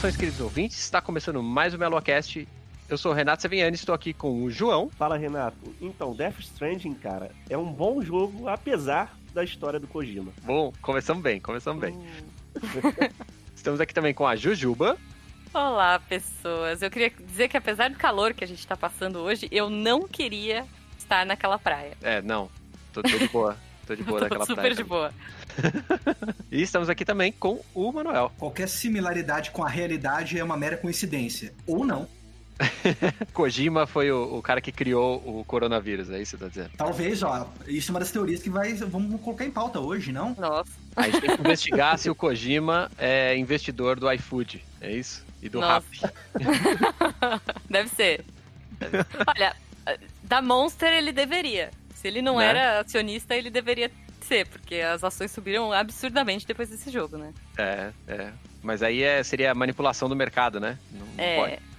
Saudações, queridos ouvintes. Está começando mais um MeloCast. Eu sou o Renato Saviani, estou aqui com o João. Fala, Renato. Então, Death Stranding, cara, é um bom jogo, apesar da história do Kojima. Bom, começamos bem, começamos bem. Estamos aqui também com a Jujuba. Olá, pessoas. Eu queria dizer que apesar do calor que a gente está passando hoje, eu não queria estar naquela praia. É, não. Tô, tô de boa. Tô de boa naquela super praia. de boa. E estamos aqui também com o Manuel. Qualquer similaridade com a realidade é uma mera coincidência. Ou não. Kojima foi o, o cara que criou o coronavírus, é isso que você tá dizendo? Talvez, ó. Isso é uma das teorias que vai, vamos colocar em pauta hoje, não? Nossa. A gente tem que investigar se o Kojima é investidor do iFood, é isso? E do Nossa. Rap. Deve ser. Olha, da Monster ele deveria. Se ele não Né? era acionista, ele deveria ser, porque as ações subiram absurdamente depois desse jogo, né? É, é. Mas aí é, seria manipulação do mercado, né? Não, não É. pode.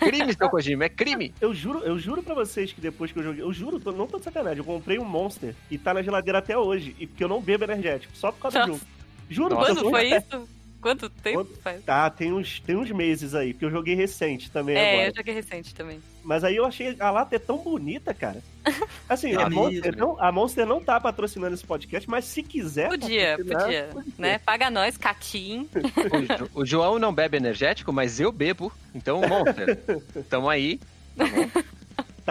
Crime, seu Kojima, é crime. Eu juro, eu juro pra vocês que depois que eu joguei, eu juro, tô- não tô de sacanagem, eu comprei um Monster e tá na geladeira até hoje, e porque eu não bebo energético, só por causa do Nossa. jogo. Juro, Nossa. Quando foi isso? Quanto tempo Quanto- faz? Tá, tem uns, tem uns meses aí, porque eu joguei recente também É, agora. eu joguei recente também. Mas aí eu achei a lata é tão bonita, cara. Assim, É a, Monster mesmo. não, a Monster não tá patrocinando esse podcast, mas se quiser. Podia, patrocinar, podia, né? Paga nós, Catim. O, Jo- o João não bebe energético, mas eu bebo. Então, Monster, tamo aí. Tá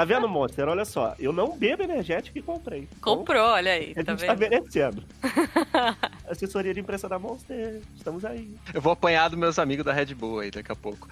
vendo, Monster? Olha só, eu não bebo energético e comprei. Então, Comprou, olha aí, A tá gente tá vendo? merecendo. Assessoria de imprensa da Monster, estamos aí. Eu vou apanhar dos meus amigos da Red Bull aí daqui a pouco.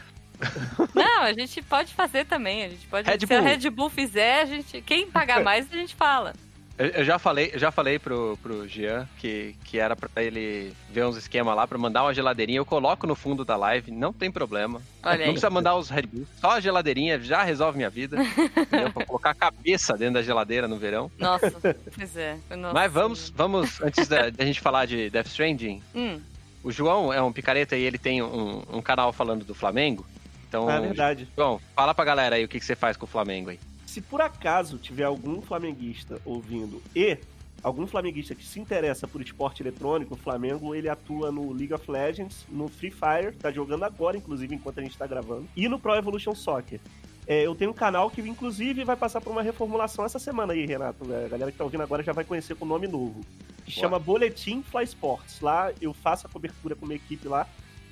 Não, a gente pode fazer também. A gente pode. Red se a Bull. Red Bull fizer, a gente. Quem pagar mais, a gente fala. Eu, eu já falei, eu já falei pro, pro Jean que, que era pra ele ver uns esquemas lá pra mandar uma geladeirinha. Eu coloco no fundo da live, não tem problema. Olha não aí. precisa mandar os Red Bull. Só a geladeirinha já resolve minha vida. entendeu? Pra colocar a cabeça dentro da geladeira no verão. Nossa, pois é. Nossa. Mas vamos, vamos antes da, da gente falar de Death Stranding, Hum, o João é um picareta e ele tem um, um canal falando do Flamengo. Então, Ah, é verdade. João, fala pra galera aí o que, que você faz com o Flamengo aí. Se por acaso tiver algum flamenguista ouvindo e algum flamenguista que se interessa por esporte eletrônico, o Flamengo ele atua no League of Legends, no Free Fire, tá jogando agora, inclusive, enquanto a gente tá gravando, e no Pro Evolution Soccer. É, eu tenho um canal que, inclusive, vai passar por uma reformulação essa semana aí, Renato. A galera que tá ouvindo agora já vai conhecer com nome novo. Que Boa. chama Boletim Fly Sports. Lá eu faço a cobertura com uma equipe lá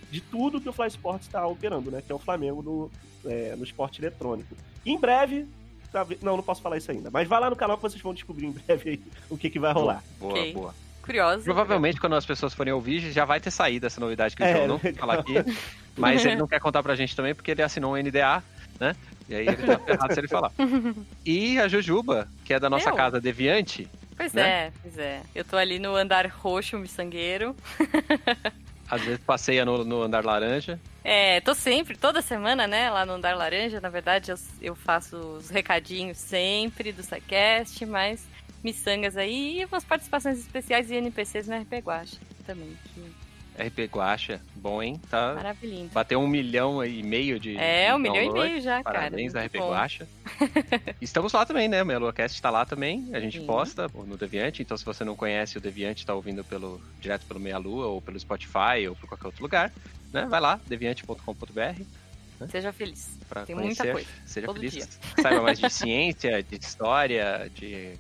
de tudo que o Fly Sports está operando, né? Que é o Flamengo no, é, no esporte eletrônico. Em breve. Tá Não, não posso falar isso ainda. Mas vai lá no canal que vocês vão descobrir em breve aí o que, que vai rolar. Boa, Ok. boa. curiosa. Provavelmente quando as pessoas forem ouvir, já vai ter saído essa novidade que o É, João não vai falar aqui. Mas ele não quer contar pra gente também porque ele assinou um NDA, né? E aí ele tá ferrado se ele falar. E a Jujuba, que é da nossa Eu? casa Deviante, Pois né? é, pois é. Eu tô ali no andar roxo, miçangueiro. às vezes passeia no, no andar laranja. É, tô sempre, toda semana, né, lá no Andar Laranja. Na verdade, eu, eu faço os recadinhos sempre do SciCast, mas miçangas aí e umas participações especiais e NPCs no RP Guacha também. Que RP Guacha, bom, hein? Tá. maravilhinho. Bateu um milhão e meio de. É, um milhão e meio já, cara. Parabéns da muito RP bom. Guacha. Estamos lá também, né? O MeloCast tá lá também. A gente Sim. posta no Deviante. Então, se você não conhece o Deviante, tá ouvindo pelo, direto pelo Meia Lua, ou pelo Spotify, ou por qualquer outro lugar, né? Vai lá, deviante.com.br Seja feliz. pra Tem conhecer. muita coisa, Seja todo feliz. dia. Saiba mais de ciência, de história, de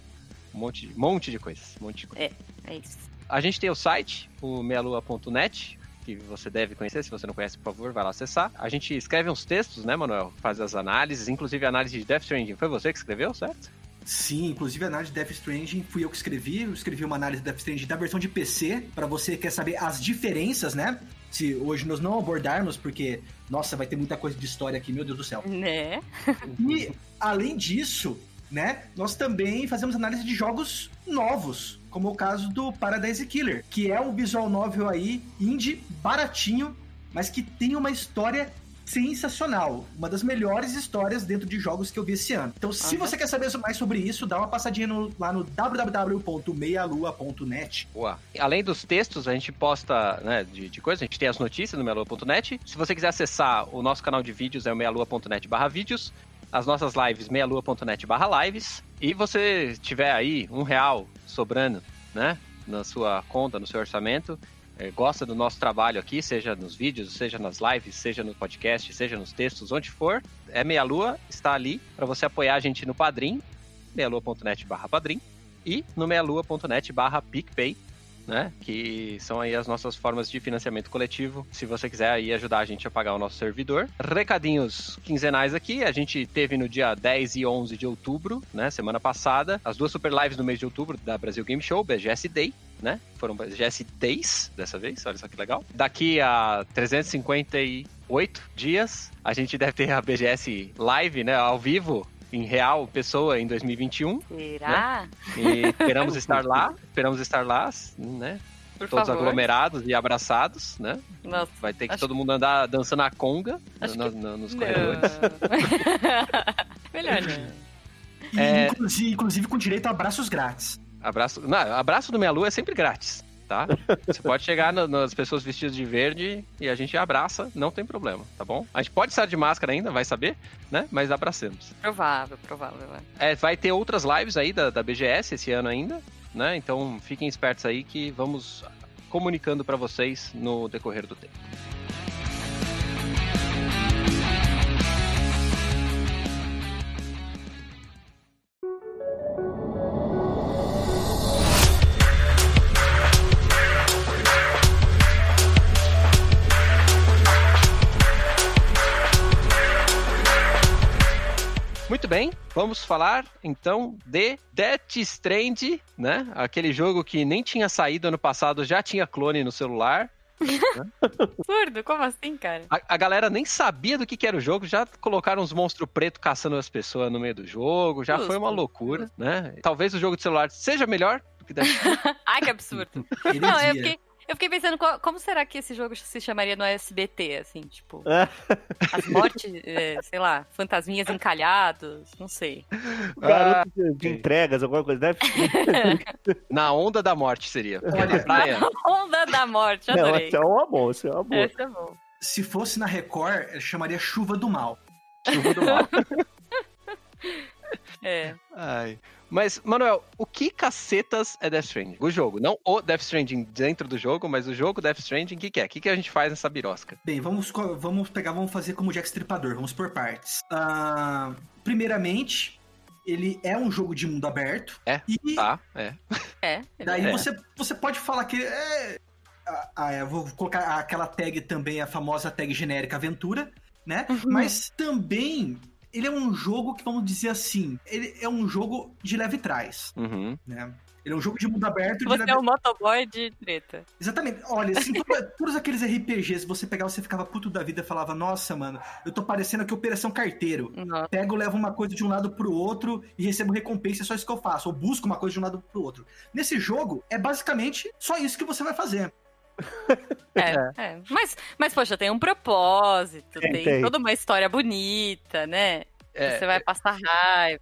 um monte, de- monte de coisas. Um monte de coisa. É isso. A gente tem o site, o mealua.net, que você deve conhecer. Se você não conhece, por favor, vai lá acessar. A gente escreve uns textos, né, Manuel? Faz as análises, inclusive a análise de Death Stranding. Foi você que escreveu, certo? Sim, inclusive a análise de Death Stranding fui eu que escrevi. Eu escrevi uma análise de Death Stranding da versão de PC, pra você que quer saber as diferenças, né? Se hoje nós não abordarmos, porque, nossa, vai ter muita coisa de história aqui, meu Deus do céu. Né? E, além disso, né, nós também fazemos análise de jogos novos, como o caso do Paradise Killer, que é um visual novel aí, indie, baratinho, mas que tem uma história sensacional. Uma das melhores histórias dentro de jogos que eu vi esse ano. Então, se Olha. você quer saber mais sobre isso, dá uma passadinha no- lá no www.meialua.net. Boa. Além dos textos, a gente posta, né, de, de coisas, a gente tem as notícias no meialua.net. Se você quiser acessar o nosso canal de vídeos, é o meialua.net barra vídeos. As nossas lives, meialua.net barra lives. E você tiver aí um real sobrando, né, na sua conta, no seu orçamento, eh, gosta do nosso trabalho aqui, seja nos vídeos, seja nas lives, seja no podcast, seja nos textos, onde for, é Meia Lua, está ali para você apoiar a gente no Padrim, meialua.net barra Padrim, e no meialua.net barra PicPay, né? Que são aí as nossas formas de financiamento coletivo. Se você quiser aí ajudar a gente a pagar o nosso servidor. Recadinhos quinzenais aqui. A gente teve no dia 10 e 11 de outubro, né? Semana passada, as duas super lives no mês de outubro da Brasil Game Show, BGS Day. Né? Foram BGS Days dessa vez, olha só que legal. Daqui a 358 dias, a gente deve ter a BGS Live, né? Ao vivo, em real, pessoa, em 2021. Será? E esperamos estar lá, esperamos estar lá, né? Por Todos favor. aglomerados e abraçados, né? Nossa. Vai ter que todo mundo andar dançando a conga Acho no- que- no- nos corredores. Melhor não. E, É. inclusive, inclusive com direito a abraços grátis. Abraço, não, abraço do Meia Lua é sempre grátis, tá? Você pode chegar no- nas pessoas vestidas de verde e a gente abraça, não tem problema, tá bom? A gente pode estar de máscara ainda, vai saber, né? Mas abracemos. Provável, provável. é. É, vai ter outras lives aí da, da BGS esse ano ainda, né? Então fiquem espertos aí que vamos comunicando pra vocês no decorrer do tempo. Vamos falar então de Death Strand, né? Aquele jogo que nem tinha saído ano passado, já tinha clone no celular. Absurdo, como assim, cara? A, a galera nem sabia do que, que era o jogo, já colocaram uns monstros pretos caçando as pessoas no meio do jogo, já foi uma Justo, loucura, né? Talvez o jogo de celular seja melhor do que Death Strand. Ai, que absurdo. Não, eu fiquei, eu fiquei pensando, qual- como será que esse jogo se chamaria no SBT, assim, tipo... É. As mortes, é, sei lá, fantasminhas encalhados, não sei. Garoto de, de Ah, ok. entregas, alguma coisa. Deve Na onda da morte seria. Na. Onda da morte, Não, adorei. esse é uma boa, esse é uma boa. Esse é bom. Se fosse na Record, eu chamaria Chuva do Mal. chuva do mal. É. Ai. Mas, Manuel, o que cacetas é Death Stranding? O jogo, não o Death Stranding dentro do jogo, mas o jogo Death Stranding, o que, que é? O que, que a gente faz nessa birosca? Bem, vamos, vamos pegar, vamos fazer como Jack Stripador, vamos por partes. Ah, primeiramente, ele é um jogo de mundo aberto. É, E Tá, é. É. daí É. você, você pode falar que é. ah, ah, eu vou colocar aquela tag também, a famosa tag genérica aventura, né? Mas também ele é um jogo que, vamos dizer assim, ele é um jogo de leve trás, Uhum. né? Ele é um jogo de mundo aberto Você leve é um motoboy de treta. Exatamente. Olha, assim, to- todos aqueles RPGs, você pegava, você ficava puto da vida e falava, nossa, mano, eu tô parecendo aqui Operação Carteiro. Nossa. Pego, levo uma coisa de um lado pro outro e recebo recompensa, é só isso que eu faço. Ou busco uma coisa de um lado pro outro. Nesse jogo, é basicamente só isso que você vai fazer. É, é. Mas, mas, poxa, tem um propósito, Tem, tem, tem. toda uma história bonita, né? É, Você vai passar raiva.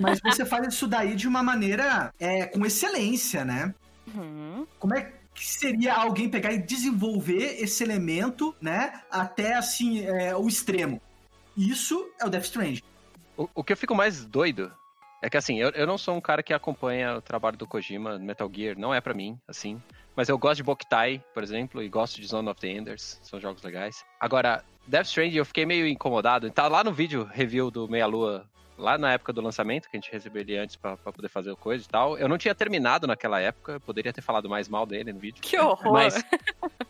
Mas, mas você faz isso daí de uma maneira é, com excelência, né? Uhum. Como é que seria alguém pegar e desenvolver esse elemento, né? Até, assim, é, o extremo. Isso é o Death Strange. O, o que eu fico mais doido é que, assim, eu, eu não sou um cara que acompanha o trabalho do Kojima, Metal Gear, não é pra mim, assim. Mas eu gosto de Boktai, por exemplo, e gosto de Zone of the Enders, são jogos legais. Agora, Death Stranding eu fiquei meio incomodado. Tá lá no vídeo review do Meia Lua, lá na época do lançamento, que a gente recebeu ele antes pra, pra poder fazer coisa e tal. Eu não tinha terminado naquela época, eu poderia ter falado mais mal dele no vídeo. Que horror. Mas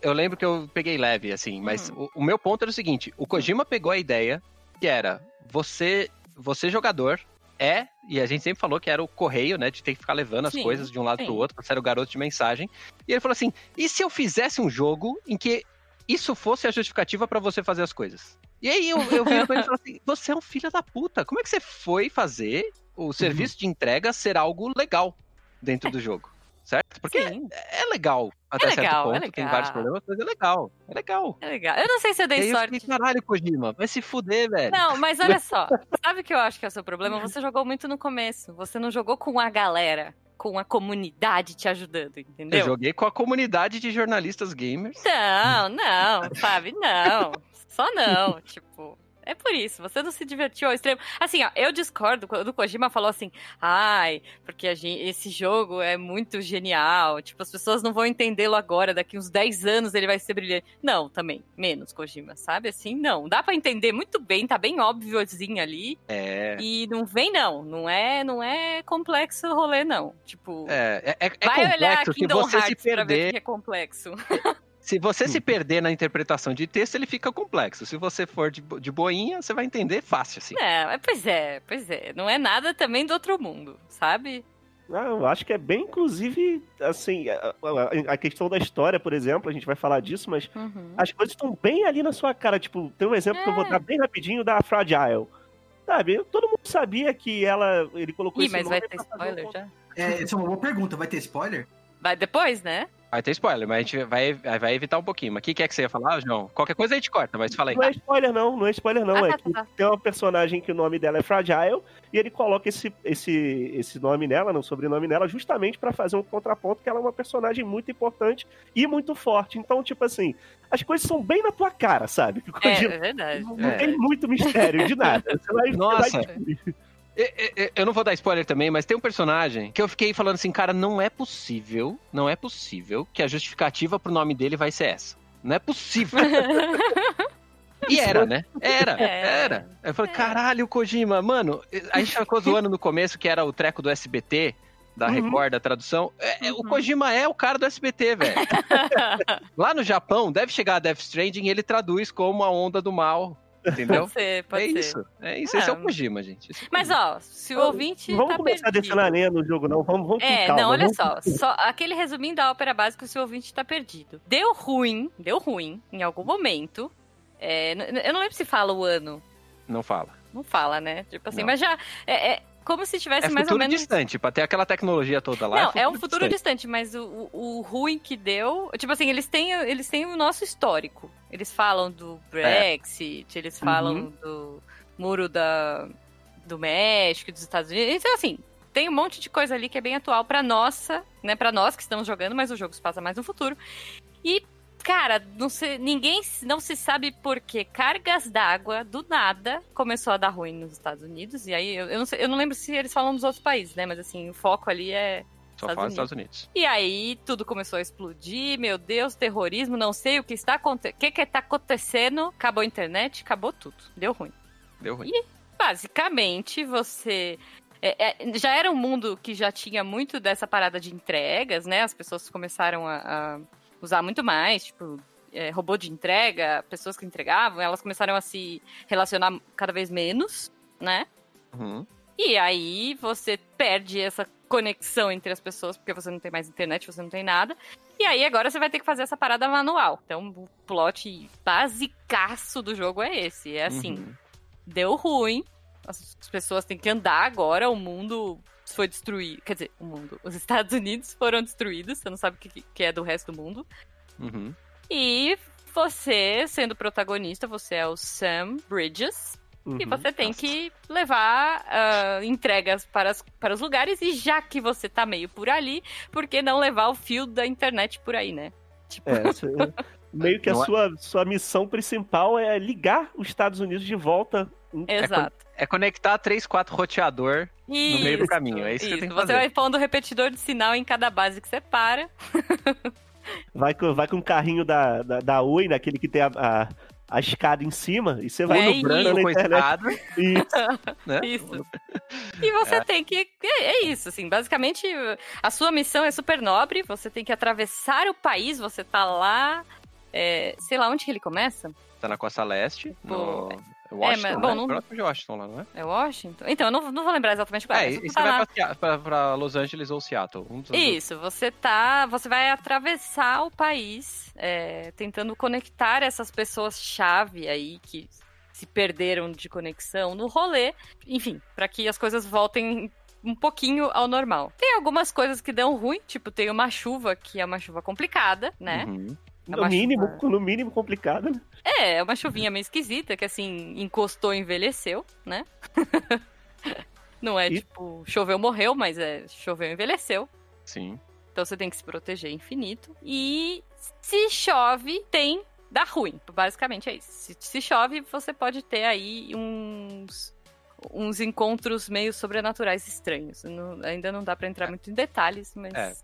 eu lembro que eu peguei leve, assim. Mas o, o meu ponto era o seguinte: o Kojima pegou a ideia que era você, você jogador, é, e a gente sempre falou que era o correio, né? De ter que ficar levando as Sim, coisas de um lado sim. pro outro, pra ser o garoto de mensagem. E ele falou assim: e se eu fizesse um jogo em que isso fosse a justificativa pra você fazer as coisas? E aí eu, eu viro pra ele e falo assim: você é um filho da puta. Como é que você foi fazer o serviço de entrega ser algo legal dentro do jogo? Certo? Porque é, é legal até É certo legal, ponto, é tem legal. vários problemas, mas é legal, é legal. É legal. Eu não sei se eu E dei eu sorte. fiquei, caralho, Kojima, vai se fuder, velho. Não, mas olha só. Sabe o que eu acho que é o seu problema? Você jogou muito no começo. Você não jogou com a galera, com a comunidade te ajudando, Eu entendeu? joguei com a comunidade de jornalistas gamers. Não, não, sabe? Não. Só não. Tipo. É por isso, você não se divertiu ao extremo. Assim, ó, eu discordo quando o Kojima falou assim, ai, porque a gen- esse jogo é muito genial, tipo, as pessoas não vão entendê-lo agora, daqui uns 10 anos ele vai ser brilhante. Não, também, menos Kojima, sabe? Assim, não, dá pra entender muito bem, tá bem óbviozinho ali, É. e não vem não, não é, não é complexo o rolê não. Tipo, É, é, é vai olhar complexo se Kingdom você se Hearts pra ver o perder. que é complexo. Se você se perder na interpretação de texto, ele fica complexo. Se você for de, de boinha, você vai entender fácil, assim. É, mas pois é, pois é. Não é nada também do outro mundo, sabe? Ah, eu acho que é bem, inclusive, assim, a, a- a questão da história, por exemplo, a gente vai falar disso, mas Uhum. as coisas estão bem ali na sua cara. Tipo, tem um exemplo que eu vou É. dar bem rapidinho da Fragile. Sabe, todo mundo sabia que ela, ele colocou Ih, esse mas nome vai ter um spoiler con- já? É, essa é uma boa pergunta. Vai ter spoiler? Vai depois, né? Vai ter spoiler, mas a gente vai, vai evitar um pouquinho. Mas o que, que é que você ia falar, João? Qualquer coisa a gente corta, mas fala aí. Não é spoiler, não, não é spoiler, não. Ah, é tá, que tá. tem uma personagem que o nome dela é Fragile e ele coloca esse, esse, esse nome nela, no sobrenome nela, justamente pra fazer um contraponto que ela é uma personagem muito importante e muito forte. Então, tipo assim, as coisas são bem na tua cara, sabe? É, é verdade. não, é não tem muito mistério de nada. Você vai, você Nossa. vai E- e- e- Eu não vou dar spoiler também, mas tem um personagem que eu fiquei falando assim, cara, não é possível, não é possível que a justificativa pro nome dele vai ser essa. Não é possível. E era, né? Era, É. era. Eu falei, É. caralho, Kojima, mano, a gente ficou zoando no começo que era o treco do SBT, da Uhum. Record, da tradução. É, é, O Uhum. Kojima é o cara do SBT, velho. Lá no Japão, deve chegar a Death Stranding e ele traduz como a onda do mal, entendeu? Pode ser, pode é ser. isso, é isso. Esse é o Ah, Kojima, gente. Esse é o Mas Kojima. ó, se o ouvinte Não vamos tá começar a perdido. descer na lenha no jogo, não. Vamos, vamos com É, calma. não, olha vamos- só, só. Aquele resuminho da ópera básica, se o ouvinte tá perdido. Deu ruim, deu ruim, em algum momento. É, eu não lembro se fala o ano. Não fala. Não fala, né? Tipo assim, Não. mas já. É, é como se tivesse É mais ou futuro menos. distante, pra ter aquela tecnologia toda lá. Não, é um futuro distante, mas o, o, o ruim que deu. Tipo assim, eles têm, eles têm o nosso histórico. Eles falam do Brexit, eles falam Uhum. do muro da, do México, dos Estados Unidos. Então, assim, tem um monte de coisa ali que é bem atual pra nossa, né? Pra nós que estamos jogando, mas o jogo se passa mais no futuro. E. Cara, não sei, ninguém não se sabe por que cargas d'água do nada começou a dar ruim nos Estados Unidos. E aí eu, eu, não sei- eu não lembro se eles falam dos outros países, né? Mas assim, o foco ali é Só Estados fala Estados Unidos. e aí tudo começou a explodir, meu Deus, terrorismo, não sei o que está acontecendo. O que que tá acontecendo? Acabou a internet, acabou tudo. Deu ruim. Deu ruim. Basicamente, você é, é, já era um mundo que já tinha muito dessa parada de entregas, né? As pessoas começaram a, a usar muito mais, tipo, é, robô de entrega, pessoas que entregavam, elas começaram a se relacionar cada vez menos, né? Uhum. E aí você perde essa conexão entre as pessoas, porque você não tem mais internet, você não tem nada. E aí agora você vai ter que fazer essa parada manual. Então o plot basicaço do jogo é esse. É assim, Uhum. deu ruim, as pessoas têm que andar agora, o mundo foi destruído. Quer dizer, o mundo. Os Estados Unidos foram destruídos, você não sabe o que, que é do resto do mundo. Uhum. E você, sendo protagonista, você é o Sam Bridges. E Uhum. você tem Nossa. que levar ah, entregas para, as- para os lugares. E já que você tá meio por ali, por que não levar o fio da internet por aí, né? Tipo, É, você- meio que a Não é- sua, sua missão principal é ligar os Estados Unidos de volta. exato. É conectar 3, 4 roteador no meio do Isso, caminho. É isso, que tem que Você fazer. vai pondo repetidor de sinal em cada base que você para. Vai com, vai com o carrinho da, da, da Oi, naquele que tem a, a, a escada em cima, e você vai É no isso. branco na com internet. escada, Isso. né? Isso. E você tem que. É, é isso, assim. Basicamente, a sua missão é super nobre. Você tem que atravessar o país. Você tá lá. é, sei lá onde que ele começa? Tá na costa leste, no Washington, mas, né? bom, não- Próximo de Washington lá, não é? É Washington? Então, eu não, não vou lembrar exatamente qual É, é. e mas você você tá lá. vai pra, pra, pra Los Angeles ou Seattle. Um dos dois. Isso, você tá. Você vai atravessar o país é, tentando conectar essas pessoas-chave aí que se perderam de conexão no rolê. Enfim, para que as coisas voltem um pouquinho ao normal. Tem algumas coisas que dão ruim, tipo, tem uma chuva que é uma chuva complicada, né? Uhum. É No mínimo, chuva- no mínimo complicado, né? É, é uma chuvinha meio esquisita, que assim, encostou e envelheceu, né? Não é E- tipo, choveu, morreu, mas é choveu, envelheceu. Sim. Então você tem que se proteger infinito. E se chove, tem. dá ruim. Basicamente é isso. Se, se chove, você pode ter aí uns. uns encontros meio sobrenaturais estranhos. Não- ainda não dá pra entrar muito em detalhes, mas. É.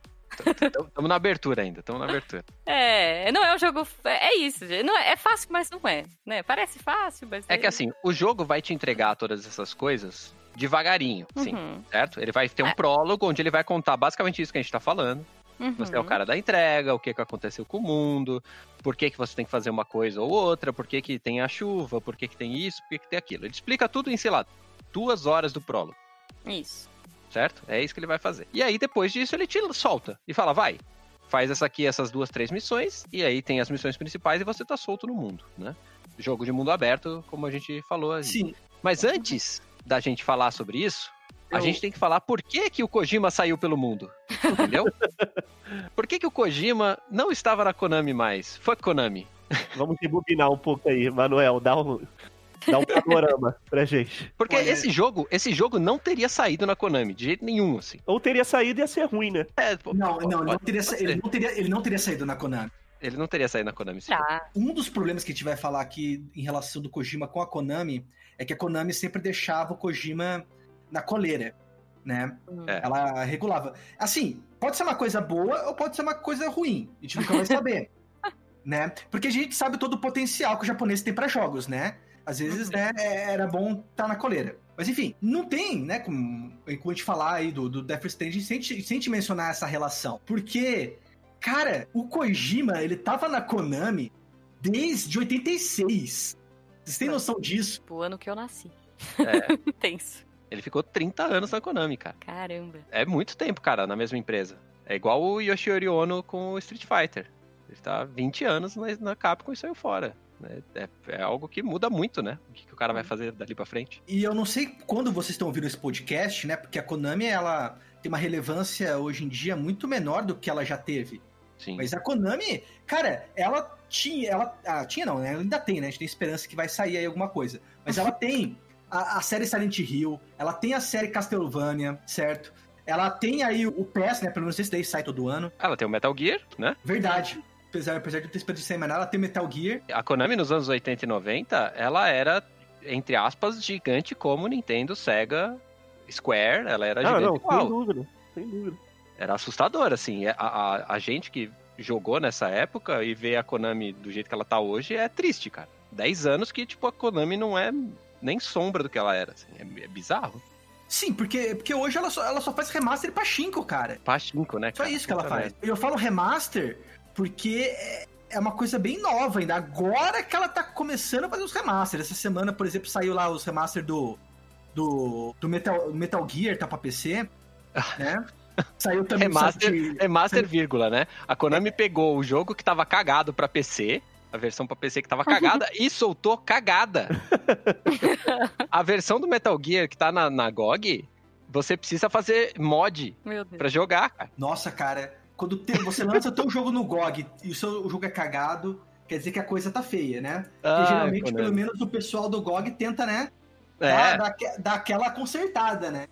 Estamos na abertura ainda, estamos na abertura. É, não é um jogo. É é isso, gente. Não é, é fácil, mas não é. Né? Parece fácil, mas. É que assim, o jogo vai te entregar todas essas coisas devagarinho, sim, Uhum, certo? Ele vai ter um É. prólogo onde ele vai contar basicamente isso que a gente tá falando. Você é o uhum. cara da entrega, o que, que aconteceu com o mundo, por que, que você tem que fazer uma coisa ou outra, por que, que tem a chuva, por que, que tem isso, por que, que tem aquilo. Ele explica tudo em, sei lá, duas horas do prólogo, Isso. Certo? É isso que ele vai fazer. E aí, depois disso, ele te solta e fala, vai, faz essa aqui, essas duas, três missões, e aí tem as missões principais e você tá solto no mundo, né? Jogo de mundo aberto, como a gente falou aí. Sim. Mas antes da gente falar sobre isso, a gente tem que falar por que, que o Kojima saiu pelo mundo. Entendeu? por que, que o Kojima não estava na Konami mais? Foi Konami. Vamos rebobinar um pouco aí, Manuel. Dá um, dá um panorama pra gente. Porque Olha- esse jogo, esse jogo não teria saído na Konami, de jeito nenhum, assim. Ou teria saído e ia ser ruim, né? É, pô, Não, pô, não, ele não, teria, ele, não teria, ele não teria saído na Konami. Ele não teria saído na Konami. Tá. Um dos problemas que a gente vai falar aqui em relação do Kojima com a Konami é que a Konami sempre deixava o Kojima na coleira, né? É. Ela regulava. Assim, pode ser uma coisa boa ou pode ser uma coisa ruim. A gente nunca vai saber. né? Porque a gente sabe todo o potencial que o japonês tem pra jogos, né? Às vezes, né, é- era bom estar na coleira. Mas enfim, não tem, né, como, como a gente falar aí do, do Death Stranding sem, te- sem te mencionar essa relação. Porque, cara, o Kojima, ele tava na Konami desde 86. Vocês têm noção disso? Tipo, o ano que eu nasci. É, Tenso. ele ficou 30 anos na Konami, cara. Caramba. É muito tempo, cara, na mesma empresa. É igual o Yoshiori Ono com o Street Fighter. Ele tá 20 anos na, na Capcom e saiu fora. Né? É, é algo que muda muito, né? O que, que o cara vai fazer dali pra frente. E eu não sei quando vocês estão ouvindo esse podcast, né? Porque a Konami, ela tem uma relevância hoje em dia muito menor do que ela já teve. Sim. Mas a Konami, cara, ela tinha. Ela ah, tinha não, né? Ela ainda tem, né? A gente tem esperança que vai sair aí alguma coisa. Mas ela tem a, a série Silent Hill, ela tem a série Castlevania, certo? Ela tem aí o PES, né? Pelo menos esse daí sai todo ano. Ela tem o Metal Gear, né? Verdade. Apesar, apesar de ter mais nada, ela tem Metal Gear. A Konami nos anos 80 e 90, ela era, entre aspas, gigante como Nintendo, Sega, Square. Ela era Ah, gigante não, sem igual. dúvida. Sem dúvida. Era assustador, assim. A, a, a gente que jogou nessa época e vê a Konami do jeito que ela tá hoje é triste, cara. 10 anos que, tipo, a Konami não é nem sombra do que ela era, assim. É, é bizarro. Sim, porque, porque hoje ela só, ela só faz remaster pra Shinko, cara. Pachinko, né, Só cara? isso que ela faz. Eu falo remaster porque é- é uma coisa bem nova ainda. Agora que ela tá começando a fazer os remasters. Essa semana, por exemplo, saiu lá os remaster do, do, do Metal, Metal Gear, tá pra PC, né? Saiu também o Remaster, Silent- remaster, vírgula, né? A Konami pegou o jogo que tava cagado pra PC, a versão pra PC que tava cagada, e soltou cagada. a versão do Metal Gear que tá na, na GOG, você precisa fazer mod pra jogar, cara. Nossa, cara, quando te- você lança teu jogo no GOG e o seu jogo é cagado, quer dizer que a coisa tá feia, né? Porque Ah, geralmente, Konami. pelo menos, o pessoal do GOG tenta, né? Dar, É, dar, dar aquela consertada, né?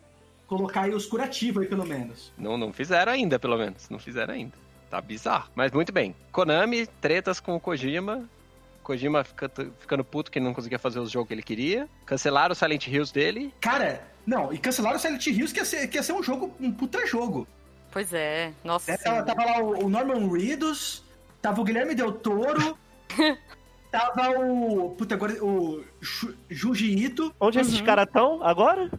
Colocar aí os curativos aí, pelo menos. não, não fizeram ainda, pelo menos. Não fizeram ainda. Tá bizarro. Mas muito bem. Konami, tretas com o Kojima. Kojima fica- ficando puto que não conseguia fazer os jogos que ele queria. Cancelaram os Silent Hills dele. Cara, não, e cancelaram o Silent Hills, que ia ser, que ia ser um jogo, um puta jogo. Pois é. Nossa. né? Tava, tava lá o, o Norman Reedus, tava o Guilherme Del Toro, tava o. Puta, agora o Ju- Junji Ito. Onde esses Uhum. caras estão agora?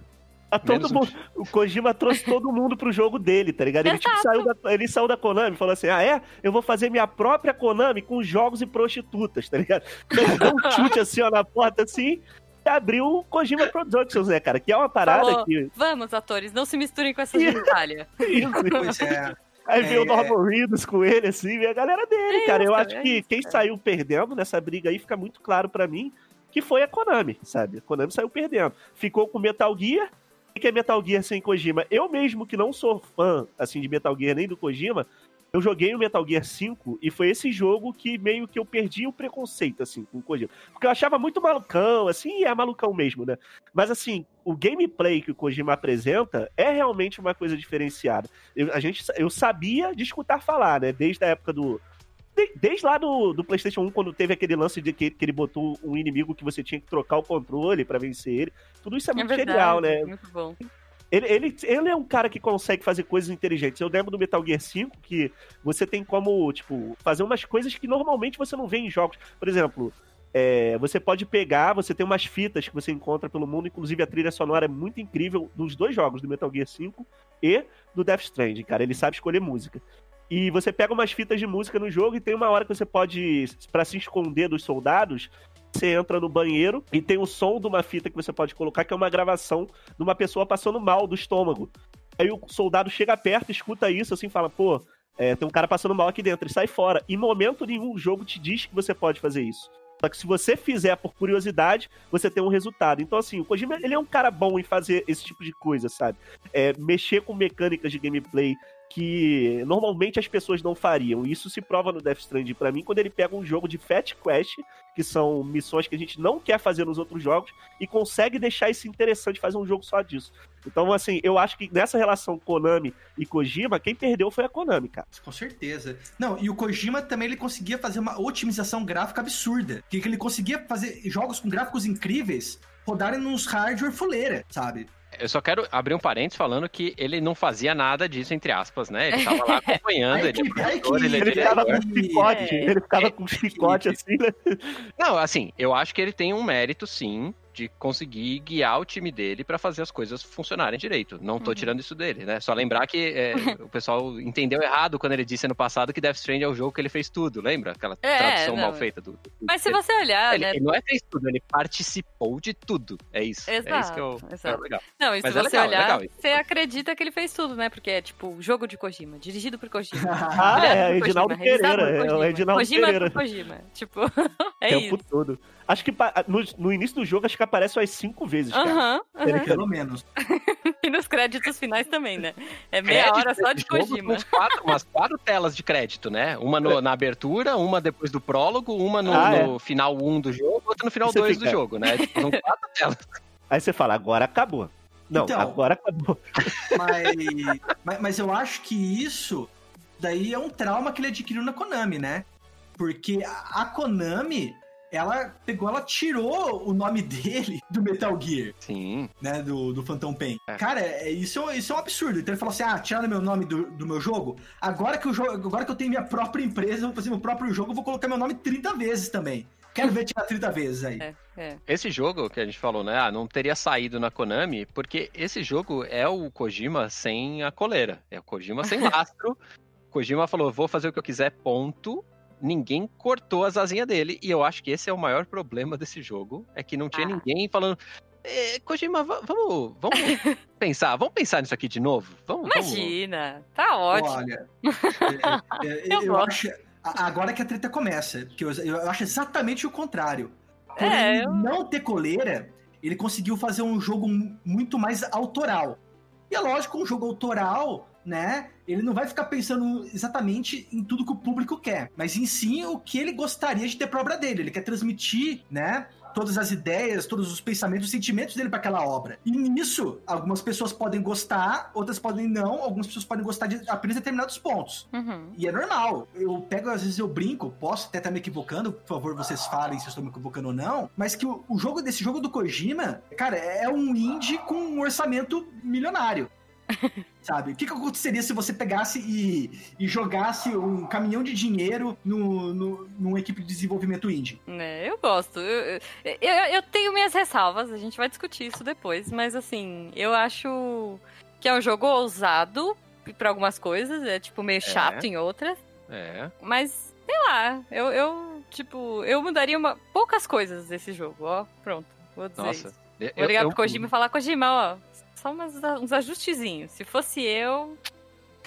Tá todo Menos mundo, o Kojima trouxe todo mundo pro jogo dele, tá ligado? Ele, tipo, saiu da, ele saiu da Konami e falou assim: Ah, é? Eu vou fazer minha própria Konami com jogos e prostitutas, tá ligado? Então, ele deu um chute assim, ó, na porta assim e abriu o Kojima Productions, né, cara? Que é uma parada Falou. que. Vamos, atores, não se misturem com essa genitália. Isso. Pois é. Aí É, veio o é. Norman Reedus com ele, assim, e a galera dele, cara. Eu isso, acho é que isso, quem cara. saiu perdendo nessa briga aí fica muito claro pra mim que foi a Konami, sabe? A Konami saiu perdendo. Ficou com Metal Gear, O que é Metal Gear sem Kojima? Eu mesmo que não sou fã, assim, de Metal Gear nem do Kojima, eu joguei o Metal Gear 5 e foi esse jogo que meio que eu perdi o preconceito, assim, com o Kojima. Porque eu achava muito malucão, assim, e é malucão mesmo, né? Mas, assim, o gameplay que o Kojima apresenta é realmente uma coisa diferenciada. Eu, a gente, eu sabia de escutar falar, né? Desde a época do, Desde lá do, do, PlayStation 1, quando teve aquele lance de que, que, ele botou um inimigo que você tinha que trocar o controle para vencer ele. Tudo isso é, é muito verdade, genial, né? Muito bom. Ele, ele, ele é um cara que consegue fazer coisas inteligentes. Eu lembro do Metal Gear 5 que você tem como, tipo, fazer umas coisas que normalmente você não vê em jogos. Por exemplo, é, você pode pegar, você tem umas fitas que você encontra pelo mundo, inclusive a trilha sonora é muito incrível dos dois jogos, do Metal Gear 5 e do Death Stranding, cara. Ele sabe escolher música. E você pega umas fitas de música no jogo e tem uma hora que você pode, para se esconder dos soldados, você entra no banheiro e tem o som de uma fita que você pode colocar, que é uma gravação de uma pessoa passando mal do estômago. Aí o soldado chega perto, escuta isso, assim, fala, pô, é, tem um cara passando mal aqui dentro, e sai fora. Em momento nenhum o jogo te diz que você pode fazer isso. Só que se você fizer por curiosidade, você tem um resultado. Então, assim, o Kojima, ele é um cara bom em fazer esse tipo de coisa, sabe? É, mexer com mecânicas de gameplay, que normalmente as pessoas não fariam. Isso se prova no Death Stranding para mim quando ele pega um jogo de Fat Quest, que são missões que a gente não quer fazer nos outros jogos, e consegue deixar isso interessante fazer um jogo só disso. Então, assim, eu acho que nessa relação Konami e Kojima, quem perdeu foi a Konami, cara. Com certeza. Não, e o Kojima também ele conseguia fazer uma otimização gráfica absurda. Que ele conseguia fazer jogos com gráficos incríveis rodarem nos hardware fuleira, sabe? Eu só quero abrir um parênteses falando que ele não fazia nada disso, entre aspas, né? Ele tava lá acompanhando, ele, é professor, ele, ele ficava com chicote, é. ele ficava com chicote assim, né? Não, assim, eu acho que ele tem um mérito, sim, de conseguir guiar o time dele para fazer as coisas funcionarem direito. Não tô uhum. tirando isso dele, né? Só lembrar que é, o pessoal entendeu errado quando ele disse no passado que Death Stranding é o jogo que ele fez tudo, lembra? Aquela é, tradução não. mal feita do, do, Mas se você olhar, ele, né? Ele não é fez tudo, ele participou de tudo. É isso. Exato, é isso que eu, exato. É legal. Não, e se Mas é você é legal, olhar, legal. você acredita que ele fez tudo, né? Porque é tipo jogo de Kojima, dirigido por Kojima. ah, é, Reginaldo Pereira. É o Reginaldo Kojima Pereira. Kojima. Tipo, é tempo isso. todo. Acho que no, no, início do jogo, acho que aparece umas cinco vezes, cara. Aham, uh -huh, Pelo menos. e nos créditos finais também, né? É meia crédito hora só de Kojima. Quatro, umas quatro telas de crédito, né? Uma no, na abertura, uma depois do prólogo, uma no, ah, é. no final 1 um do jogo, outra no final 2 do jogo, né? Tipo, são quatro telas. Aí você fala, agora acabou. Não, então, agora acabou. Mas, mas, mas eu acho que isso daí é um trauma que ele adquiriu na Konami, né? Porque a Konami ela pegou, ela tirou o nome dele do Metal Gear. Sim. Né, do, do Phantom Pain. É. Cara, é, isso, isso é um absurdo. Então ele falou assim: ah, tiraram meu nome do, do meu jogo. Agora que, o jogo, agora que eu tenho minha própria empresa, eu vou fazer meu próprio jogo, eu vou colocar meu nome 30 vezes também. Quero ver tirar 30 vezes aí. É, é. Esse jogo que a gente falou, né? Ah, não teria saído na Konami, porque esse jogo é o Kojima sem a coleira. É o Kojima sem lastro. Kojima falou: vou fazer o que eu quiser, ponto ninguém cortou as asinhas dele. E eu acho que esse é o maior problema desse jogo. É que não tinha ah. ninguém falando. Eh, Kojima, vamos, vamos pensar, vamos pensar nisso aqui de novo? Vamos, Imagina, vamos... tá ótimo. Olha, é, é, eu, eu acho. Agora que a treta começa, que eu, eu acho exatamente o contrário. Por é, ele eu... não ter coleira, ele conseguiu fazer um jogo muito mais autoral. E é lógico, um jogo autoral né? Ele não vai ficar pensando exatamente em tudo que o público quer, mas em si o que ele gostaria de ter pra obra dele. Ele quer transmitir, né? Todas as ideias, todos os pensamentos, os sentimentos dele para aquela obra. E nisso, algumas pessoas podem gostar, outras podem não, algumas pessoas podem gostar de apenas determinados pontos. Uhum. E é normal. Eu pego, às vezes eu brinco, posso até estar me equivocando, por favor, vocês falem se eu estou me equivocando ou não, mas que o, o jogo desse jogo do Kojima, cara, é um indie com um orçamento milionário. Sabe? O que, que aconteceria se você pegasse e, e jogasse um caminhão de dinheiro no, no, numa equipe de desenvolvimento indie? É, eu gosto. Eu, eu, eu, tenho minhas ressalvas, a gente vai discutir isso depois, mas assim, eu acho que é um jogo ousado para algumas coisas, é tipo meio é. chato é. em outras. É. Mas, sei lá, eu, eu tipo, eu mudaria uma, poucas coisas desse jogo, ó. Pronto, vou dizer Nossa. isso. Eu, Vou ligar eu, pro Kojima e falar, Kojima, ó, só umas, uns ajustezinhos. Se fosse eu,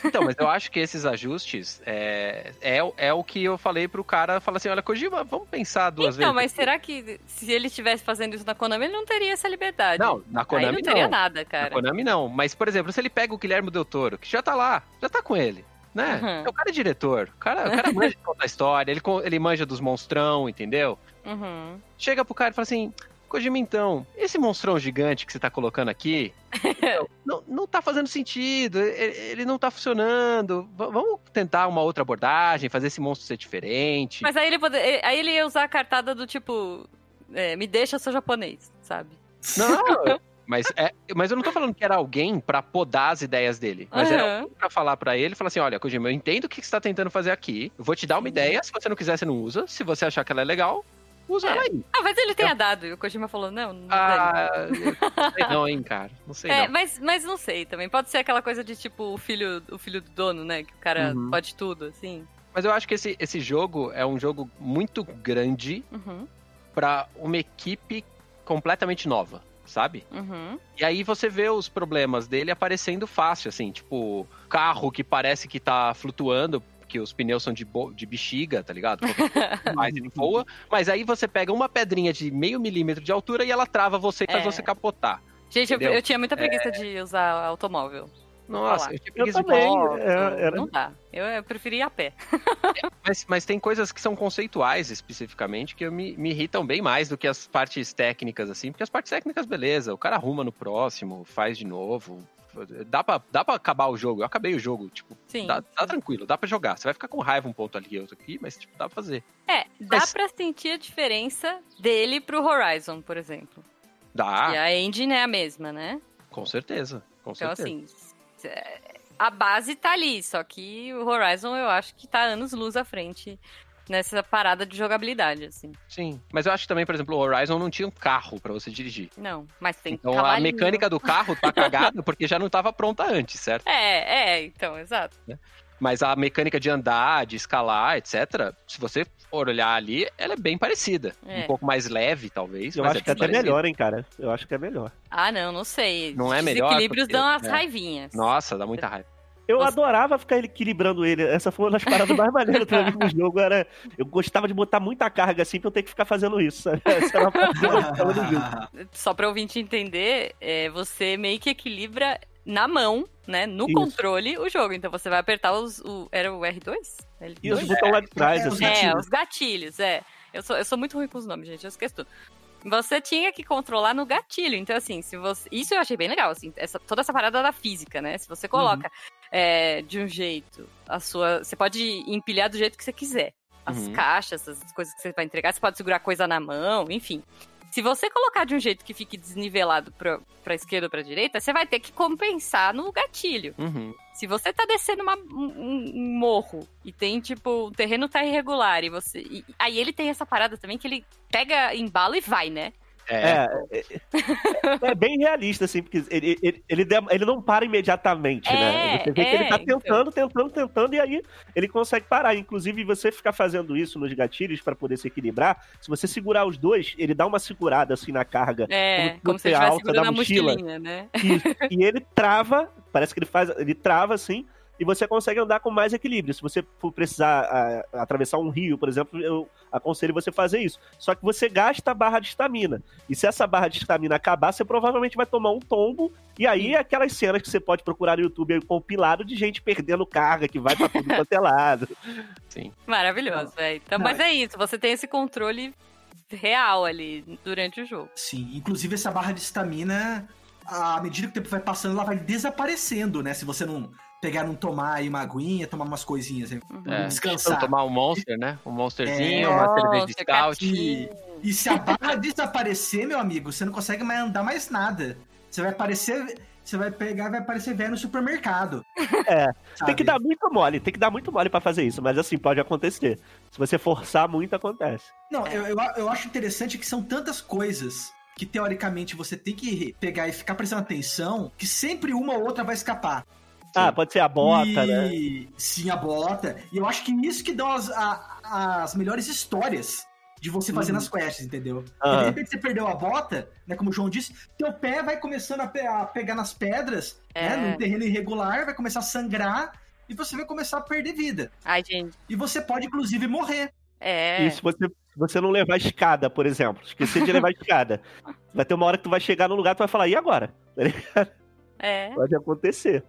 Então, mas eu acho que esses ajustes é, é, é o que eu falei pro cara, falar assim, olha, Kojima, vamos pensar duas então, vezes. mas será que se ele estivesse fazendo isso na Konami, ele não teria essa liberdade? Não, na Konami Aí não teria não. nada, Na cara. Konami não, mas, por exemplo, se ele pega o Guilherme Del Toro, que já tá lá, já tá com ele, né? Uhum. O cara é diretor, o cara, o cara manja de contar história, ele, ele manja dos monstrão, entendeu? Uhum. Chega pro cara e fala assim, Kojima, então, esse monstrão gigante que você tá colocando aqui, não, não, não tá fazendo sentido, ele, ele não tá funcionando, V- vamos tentar uma outra abordagem, fazer esse monstro ser diferente. Mas aí ele, pode... ele- aí ele ia usar a cartada do tipo, é, me deixa, sou japonês, sabe? Não, mas, é, mas eu não tô falando que era alguém pra podar as ideias dele. Mas era Aham. alguém pra falar pra ele, falar assim, olha, Kojima, eu entendo o que você tá tentando fazer aqui, eu vou te dar uma ideia, se você não quiser, você não usa, se você achar que ela é legal, usa É. ela aí. Talvez ele tenha dado, e o Kojima falou, não, não. Ah, não sei não, hein, cara, não sei É, não. mas, mas não sei também. Pode ser aquela coisa de tipo o filho, o filho do dono, né? Que o cara Uhum. pode tudo, assim. Mas eu acho que esse, esse jogo é um jogo muito grande Uhum, pra uma equipe completamente nova, sabe? uhum. E aí você vê os problemas dele aparecendo fácil, assim, tipo, carro que parece que tá flutuando, que os pneus são de, bo- de bexiga, tá ligado? Mas ele voa, mas aí você pega uma pedrinha de meio milímetro de altura e ela trava você e faz É. você capotar. Gente, eu, eu tinha muita preguiça de usar automóvel. Nossa, eu tinha Eu preguiça de também. moto. é, era- Não dá. Eu, eu preferi ir a pé. Mas, mas tem coisas que são conceituais especificamente que me, me irritam bem mais do que as partes técnicas, assim, porque as partes técnicas, beleza, o cara arruma no próximo, faz de novo. Dá pra, dá pra acabar o jogo. Eu acabei o jogo, tipo, Sim. Tá, tá tranquilo, dá pra jogar. Você vai ficar com raiva um ponto ali, outro aqui, mas tipo, dá pra fazer. É, dá Mas- pra sentir a diferença dele pro Horizon, por exemplo. Dá, E a engine é a mesma, né? com certeza. Com Então, certeza. assim, é, a base tá ali, só que o Horizon eu acho que tá anos luz à frente nessa parada de jogabilidade, assim. Sim. Mas eu acho que também, por exemplo, o Horizon não tinha um carro pra você dirigir. Não, mas tem Então a cavalinho. mecânica do carro tá cagada porque já não tava pronta antes, certo? É, é, então, exato. Mas a mecânica de andar, de escalar, etc., se você for olhar ali, ela é bem parecida. É. Um pouco mais leve, talvez. Eu mas acho é que é até parecida. melhor, hein, cara. Eu acho que é melhor. Ah, não, não sei. Não é Os melhor, desequilíbrios porque- dão as é. raivinhas. Nossa, dá muita raiva. Eu Você- adorava ficar equilibrando ele. Essa foi uma das paradas mais maneiras pra mim no jogo. Era... Eu gostava de botar muita carga assim pra eu ter que ficar fazendo isso, sabe? Essa era uma. Só pra ouvinte entender, é, você meio que equilibra na mão, né, no Isso. controle, o jogo. Então você vai apertar os. O, era o R2? L2? E os botões lá de trás, É, assim. É, gatilhos. os gatilhos, é. Eu sou, eu sou muito ruim com os nomes, gente, eu esqueço tudo. Você tinha que controlar no gatilho. Então, assim, se você. Isso eu achei bem legal, assim, essa, toda essa parada da física, né? Se você coloca é, de um jeito a sua. Você pode empilhar do jeito que você quiser. As Uhum. caixas, as coisas que você vai entregar, você pode segurar coisa na mão, enfim. Se você colocar de um jeito que fique desnivelado pra, pra esquerda ou pra direita, você vai ter que compensar no gatilho. Uhum. Se você tá descendo uma- um, um- morro e tem, tipo, o terreno tá irregular e você. e- aí ele tem essa parada também que ele pega embalo e vai, né? É, É, é, é bem realista, assim, porque ele, ele, ele, ele não para imediatamente, né? É, Você vê que ele é, tá então. tentando, tentando, tentando, e aí ele consegue parar. Inclusive, você ficar fazendo isso nos gatilhos pra poder se equilibrar, se você segurar os dois, ele dá uma segurada assim na carga. É, Como como, se ele fosse a estivesse alça segurando da a mochila. mochilinha, né? e ele trava, parece que ele faz, ele trava assim, e você consegue andar com mais equilíbrio. Se você for precisar a- atravessar um rio, por exemplo, eu aconselho você fazer isso. Só que você gasta a barra de estamina. E se essa barra de estamina acabar, você provavelmente vai tomar um tombo. E aí, aquelas cenas que você pode procurar no YouTube aí, compilado de gente perdendo carga, que vai pra tudo quanto é lado. sim. Maravilhoso, é. Então, mas é isso, você tem esse controle real ali durante o jogo. Sim, inclusive essa barra de estamina, à medida que o tempo vai passando, ela vai desaparecendo, né? Se você não pegar, não tomar aí uma aguinha, tomar umas coisinhas, né? Uhum. É. descansar. Tomar um monster, né? Um monsterzinho, É. uma cerveja de scout. E, e se a barra desaparecer, meu amigo, você não consegue mais andar mais nada. Você vai aparecer. Você vai pegar e vai aparecer velho no supermercado. É, sabe? Tem que dar muito mole, tem que dar muito mole pra fazer isso, mas assim, pode acontecer. Se você forçar muito, acontece. Não, eu, eu, eu acho interessante que são tantas coisas que teoricamente você tem que pegar e ficar prestando atenção que sempre uma ou outra vai escapar. Ah, pode ser a bota, e... né? Sim, a bota. E eu acho que isso que dão as, a- as melhores histórias de você fazer Uhum. nas quests, entendeu? Porque Aham. de repente você perdeu a bota, né? Como o João disse, teu pé vai começando a, pe- a pegar nas pedras, É. né? Num terreno irregular, vai começar a sangrar. e você vai começar a perder vida. Ai, gente. E você pode, inclusive, morrer. É. E se você, você não levar a escada, por exemplo, esquecer de levar a escada, vai ter uma hora que tu vai chegar num lugar e tu vai falar, e agora? É. Pode acontecer.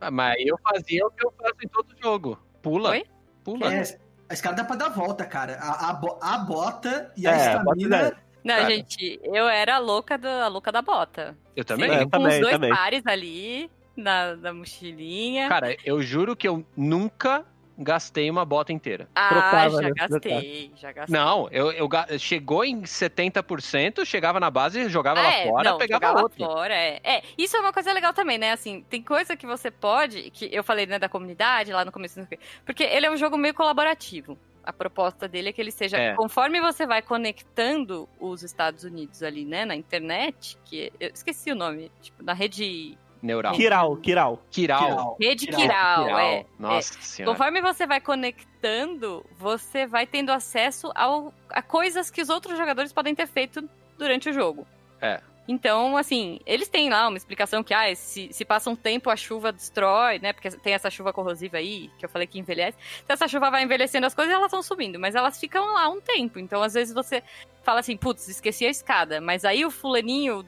Ah, Mas eu fazia o que eu faço em todo jogo. Pula. Oi? Pula. É, a escada dá pra dar volta, cara. A, a, a bota e a É, bota estamina. Não, Cara. gente, eu era a louca, do, a louca da bota. Eu também. É. Sempre com também, os dois também. pares ali na, na mochilinha. Cara, eu juro que eu nunca gastei uma bota inteira. ah, trocava, já né? gastei, já gastei. Não, eu, eu chegou em 70%, chegava na base, jogava Ah, lá é, fora, não, pegava outro. fora, é. é. Isso é uma coisa legal também, né? Assim, tem coisa que você pode, que eu falei, né, da comunidade lá no começo, porque ele é um jogo meio colaborativo. A proposta dele é que ele seja, É. conforme você vai conectando os Estados Unidos ali, né, na internet, que eu esqueci o nome, tipo, na rede, Neural. Kiral, Kiral. Kiral. Rede Kiral, é. Nossa é. senhora. Conforme você vai conectando, você vai tendo acesso ao, a coisas que os outros jogadores podem ter feito durante o jogo. É. Então, assim, eles têm lá uma explicação que, ah, se, se passa um tempo a chuva destrói, né? Porque tem essa chuva corrosiva aí, que eu falei que envelhece. Então, essa chuva vai envelhecendo as coisas e elas vão subindo, mas elas ficam lá um tempo. Então, às vezes você fala assim, putz, esqueci a escada. Mas aí o fulaninho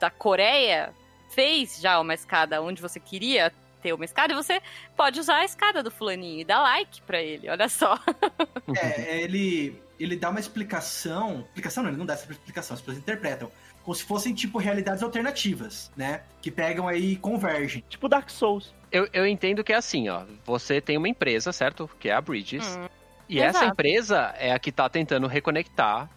da Coreia fez já uma escada onde você queria ter uma escada e você pode usar a escada do fulaninho e dar like pra ele, olha só. É, ele, ele dá uma explicação. Explicação não, ele não dá essa explicação, as pessoas interpretam. Como se fossem, tipo, realidades alternativas, né? Que pegam aí e convergem. Tipo Dark Souls. Eu, eu entendo que é assim, ó. Você tem uma empresa, certo? Que é a Bridges. Hum, e essa exato. empresa é a que tá tentando reconectar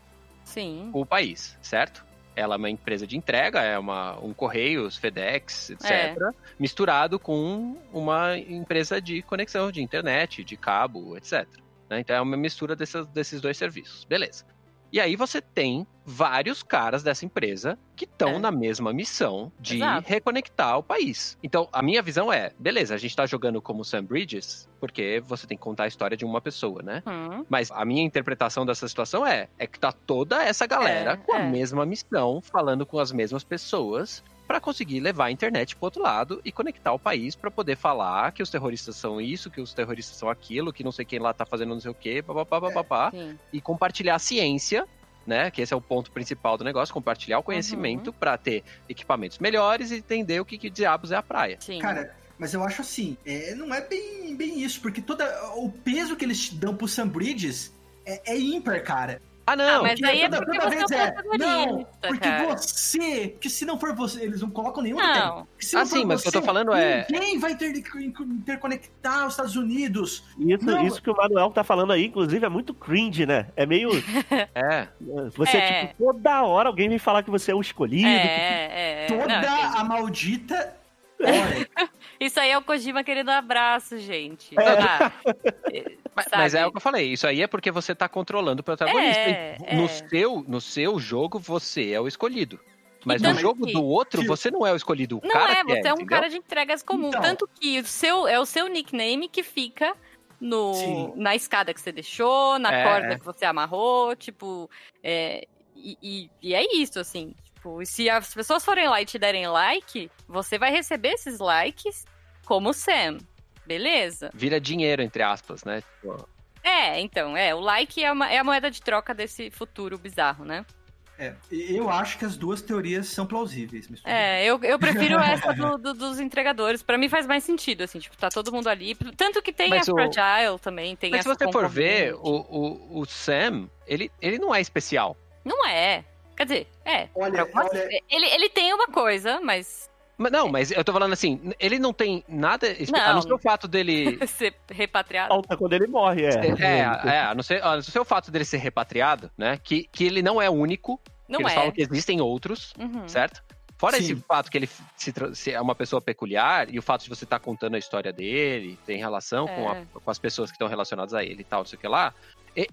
sim. o país, certo? Ela é uma empresa de entrega, é uma, um Correios, FedEx, etc. É. Misturado com uma empresa de conexão, de internet, de cabo, etc. né? Então é uma mistura dessas- desses dois serviços. Beleza. E aí você tem vários caras dessa empresa que estão É. na mesma missão de Exato. reconectar o país. Então, a minha visão é, beleza, a gente tá jogando como Sam Bridges, porque você tem que contar a história de uma pessoa, né? Hum, Mas a minha interpretação dessa situação é, é que tá toda essa galera É, com a é. mesma missão, falando com as mesmas pessoas, pra conseguir levar a internet pro outro lado e conectar o país pra poder falar que os terroristas são isso, que os terroristas são aquilo, que não sei quem lá tá fazendo não sei o quê, papapá, papapá, sim. e compartilhar a ciência. Né, que esse é o ponto principal do negócio, compartilhar o conhecimento Uhum. pra ter equipamentos melhores e entender o que, que diabos é a praia. Sim. Cara, mas eu acho assim, é, não é bem, bem isso, porque toda, o peso que eles dão pro Sam Bridges é, é ímpar, cara. Ah, não! Ah, mas Que aí é toda- porque toda você é o vez Não, porque cara. você, que se não for você, eles não colocam nenhum. Não, se Ah, não for sim, mas o que eu tô falando é- Ninguém vai inter- interconectar os Estados Unidos. Isso, Não. isso que o Manuel tá falando aí, inclusive, é muito cringe, né? É meio. É, Você, É. tipo, toda hora alguém vem falar que você é o escolhido. que- é, é. Toda Não, a maldita. Isso aí é o Kojima querendo abraço, gente. É. Ah, Mas, mas é o que eu falei, isso aí é porque você tá controlando o protagonista. É, E no, é. seu, no seu jogo, você é o escolhido. Mas Então, no jogo que- do outro, você não é o escolhido. O Não cara é, que você é um entendeu? cara de entregas comum. Então. Tanto que o seu, é o seu nickname que fica no, Sim. na escada que você deixou, na É, corda é. que você amarrou, tipo. é, e, e- e é isso, assim. Tipo, se as pessoas forem lá e te derem like, você vai receber esses likes como Sam. Beleza? Vira dinheiro, entre aspas, né? Tipo, É, então, é. O like é, uma- é a moeda de troca desse futuro bizarro, né? é, eu acho que as duas teorias são plausíveis. É, eu, eu prefiro essa do- do- dos entregadores. Pra mim faz mais sentido, assim, tipo, tá todo mundo ali. Tanto que tem Mas a o- Fragile também, tem Mas se você for ver, o, o, o Sam, ele, ele não é especial. Não é. Quer dizer, é. Olha, olha- Ele, ele tem uma coisa, mas Mas, não, mas eu tô falando assim, ele não tem nada especial. A Não. ser o fato dele. ser repatriado. Falta quando ele morre, é. É, é, a não ser, a não ser o fato dele ser repatriado, né? Que, que ele não é único. Não eles é. falam que existem outros. Uhum. certo? Fora Sim. esse fato que ele se, se é uma pessoa peculiar e o fato de você estar contando a história dele, tem relação com, a- É. com as pessoas que estão relacionadas a ele e tal, não sei o que lá.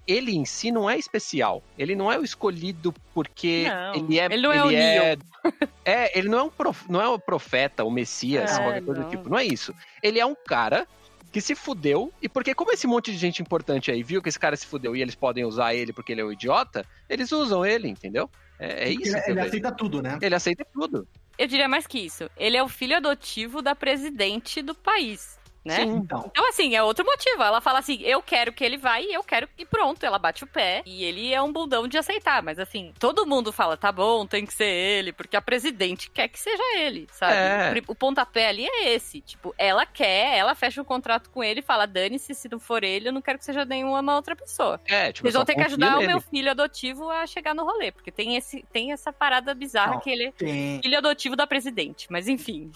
Ele em si não é especial. Ele não é o escolhido porque Não, ele é. ele não é o é, é, ele não é um prof- não é o profeta, o Messias, É, qualquer coisa não. do tipo. Não é isso. Ele é um cara que se fudeu, e porque como esse monte de gente importante aí viu que esse cara se fudeu e eles podem usar ele porque ele é um idiota, eles usam ele, entendeu? É, é isso ele, ele aceita tudo, né? Ele aceita tudo. Eu diria mais que isso. Ele é o filho adotivo da presidente do país. Né? Sim. Então, Então, assim, é outro motivo. Ela fala assim: eu quero que ele vá e eu quero que pronto. Ela bate o pé e ele é um bundão de aceitar. Mas, assim, todo mundo fala: tá bom, tem que ser ele, porque a presidente quer que seja ele, sabe? É. O pontapé ali é esse. Tipo, ela quer, ela fecha um contrato com ele e fala: dane-se, se não for ele, eu não quero que seja nenhuma outra pessoa. É, tipo, Vocês vão ter que ajudar o nele. meu filho adotivo a chegar no rolê, porque tem, esse, tem essa parada bizarra Não. que ele é tem, filho adotivo da presidente. Mas, enfim.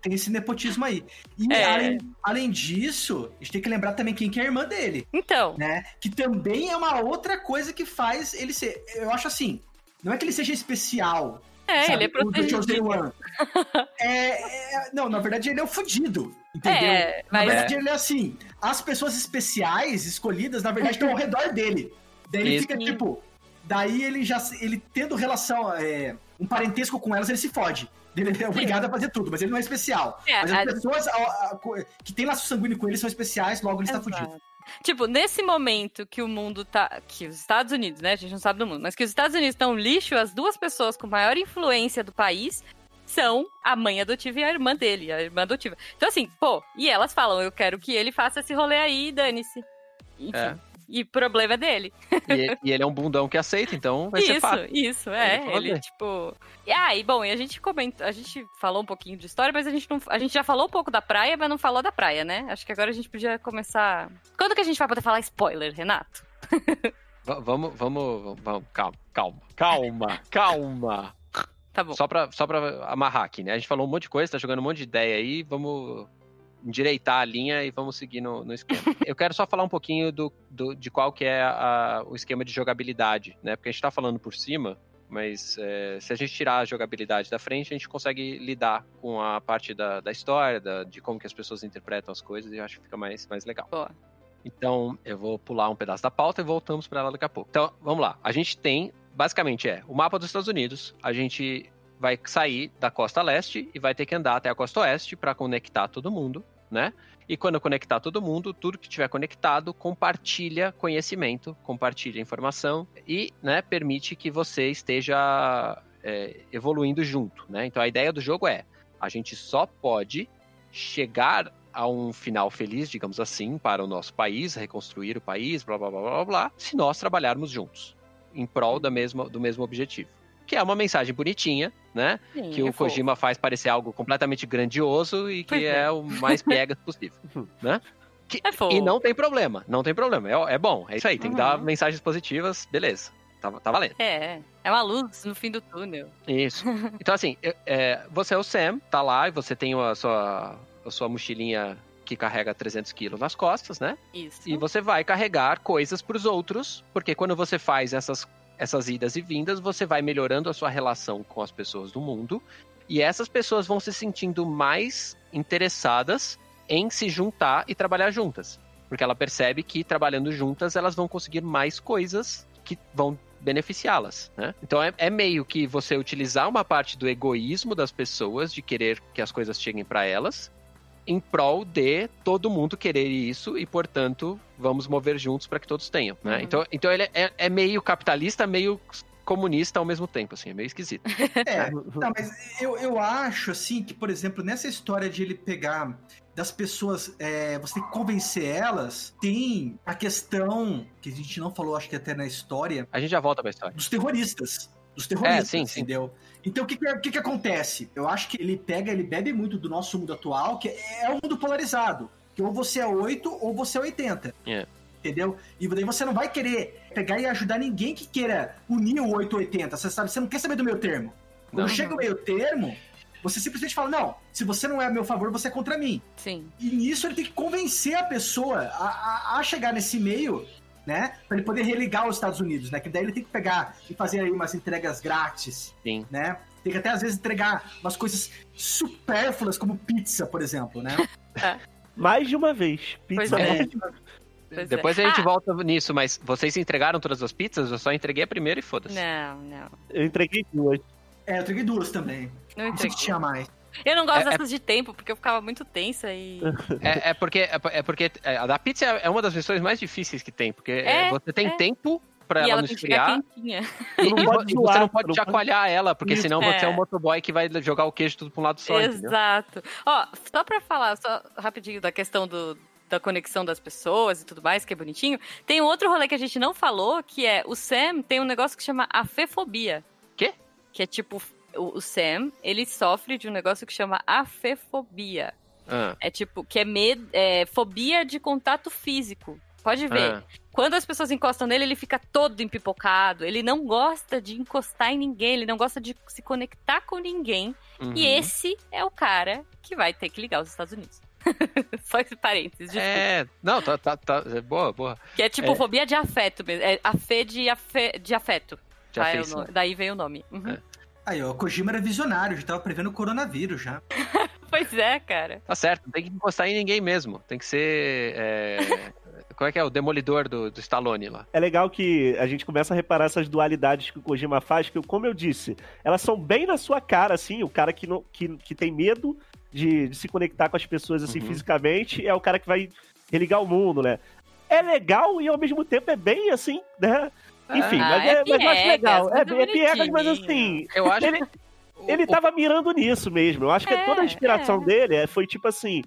tem esse nepotismo aí. E É. além, além disso, a gente tem que lembrar também quem que é a irmã dele, Então, né? Que também é uma outra coisa que faz ele ser. Eu acho assim. Não é que ele seja especial. é, sabe? ele é protegido. One. É, é- não, na verdade ele é o fudido. Entendeu? É, Na mas verdade, ele é assim: as pessoas especiais, escolhidas, na verdade, estão ao redor dele. Daí ele Isso. fica tipo. Daí ele já. Ele tendo relação, é, um parentesco com elas, ele se fode. Ele é obrigado a fazer tudo, mas ele não é especial. É, mas as a- pessoas a- a- que têm laço sanguíneo com ele são especiais, logo ele está fudido. Tipo, nesse momento que o mundo tá. Que os Estados Unidos, né? A gente não sabe do mundo, mas que os Estados Unidos estão lixo, as duas pessoas com maior influência do país são a mãe adotiva e a irmã dele, a irmã adotiva. Então, assim, pô, e elas falam: eu quero que ele faça esse rolê aí e dane-se. Enfim. É. E problema é dele. E, e ele é um bundão que aceita, então vai ser isso, fácil. isso, é. Ele Ele, tipo. E aí, bom, e a gente comentou, a gente falou um pouquinho de história, mas a gente não. A gente já falou um pouco da praia, mas não falou da praia, né? Acho que agora a gente podia começar. Quando que a gente vai poder falar spoiler, Renato? Va- Vamos, vamos, vamos, calma, calma, calma, calma. Tá bom. Só pra, só pra amarrar aqui, né? A gente falou um monte de coisa, tá jogando um monte de ideia aí, vamos endireitar a linha e vamos seguir no, no esquema. Eu quero só falar um pouquinho do, do- de qual que é a- o esquema de jogabilidade, né? Porque a gente tá falando por cima, mas é, se a gente tirar a jogabilidade da frente, a gente consegue lidar com a parte da, da história, da- de como que as pessoas interpretam as coisas, e eu acho que fica mais, mais legal. Boa. Então, eu vou pular um pedaço da pauta e voltamos para ela daqui a pouco. Então, vamos lá. A gente tem, basicamente, é o mapa dos Estados Unidos. A gente vai sair da costa leste e vai ter que andar até a costa oeste para conectar todo mundo, né? E quando conectar todo mundo, tudo que tiver conectado compartilha conhecimento, compartilha informação e, né, permite que você esteja é, evoluindo junto, né? Então, a ideia do jogo é: a gente só pode chegar a um final feliz, digamos assim, para o nosso país, reconstruir o país, blá blá blá blá blá, se nós trabalharmos juntos, em prol da mesma, do mesmo objetivo. Que é uma mensagem bonitinha, né? Sim, Que é o fofo. Kojima faz parecer algo completamente grandioso e que é. é. o mais piegas possível, né? Que- É e não tem problema, não tem problema. É, é bom, é isso aí, tem que dar Uhum. mensagens positivas, beleza. Tá, tá valendo. É, é uma luz no fim do túnel. Isso. Então, assim, é, você é o Sam, tá lá e você tem a sua, a sua mochilinha que carrega 300 quilos nas costas, né? Isso. E você vai carregar coisas pros outros, porque quando você faz essas, essas idas e vindas, você vai melhorando a sua relação com as pessoas do mundo. E essas pessoas vão se sentindo mais interessadas em se juntar e trabalhar juntas. Porque ela percebe que trabalhando juntas elas vão conseguir mais coisas que vão beneficiá-las, né? Então é, é meio que você utilizar uma parte do egoísmo das pessoas de querer que as coisas cheguem para elas em prol de todo mundo querer isso e, portanto, vamos mover juntos para que todos tenham, né? Uhum. Então, então ele é, é meio capitalista, meio comunista ao mesmo tempo, assim, é meio esquisito. É, não, mas eu, eu acho, assim, que, por exemplo, nessa história de ele pegar das pessoas, é, você tem que convencer elas, tem a questão, que a gente não falou, acho que até na história, A gente já volta pra história. dos terroristas. Dos terroristas, É, sim, sim. entendeu? Então, o que, que, que acontece? Eu acho que ele pega, ele bebe muito do nosso mundo atual, que é um mundo polarizado. Que ou você é 8 ou você é 80. É. Entendeu? E daí você não vai querer pegar e ajudar ninguém que queira unir o 880. Você sabe, você não quer saber do meio termo. Quando Não. chega o meio termo, você simplesmente fala: não, se você não é a meu favor, você é contra mim. Sim. E nisso ele tem que convencer a pessoa a, a- a chegar nesse meio, né? Pra ele poder religar os Estados Unidos, né? Que daí ele tem que pegar e fazer aí umas entregas grátis, Sim. né? Tem que até às vezes entregar umas coisas supérfluas, como pizza, por exemplo, né? Mais de uma vez. Pois Pizza é. mais de uma vez. Pois é. Depois a gente Ah. volta nisso, mas vocês entregaram todas as pizzas? Eu só entreguei a primeira e foda-se. Não, não. Eu entreguei duas. É, eu entreguei duas também. Não Não sei que entreguei. tinha mais. Eu não gosto É- é- dessas de tempo, porque eu ficava muito tensa e. É, é porque, é, é porque é, a da pizza é uma das missões mais difíceis que tem, porque é, você tem é. tempo pra e ela ela não esfriar. E, você não pode chacoalhar ela, porque senão É. você é um motoboy que vai jogar o queijo tudo pra um lado só. entendeu? Exato. Ó, só pra falar, só rapidinho da questão do, da conexão das pessoas e tudo mais, que é bonitinho, tem um outro rolê que a gente não falou, que é o Sam tem um negócio que chama afefobia. Quê? Que é tipo, o, o Sam, ele sofre de um negócio que chama afefobia. Ah, É tipo, que é, med é fobia de contato físico. Pode ver. ah. Quando as pessoas encostam nele, ele fica todo empipocado. Ele não gosta de encostar em ninguém, ele não gosta de se conectar com ninguém. Uhum. E esse é o cara que vai ter que ligar os Estados Unidos. Só esse parênteses, desculpa. É, não, tá, tá, tá. é Boa, boa. Que é tipo é. fobia de afeto mesmo. É afê de, afe, de afeto. Tá? É o afeição. no- Daí veio o nome. Uhum. É. Aí, ó, o Kojima era visionário, já tava prevendo o coronavírus já. Pois é, cara. Tá certo, não tem que encostar em ninguém mesmo. Tem que ser. É... Qual é que é? O demolidor do, do Stallone lá. É legal que a gente começa a reparar essas dualidades que o Kojima faz, que, como eu disse, elas são bem na sua cara, assim, o cara que, não, que, que tem medo de, de se conectar com as pessoas, assim, Uhum. fisicamente, é o cara que vai religar o mundo, né? É legal e, ao mesmo tempo, é bem, assim, né? Enfim, Ah, mas, é é, mas eu acho legal. É, é é piegas, mas assim... Eu acho Ele- o- Ele tava mirando nisso mesmo. Eu acho que É, toda a inspiração é. dele é- foi tipo assim.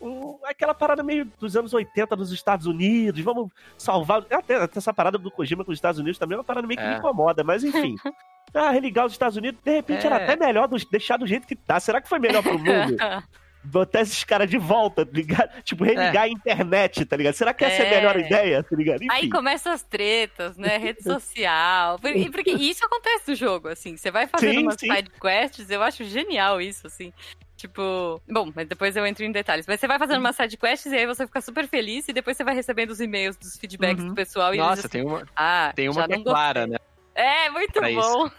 um- aquela parada meio dos anos 80 dos Estados Unidos, vamos salvar. Até, até essa parada do Kojima com os Estados Unidos também é uma parada meio que É. me incomoda, mas enfim. Ah, religar os Estados Unidos, de repente É. era até melhor do- deixar do jeito que tá. Será que foi melhor pro mundo? Botar esses caras de volta, tá ligado? Tipo, religar a internet, tá ligado? Será que essa é a É. melhor ideia, tá ligado? Enfim. Aí começam as tretas, né? Rede social. Por- e Porque isso acontece no jogo, assim. Você vai fazendo Sim, umas sim. side quests, eu acho genial isso, assim. Tipo, bom, mas depois eu entro em detalhes. Mas você vai fazendo umas side quests e aí você fica super feliz e depois você vai recebendo os e-mails dos feedbacks Uhum. do pessoal e eles Nossa, assim, tem uma, ah, tem uma que é clara, né? É, muito pra isso. bom.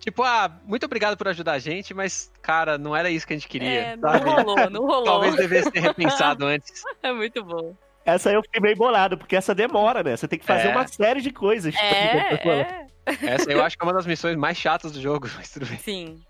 Tipo, ah, muito obrigado por ajudar a gente, mas, cara, não era isso que a gente queria. É, não sabe? rolou, não rolou. Talvez devesse ter repensado antes. É muito bom. Essa eu fiquei meio bolado, porque essa demora, né? Você tem que fazer É. uma série de coisas. É, é. Essa eu acho que é uma das missões mais chatas do jogo, mas tudo bem. Sim.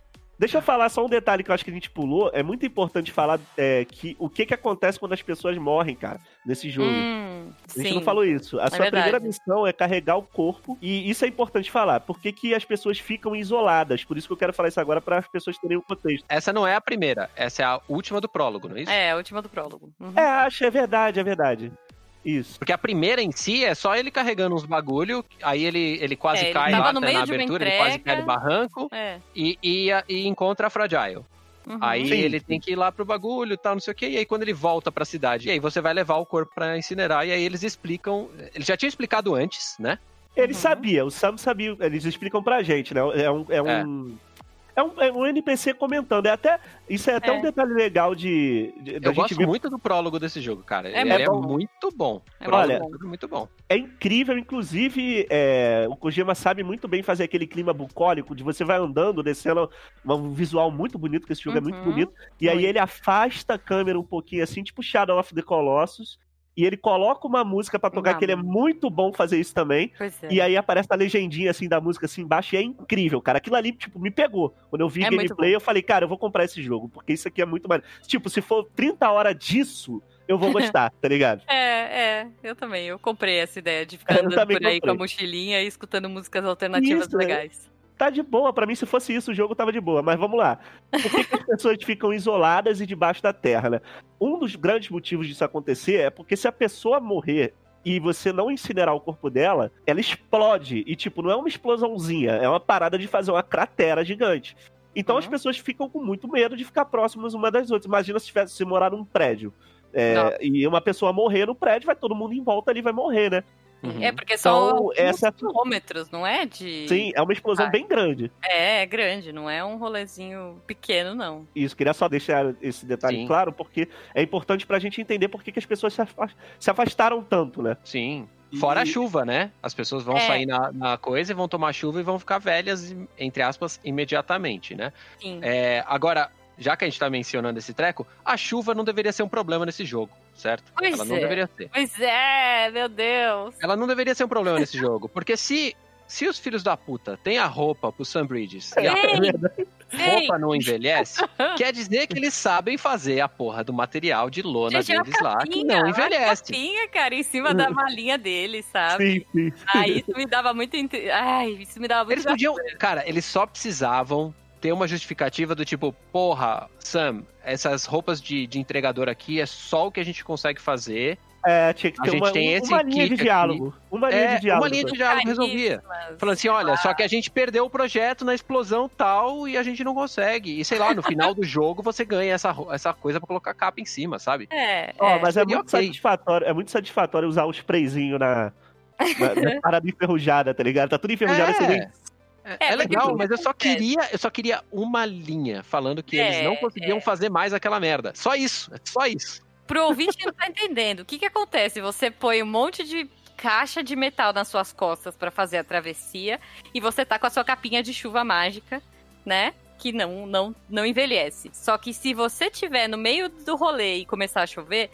Deixa eu falar só um detalhe que eu acho que a gente pulou. É muito importante falar é, que o que, que acontece quando as pessoas morrem, cara, nesse jogo. Hum, A gente sim. não falou isso. A sua verdade. primeira missão é carregar o corpo, e isso é importante falar. Por que, que as pessoas ficam isoladas? Por isso que eu quero falar isso agora para as pessoas terem o contexto. Essa não é a primeira, essa é a última do prólogo, não é isso? É, a última do prólogo. Uhum. É, acho, é verdade, é verdade. Isso. Porque a primeira em si é só ele carregando uns bagulho, aí ele, ele quase É, ele cai lá no tá meio na de uma abertura, ele quase cai no barranco É. e, e, e encontra a Fragile. Uhum. Aí Sim, ele tem que ir lá pro bagulho e tal, não sei o que. E aí quando ele volta pra cidade, e aí você vai levar o corpo pra incinerar. E aí eles explicam. Eles já tinham explicado antes, né? Ele Uhum. sabia, o Sam sabia, eles explicam pra gente, né? É um. É um... É um, é um NPC comentando. É até, isso é até É. um detalhe legal de, de da Eu gente gosto ver muito do prólogo desse jogo, cara. É ele muito é bom. muito bom. É Prólogo muito é bom. é incrível, inclusive, é, o Kojima sabe muito bem fazer aquele clima bucólico de você vai andando, descendo um visual muito bonito, que esse jogo é muito Uhum. bonito, e aí Muito. ele afasta a câmera um pouquinho assim, tipo Shadow of the Colossus, e ele coloca uma música pra tocar, Uma que ele é muito bom fazer isso também, é. e aí aparece a legendinha assim da música assim embaixo, e é incrível, cara. Aquilo ali, tipo, me pegou. Quando eu vi É gameplay, eu falei, cara, eu vou comprar esse jogo, porque isso aqui é muito mais. Tipo, se for 30 horas disso, eu vou gostar, tá ligado? É, é, eu também. Eu comprei essa ideia de ficar andando por aí com a comprei. mochilinha e escutando músicas alternativas Isso, né? legais. Tá de boa. Pra mim, se fosse isso, o jogo tava de boa. Mas vamos lá. Por que, que as pessoas ficam isoladas e debaixo da terra, né? Um dos grandes motivos disso acontecer é porque se a pessoa morrer e você não incinerar o corpo dela, ela explode. E, tipo, não é uma explosãozinha, é uma parada de fazer uma cratera gigante. Então as Uhum. pessoas ficam com muito medo de ficar próximas uma das outras. Imagina se tivesse se morar num prédio. é, e uma pessoa morrer no prédio, vai todo mundo em volta ali vai morrer, né? Uhum. É, porque são Então, essa é quilômetros, não é? De... Sim, é uma explosão Ah. bem grande. É, é grande, não é um rolezinho pequeno, não. Isso, queria só deixar esse detalhe Sim. claro, porque é importante pra gente entender por que, que as pessoas se afa- se afastaram tanto, né? Sim. E- Fora a chuva, né? As pessoas vão É. sair na, na coisa e vão tomar chuva e vão ficar velhas, entre aspas, imediatamente, né? Sim. É, agora, já que a gente tá mencionando esse treco, a chuva não deveria ser um problema nesse jogo, certo? Pois Ela não é. deveria ser. Pois é, meu Deus. Ela não deveria ser um problema nesse jogo, porque se se os filhos da puta têm a roupa pro Sam Bridges e a Ei, ei, roupa não envelhece, quer dizer que eles sabem fazer a porra do material de lona Gente, é deles lá que capinha, não uma envelhece. capinha, cara, em cima da malinha dele, sabe? Sim, sim. Aí isso me dava muito. Ai, isso me dava muito. Eles podiam. Cara, eles só precisavam ter uma justificativa do tipo, porra, Sam, essas roupas de, de entregador aqui é só o que a gente consegue fazer. É, tinha que A ter gente uma, tem esse uma linha de diálogo. Uma linha É, de diálogo. uma linha de diálogo resolvia. Falando assim, olha, só que a gente perdeu o projeto na explosão tal e a gente não consegue. E sei lá, no final do jogo você ganha essa, essa coisa pra colocar capa em cima, sabe? É, Ó, é. mas é seria muito ok. satisfatório, é muito satisfatório usar o sprayzinho na, na, na parada enferrujada, tá ligado? Tá tudo enferrujado, É. você nem... É, É, é legal, mas eu só queria, eu só queria uma linha falando que É, eles não conseguiam é. fazer mais aquela merda. Só isso, é só isso. Pro ouvinte que não tá entendendo, o que que acontece? Você põe um monte de caixa de metal nas suas costas pra fazer a travessia e você tá com a sua capinha de chuva mágica, né? Que não, não, não envelhece. Só que se você tiver no meio do rolê e começar a chover,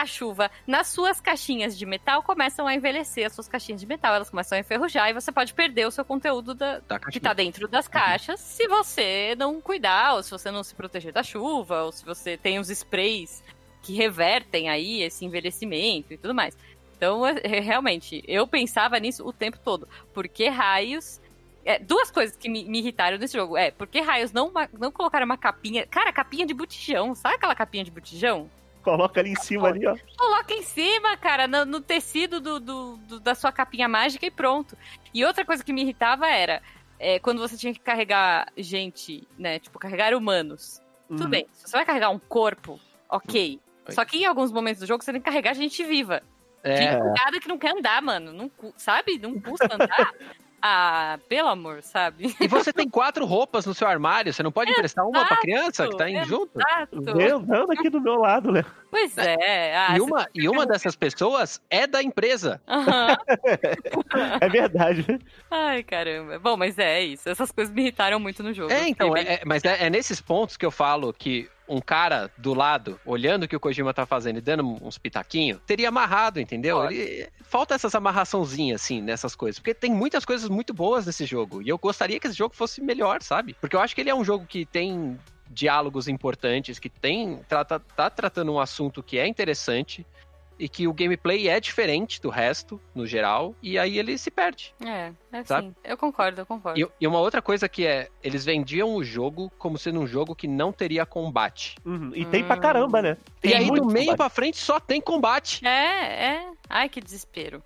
a chuva nas suas caixinhas de metal começam a envelhecer as suas caixinhas de metal, elas começam a enferrujar e você pode perder o seu conteúdo da, Tá, que tá dentro das caixas se você não cuidar, ou se você não se proteger da chuva, ou se você tem os sprays que revertem aí esse envelhecimento e tudo mais. Então, é- é, realmente, eu pensava nisso o tempo todo. Por que raios. é, duas coisas que me, me irritaram nesse jogo. É, por que raios não, não colocaram uma capinha. Cara, capinha de botijão. Sabe aquela capinha de botijão? Coloca ali em cima ali, ó. Coloca em cima, cara, no, no tecido do, do- do- da sua capinha mágica e pronto. E outra coisa que me irritava era é, quando você tinha que carregar gente, né? Tipo, carregar humanos. Tudo Uhum. bem, se você vai carregar um corpo, ok. Oi. Só que em alguns momentos do jogo você tem que carregar gente viva. É, nada que não quer andar, mano. Não, sabe? Não custa andar. ah, pelo amor, sabe? E você tem quatro roupas no seu armário, você não pode emprestar uma pra criança que tá indo junto? Exato. Vem andando aqui do meu lado, né? Pois é. Ah, E uma, e uma dessas pessoas é da empresa. Aham. É verdade. Ai, caramba. Bom, mas é isso. Essas coisas me irritaram muito no jogo. É, então, fiquei bem- é- é- mas é, é nesses pontos que eu falo que um cara do lado, olhando o que o Kojima tá fazendo e dando uns pitaquinhos, teria amarrado, entendeu? Ele- falta essas amarraçãozinhas, assim, nessas coisas. Porque tem muitas coisas muito boas nesse jogo. E eu gostaria que esse jogo fosse melhor, sabe? Porque eu acho que ele é um jogo que tem diálogos importantes, que tem trata, tá tratando um assunto que é interessante e que o gameplay é diferente do resto, no geral, e aí ele se perde. É, é Sabe? sim. Eu concordo, eu concordo. E, e uma outra coisa que é, eles vendiam o jogo como sendo um jogo que não teria combate. Uhum. E tem pra caramba, né? Tem e aí do meio combate. pra frente só tem combate. É, é. Ai, que desespero.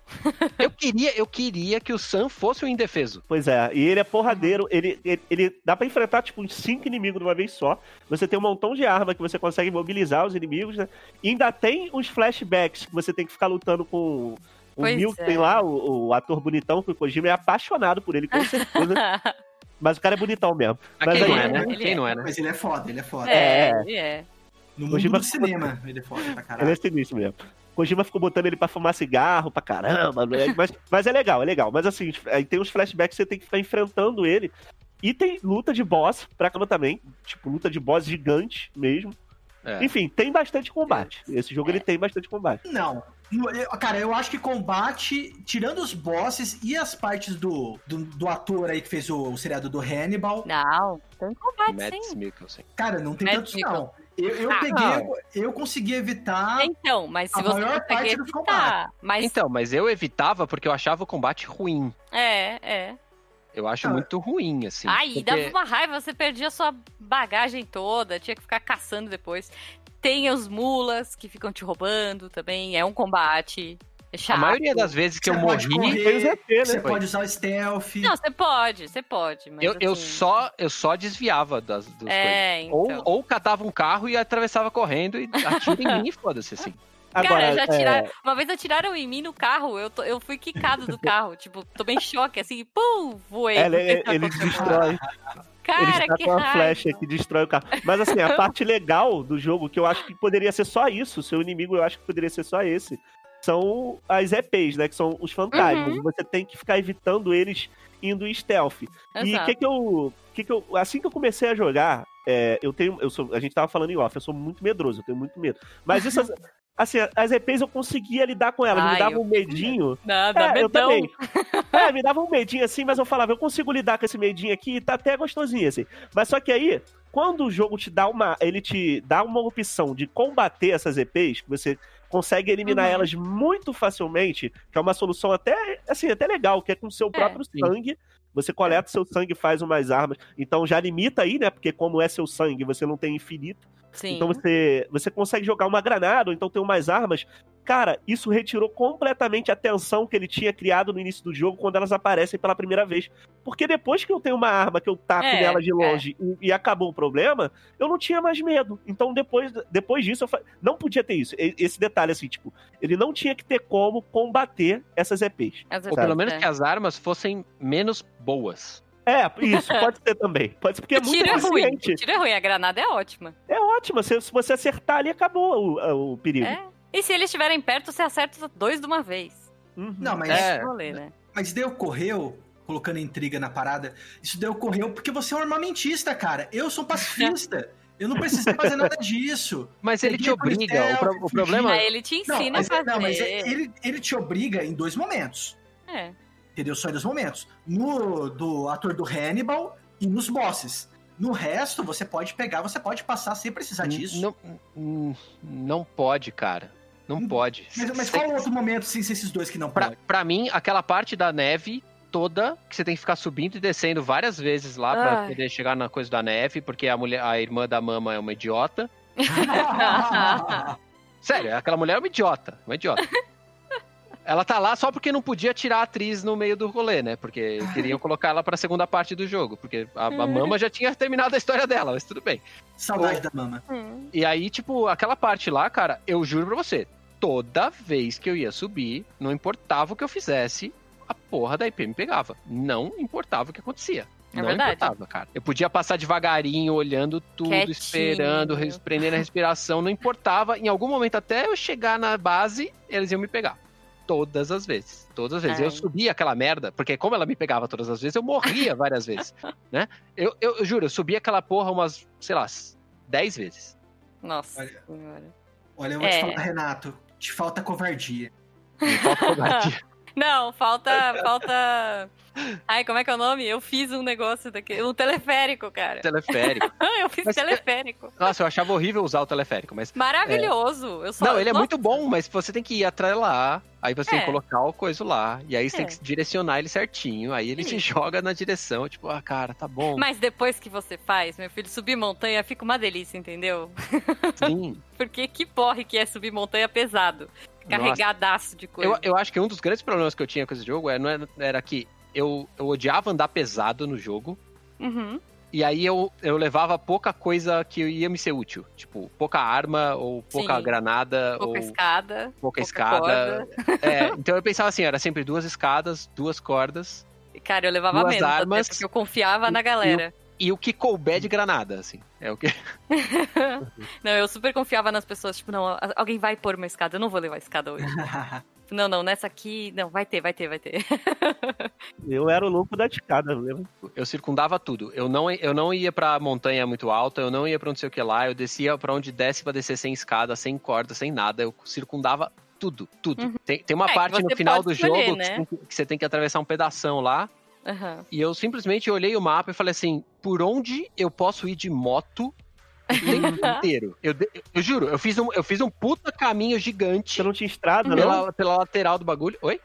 Eu queria, eu queria que o Sam fosse o indefeso. Pois é, e ele é porradeiro, ele, ele, ele dá pra enfrentar, tipo, uns cinco inimigos de uma vez só. Você tem um montão de arma que você consegue mobilizar os inimigos, né? E ainda tem uns flashbacks que você tem que ficar lutando com o Pois Mil que é. tem lá, o, o ator bonitão, que o Kojima é apaixonado por ele, com certeza. Mas o cara é bonitão mesmo. Ah, Mas quem não aí- é, né? ele Quem é. não é, né? Mas ele é foda, ele é foda. é, É. ele é. No mundo Kojima do cinema, ele é foda pra Ele caralho. é sinistro mesmo. Kojima ficou botando ele pra fumar cigarro pra caramba, né? mas, mas é legal, é legal. Mas assim, aí tem uns flashbacks que você tem que ficar enfrentando ele. E tem luta de boss pra caramba também. Tipo, luta de boss gigante mesmo. É. Enfim, tem bastante combate. Esse jogo ele tem bastante combate. Não. Cara, eu acho que combate, tirando os bosses e as partes do, do, do ator aí que fez o, o seriado do Hannibal, Não, tem combate Mads sim. Mikkelsen. cara, não tem Matt tantos não. Eu, eu Ah, peguei, não. eu consegui evitar. Então, mas se A você maior consegue parte dos evitar. Mas Então, mas eu evitava porque eu achava o combate ruim. é, é. Eu acho Ah. muito ruim, assim. Aí porque- dava uma raiva, você perdia a sua bagagem toda, tinha que ficar caçando depois. Tem os mulas que ficam te roubando também, é um combate. É A chato. maioria das vezes que Você eu morri, correr, o ZP, Você né? pode usar o stealth. Não, você pode, você pode. Mas eu, eu assim, só eu só desviava das, das coisas. É, então. Ou, ou catava um carro e atravessava correndo e atira em mim e foda-se, assim. Cara, já é, tiraram. Uma vez atiraram em mim no carro, eu, tô- eu fui quicado do carro. tipo, tomei choque, assim, pum, voei. é, ele, ele destrói. Cara, ele está que com a raiva. flecha que destrói o carro. Mas assim, a parte legal do jogo, que eu acho que poderia ser só isso, o seu inimigo eu acho que poderia ser só esse, são as EPs, né? Que são os fantasmas. Uhum. Você tem que ficar evitando eles indo em stealth. E o Exato. que que eu, que que eu. Assim que eu comecei a jogar, é, eu tenho. Eu sou, a gente tava falando em off, eu sou muito medroso, eu tenho muito medo. Mas isso, Assim, as EPs eu conseguia lidar com elas, me Ai, dava eu- um medinho. Nada, É, eu também. É, me dava um medinho assim, mas eu falava, eu consigo lidar com esse medinho aqui e tá até gostosinho, assim. Mas só que aí, quando o jogo te dá uma. Ele te dá uma opção de combater essas EPs, que você consegue eliminar Uhum. elas muito facilmente, que é uma solução até, assim, até legal, que é com o seu próprio sim. sangue. Você coleta seu sangue e faz umas armas. Então já limita aí, né? Porque como é seu sangue, você não tem infinito. Sim. Então você, você consegue jogar uma granada, ou então ter umas armas. Cara, isso retirou completamente a tensão que ele tinha criado no início do jogo quando elas aparecem pela primeira vez. Porque depois que eu tenho uma arma que eu taco É, nela de é. longe e, e acabou o problema, eu não tinha mais medo. Então depois, depois disso, eu fa... não podia ter isso. Esse detalhe, assim, tipo, ele não tinha que ter como combater essas EPs. Ou pelo menos é. que as armas fossem menos boas. É, isso, pode ser também. Pode ser porque é O muito tiro é ruim. eficiente. O tiro é ruim, a granada é ótima. É ótimo. Se, se você acertar ali, acabou o, o perigo. É. E se eles estiverem perto, você acerta dois de uma vez. Uhum. Não, mas, É. Esse rolê, né? mas daí ocorreu, colocando intriga na parada, isso daí ocorreu porque você é um armamentista, cara. Eu sou um pacifista. Eu não precisei fazer nada disso. Mas ele te Peguei por obriga. O, stealth, pro- o problema. Aí ele te Não, ensina mas, a fazer. não, mas ele, ele te obriga em dois momentos. É. Entendeu? Só em dois momentos. No do ator do Hannibal e nos bosses. No resto, você pode pegar, você pode passar sem precisar disso. Não, não, não pode, cara. Não pode. Mas, mas qual outro momento sem ser esses dois que não Pra, pode? pra mim, aquela parte da neve toda, que você tem que ficar subindo e descendo várias vezes lá pra Ai. poder chegar na coisa da neve, porque a mulher, a irmã da mama é uma idiota. Sério, aquela mulher é uma idiota, uma idiota. Ela tá lá só porque não podia tirar a atriz no meio do rolê, né? Porque queriam colocar ela pra segunda parte do jogo, porque a, a mama já tinha terminado a história dela, mas tudo bem. Saudade da mama. Hum. E aí, tipo, aquela parte lá, cara, eu juro pra você, toda vez que eu ia subir, não importava o que eu fizesse, a porra da IP me pegava. Não importava o que acontecia. É não verdade. importava, cara. Eu podia passar devagarinho, olhando tudo, Quietinho. esperando, prendendo a respiração, não importava. Em algum momento, até eu chegar na base, eles iam me pegar. Todas as vezes. Todas as vezes. Ai. Eu subia aquela merda, porque como ela me pegava todas as vezes, eu morria várias vezes. Né? Eu, eu, eu juro, eu subi aquela porra umas, sei lá, 10 vezes. Nossa Olha. Olha, eu vou É. te falar, Renato, te falta covardia. Me falta covardia. Não, falta. falta. Ai, como é que é o nome? Eu fiz um negócio daqui. Um teleférico, cara. teleférico. Eu fiz Mas- teleférico. Nossa, eu achava horrível usar o teleférico, mas. Maravilhoso. Eu só, Não, ele é Nossa. muito bom, mas você tem que ir lá, aí você tem É. que colocar o coisa lá, e aí você tem É. que direcionar ele certinho, aí ele te Isso. joga na direção, tipo, ah, cara, tá bom. Mas depois que você faz, meu filho, subir montanha fica uma delícia, entendeu? Sim. Porque que porre que é subir montanha pesado. Carregadaço de coisa. Eu, eu acho que um dos grandes problemas que eu tinha com esse jogo era, não era, era que eu, eu odiava andar pesado no jogo, Uhum. e aí eu, eu levava pouca coisa que ia me ser útil. Tipo, pouca arma, ou pouca Sim. granada, Pouca ou escada. pouca, escada. É, então eu pensava assim, era sempre duas escadas, duas cordas, Cara, eu levava Duas menos, armas porque eu confiava e- na galera. E o que couber de granada, assim. É o que. Não, eu super confiava nas pessoas. Tipo, não, alguém vai pôr uma escada, eu não vou levar a escada hoje. não, não, nessa aqui, não, vai ter, vai ter, vai ter. Eu era o louco da escada, lembra? Eu circundava tudo. Eu não, eu não ia pra montanha muito alta, eu não ia pra não sei o que lá, eu descia pra onde desce pra descer sem escada, sem corda, sem nada. Eu circundava tudo, tudo. Tem, tem uma É, parte no final do escolher, jogo né? que, você tem que- que você tem que atravessar um pedação lá. Aham. E eu simplesmente olhei o mapa e falei assim: por onde eu posso ir de moto o tempo inteiro? Eu, eu juro, eu fiz, um, eu fiz um puta caminho gigante Você não tinha estrada, não? pela, pela lateral do bagulho. Oi?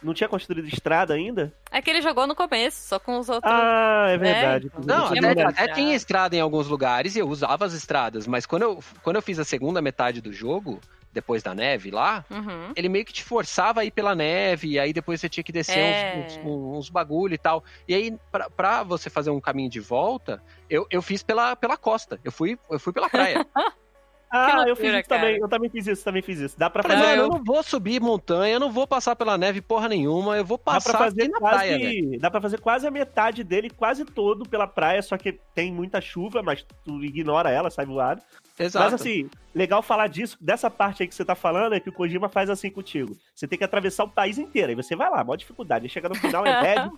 Não tinha construído estrada ainda? É que ele jogou no começo, só com os outros. Ah, é verdade. então. Não, tinha até, até estrada. tinha estrada em alguns lugares e eu usava as estradas, mas quando eu, quando eu fiz a segunda metade do jogo, depois da neve lá, Uhum. ele meio que te forçava a ir pela neve, e aí depois você tinha que descer É. uns, uns, uns bagulho e tal. E aí, pra, pra você fazer um caminho de volta, eu, eu fiz pela, pela costa. Eu fui, eu fui pela praia. Ah, Que eu fiz loucura, isso também. cara. Eu também fiz isso, também fiz isso. Dá pra fazer. mano, eu não vou subir montanha, eu não vou passar pela neve porra nenhuma, eu vou Dá pra passar fazer na quase. praia, velho. dá pra fazer quase a metade dele, quase todo pela praia, só que tem muita chuva, mas tu ignora ela, sai voado. Exato. Mas assim, legal falar disso, dessa parte aí que você tá falando, é que o Kojima faz assim contigo. Você tem que atravessar o país inteiro. Aí você vai lá, maior dificuldade. Aí chega no final, é red.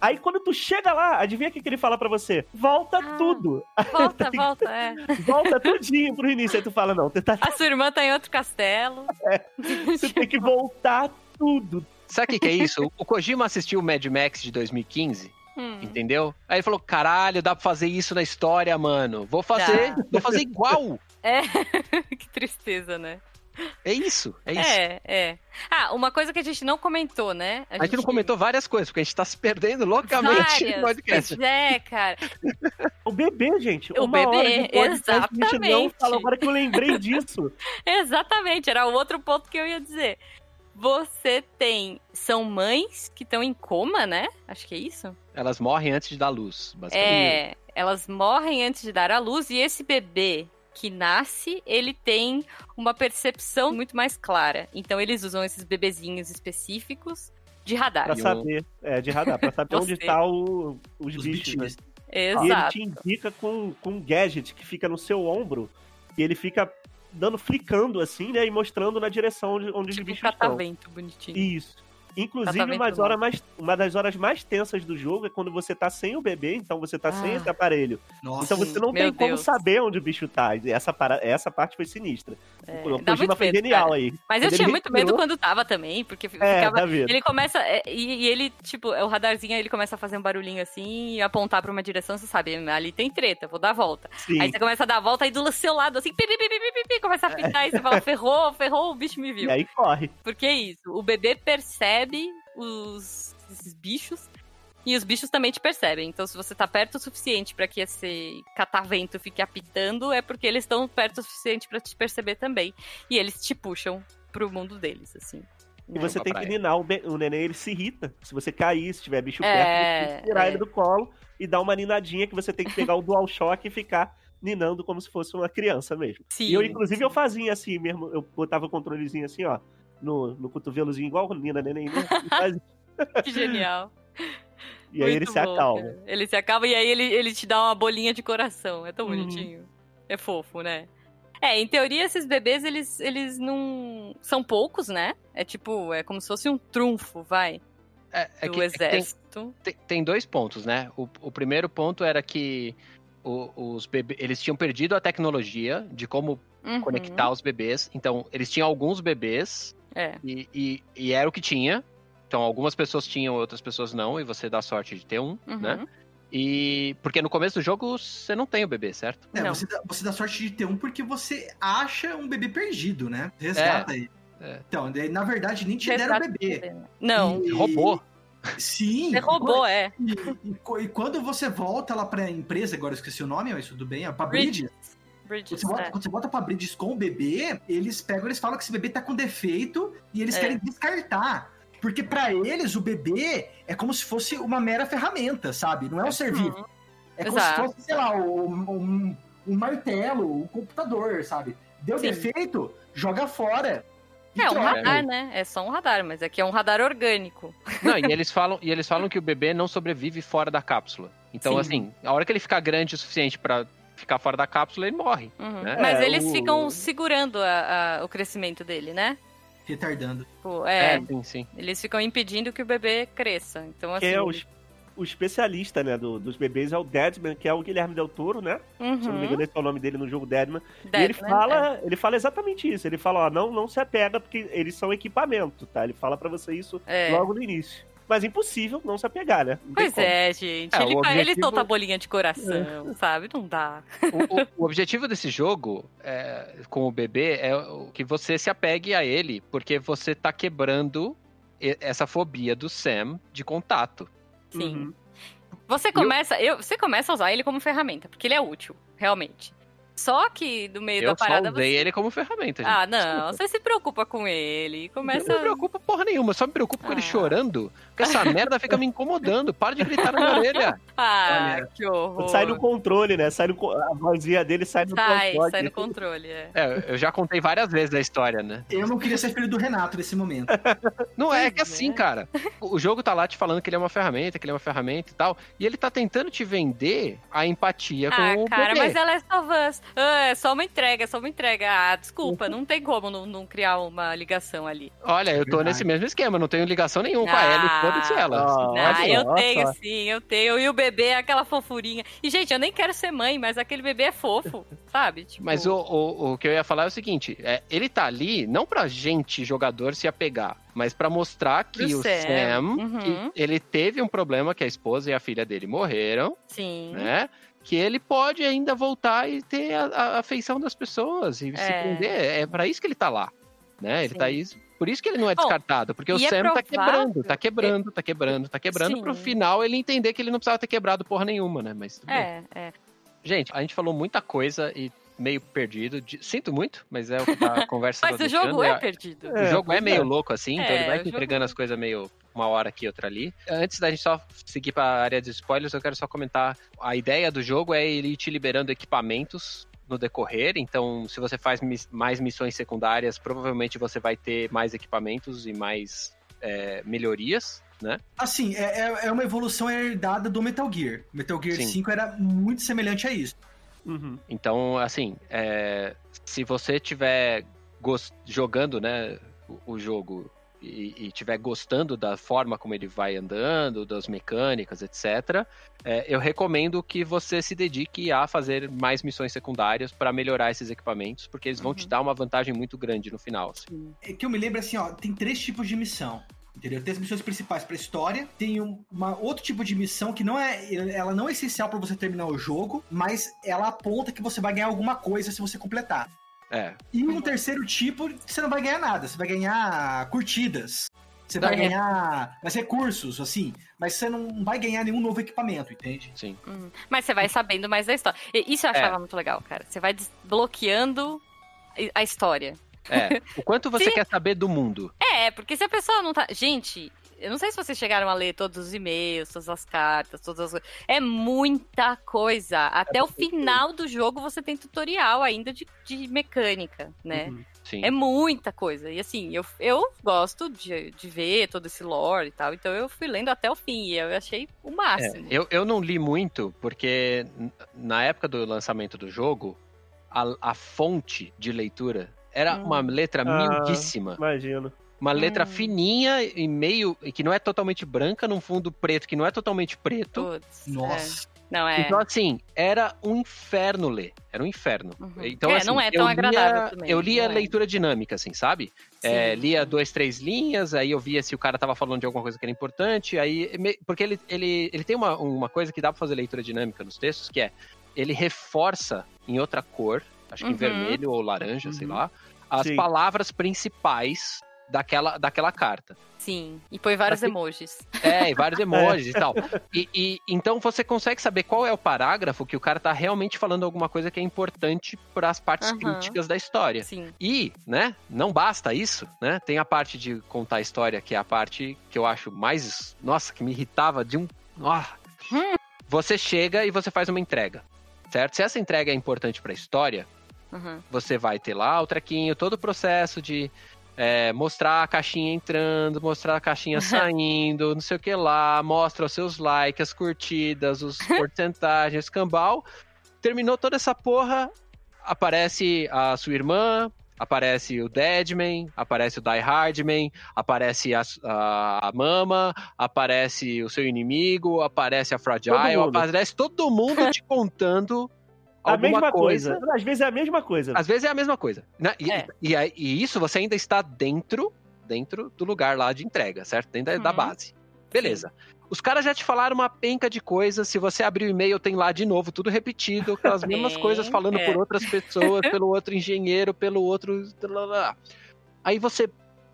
Aí quando tu chega lá, adivinha o que, que ele fala pra você? Volta Ah. tudo. Volta, volta, é. Volta tudinho pro início. Aí tu fala, não, tá, A sua irmã tá em outro castelo. você tem que voltar tudo. Sabe o que, que é isso? O Kojima assistiu o Mad Max de 2015, Hum. entendeu? Aí ele falou: caralho, dá pra fazer isso na história, mano. Vou fazer, vou fazer igual. É. que tristeza, né? É isso, é isso. É, é. Ah, uma coisa que a gente não comentou, né? A gente não comentou várias coisas, porque a gente tá se perdendo loucamente no podcast. Pois é, cara. O bebê, gente. O uma bebê, hora de podcast, a gente não exatamente. fala. Agora que eu lembrei disso. Exatamente, era o outro ponto que eu ia dizer. Você tem. São mães que estão em coma, né? Acho que é isso. Elas morrem antes de dar luz, basicamente. É. Elas morrem antes de dar à luz e esse bebê que nasce, ele tem uma percepção muito mais clara. Então eles usam esses bebezinhos específicos de radar. Pra o- saber. É, de radar. Pra saber onde tá o- os, Os bichos. né? bichinhos. E ele Exato. te indica com, com um gadget que fica no seu ombro. E ele fica dando, flicando assim, né? E mostrando na direção onde, onde os Tipo um bichos estão. catavento bonitinho. Isso. Inclusive, umas mais, uma das horas mais tensas do jogo é quando você tá sem o bebê, então você tá sem Ah. esse aparelho. Nossa. Então você não tem como Deus. saber onde o bicho tá. Essa, para... essa parte foi sinistra. É, o Kojima foi medo, genial cara. aí. Mas eu tinha muito medo quando tava também, porque É, ficava. vendo? Ele começa. é, E, e ele, tipo, o radarzinho ele começa a fazer um barulhinho assim e apontar pra uma direção, você sabe, ali tem treta, vou dar a volta. Sim. Aí você começa a dar a volta e do seu lado, assim, pi, pi, pi, pi, pi, pi, pi, começa a pitar e você fala, ferrou, ferrou, o bicho me viu. E aí corre. Porque é isso, o bebê percebe os esses bichos e os bichos também te percebem. Então, se você tá perto o suficiente pra que esse catavento fique apitando, é porque eles estão perto o suficiente pra te perceber também. E eles te puxam pro mundo deles, assim. E você pra tem que praia. ninar o, o neném, ele se irrita. Se você cair, se tiver bicho É, perto, você tem que tirar é. ele do colo e dar uma ninadinha que você tem que pegar o dual shock e ficar ninando como se fosse uma criança mesmo. Sim. e eu, inclusive, eu fazia assim mesmo. Eu botava o controlezinho assim, ó, no, no cotovelozinho, igual o Nina Neném. Né? Faz- Que genial. e aí ele Muito se bom, acalma. cara. Ele se acalma e aí ele, ele te dá uma bolinha de coração. É tão Uhum. bonitinho. É fofo, né? É, em teoria, esses bebês, eles, eles não. São poucos, né? É tipo, é como se fosse um trunfo, vai. É, é do que- é que tem- exército. tem, tem dois pontos, né? O, o primeiro ponto era que o- os bebês, eles tinham perdido a tecnologia de como Uhum. conectar os bebês. Então, eles tinham alguns bebês É. e, e, e era o que tinha. Então, algumas pessoas tinham, outras pessoas não, e você dá sorte de ter um, Uhum. né? E porque no começo do jogo você não tem o bebê, certo? É, Não. você dá, você dá sorte de ter um porque você acha um bebê perdido, né? Resgata aí. é. Então, na verdade, nem te deram o bebê. Não. E- Roubou. Sim. Você roubou, é. E, e- e quando você volta lá pra empresa, agora eu esqueci o nome, mas tudo bem, é pra Bridges. Bridges. Quando você, volta, é. quando você volta pra Bridges com o bebê, eles pegam, eles falam que esse bebê tá com defeito e eles É. querem descartar. Porque pra eles, o bebê é como se fosse uma mera ferramenta, sabe? Não é um ser vivo. É como Exato. se fosse, sei lá, um, um- um martelo, um computador, sabe? Deu Sim. defeito, joga fora. É um radar, né? É só um radar, mas aqui é um radar orgânico. Não, e eles falam, e eles falam que o bebê não sobrevive fora da cápsula. Então, Sim. assim, a hora que ele ficar grande o suficiente pra ficar fora da cápsula, ele morre. Uhum. né? Mas É, eles o- ficam segurando a- a- o crescimento dele, né? Retardando. Tipo, é, É, sim, sim. eles ficam impedindo que o bebê cresça. Então, assim. Que é o, o especialista, né, do- dos bebês é o Deadman, que é o Guilherme Del Toro, né? Se eu não me Uhum. engano, esse é o nome dele no jogo Deadman. E Dead, ele fala, ele fala exatamente isso. Ele fala, ó, não, não se apega porque eles são equipamento, tá? Ele fala pra você isso É. logo no início. Mas impossível não se apegar, né? Não Pois é, gente. É, ele, o fa- ele objetivo- solta a bolinha de coração, sabe? Não dá. O, o- o objetivo desse jogo é, com o bebê é que você se apegue a ele, porque você tá quebrando essa fobia do Sam de contato. Sim. Uhum. Você começa, eu, você começa a usar ele como ferramenta, porque ele é útil, realmente. Só que no meio Eu da parada usei você... ele como ferramenta, gente. Ah, não, você se preocupa com ele. Começa. Eu não me preocupo porra nenhuma, eu só me preocupo com ele Ah. chorando, porque essa merda fica me incomodando. Para de gritar na minha orelha. Ah, Olha, que horror. Sai no controle, né? Sai no, co- a vozinha dele sai no Sai, controle. sai no controle, é. É, eu já contei várias vezes a história, né? Eu não queria ser filho do Renato nesse momento. Não é Pois que assim, é. cara. O jogo tá lá te falando que ele é uma ferramenta, que ele é uma ferramenta e tal. E ele tá tentando te vender a empatia Ah, com o cara, bebê. mas ela é só Us. Ah, é só uma entrega, é só uma entrega. Ah, desculpa, não tem como não, não criar uma ligação ali. Olha, eu tô Verdade. nesse mesmo esquema, não tenho ligação nenhuma com a Ah. Ellie, foda-se ela. Ah, Ah, olha eu só, tenho sim, eu tenho. E o bebê é aquela fofurinha. E, gente, eu nem quero ser mãe, mas aquele bebê é fofo, sabe? Tipo, Mas o, o, o que eu ia falar é o seguinte: é, ele tá ali não pra gente, jogador, se apegar, mas pra mostrar que Pro o Sam, Sam, uhum. que ele teve um problema que a esposa e a filha dele morreram, Sim. né? Que ele pode ainda voltar e ter a, a afeição das pessoas e se É. prender. É pra isso que ele tá lá. Né? Ele Sim. tá aí. Por isso que ele não é Bom, descartado, porque o é Sam tá provável- quebrando, tá quebrando, tá quebrando, tá quebrando, Sim. pro final ele entender que ele não precisava ter quebrado porra nenhuma, né? Mas tudo bem. É, é. Gente, a gente falou muita coisa e meio perdido. De- Sinto muito, mas é o que a conversa Mas tá o jogo é perdido. O É, jogo é pois meio é. louco assim, então É, ele vai o jogo- entregando as coisas meio uma hora aqui, outra ali. Antes da gente só seguir para a área de spoilers, eu quero só comentar. A ideia do jogo é ele te liberando equipamentos no decorrer, então se você faz mis- mais missões secundárias, provavelmente você vai ter mais equipamentos e mais é, melhorias, né? Assim, é, é- é uma evolução herdada do Metal Gear. Metal Gear Sim. 5 era muito semelhante a isso. Uhum. Então, assim, é, se você tiver jogando, né, o, o jogo e, e tiver gostando da forma como ele vai andando, das mecânicas, etc., é, eu recomendo que você se dedique a fazer mais missões secundárias para melhorar esses equipamentos, porque eles vão te Uhum. dar uma vantagem muito grande no final. assim. É que eu me lembro assim, ó, tem três tipos de missão. Entendeu? Tem as missões principais pra história, tem um uma, outro tipo de missão que não é. Ela não é essencial pra você terminar o jogo, mas ela aponta que você vai ganhar alguma coisa se você completar. É, E um terceiro tipo você não vai ganhar nada, você vai ganhar curtidas. Você vai É. ganhar mais recursos, assim, mas você não vai ganhar nenhum novo equipamento, entende? sim. Hum. Mas você vai sabendo mais da história. Isso eu achava muito legal, cara. Você vai desbloqueando a história. É. O quanto você Sim. quer saber do mundo? É, porque se a pessoa não tá. Gente, eu não sei se vocês chegaram a ler todos os e-mails, todas as cartas, todas as coisas. É muita coisa. Até o final do jogo você tem tutorial ainda de, de mecânica, né? Uhum. Sim. É muita coisa. E assim, eu, eu gosto de, de ver todo esse lore e tal. Então eu fui lendo até o fim e eu achei o É, máximo. eu, eu não li muito, porque na época do lançamento do jogo, a, a fonte de leitura era Hum. uma letra Ah. miudíssima. Imagino. Uma letra Hum. fininha e meio. e que não é totalmente branca, num fundo preto que não é totalmente preto. Putz, Nossa. é. Não, é. Então, assim, era um inferno ler. Era um inferno. Uhum. Então, É, assim, não é eu tão lia- agradável também, Eu lia é. leitura dinâmica, assim, sabe? É, lia duas, três linhas, aí eu via se o cara tava falando de alguma coisa que era importante, aí. Porque ele, ele, ele tem uma, uma coisa que dá pra fazer leitura dinâmica nos textos, que é ele reforça em outra cor, acho que em Uhum. vermelho ou laranja, sei Uhum. lá, as Sim. palavras principais daquela, daquela carta. Sim. E põe vários emojis. É, e vários emojis e tal. E, e- então você consegue saber qual é o parágrafo que o cara tá realmente falando alguma coisa que é importante para as partes Aham. críticas da história. Sim. E, né, não basta isso, né? Tem a parte de contar a história, que é a parte que eu acho mais. Nossa, que me irritava de um. Ah. Hum. Você chega e você faz uma entrega, certo? Se essa entrega é importante para a história, Uhum. você vai ter lá o trequinho, todo o processo de é, mostrar a caixinha entrando, mostrar a caixinha saindo, não sei o que lá, mostra os seus likes, as curtidas, os porcentagens, escambau. Terminou toda essa porra, aparece a sua irmã, aparece o Deadman, aparece o Die Hardman, aparece a, a, a Mama, aparece o seu inimigo, aparece a Fragile, Todo aparece todo mundo te contando A alguma mesma coisa. Às vezes é a mesma coisa. às vezes é a mesma coisa. né? E, É. e, e isso você ainda está dentro, dentro do lugar lá de entrega, certo? Dentro da- da Uhum. base. Beleza. Os caras já te falaram uma penca de coisas. Se você abrir o e-mail, tem lá de novo, tudo repetido, aquelas mesmas coisas falando é. por outras pessoas, pelo outro engenheiro, pelo outro. Aí você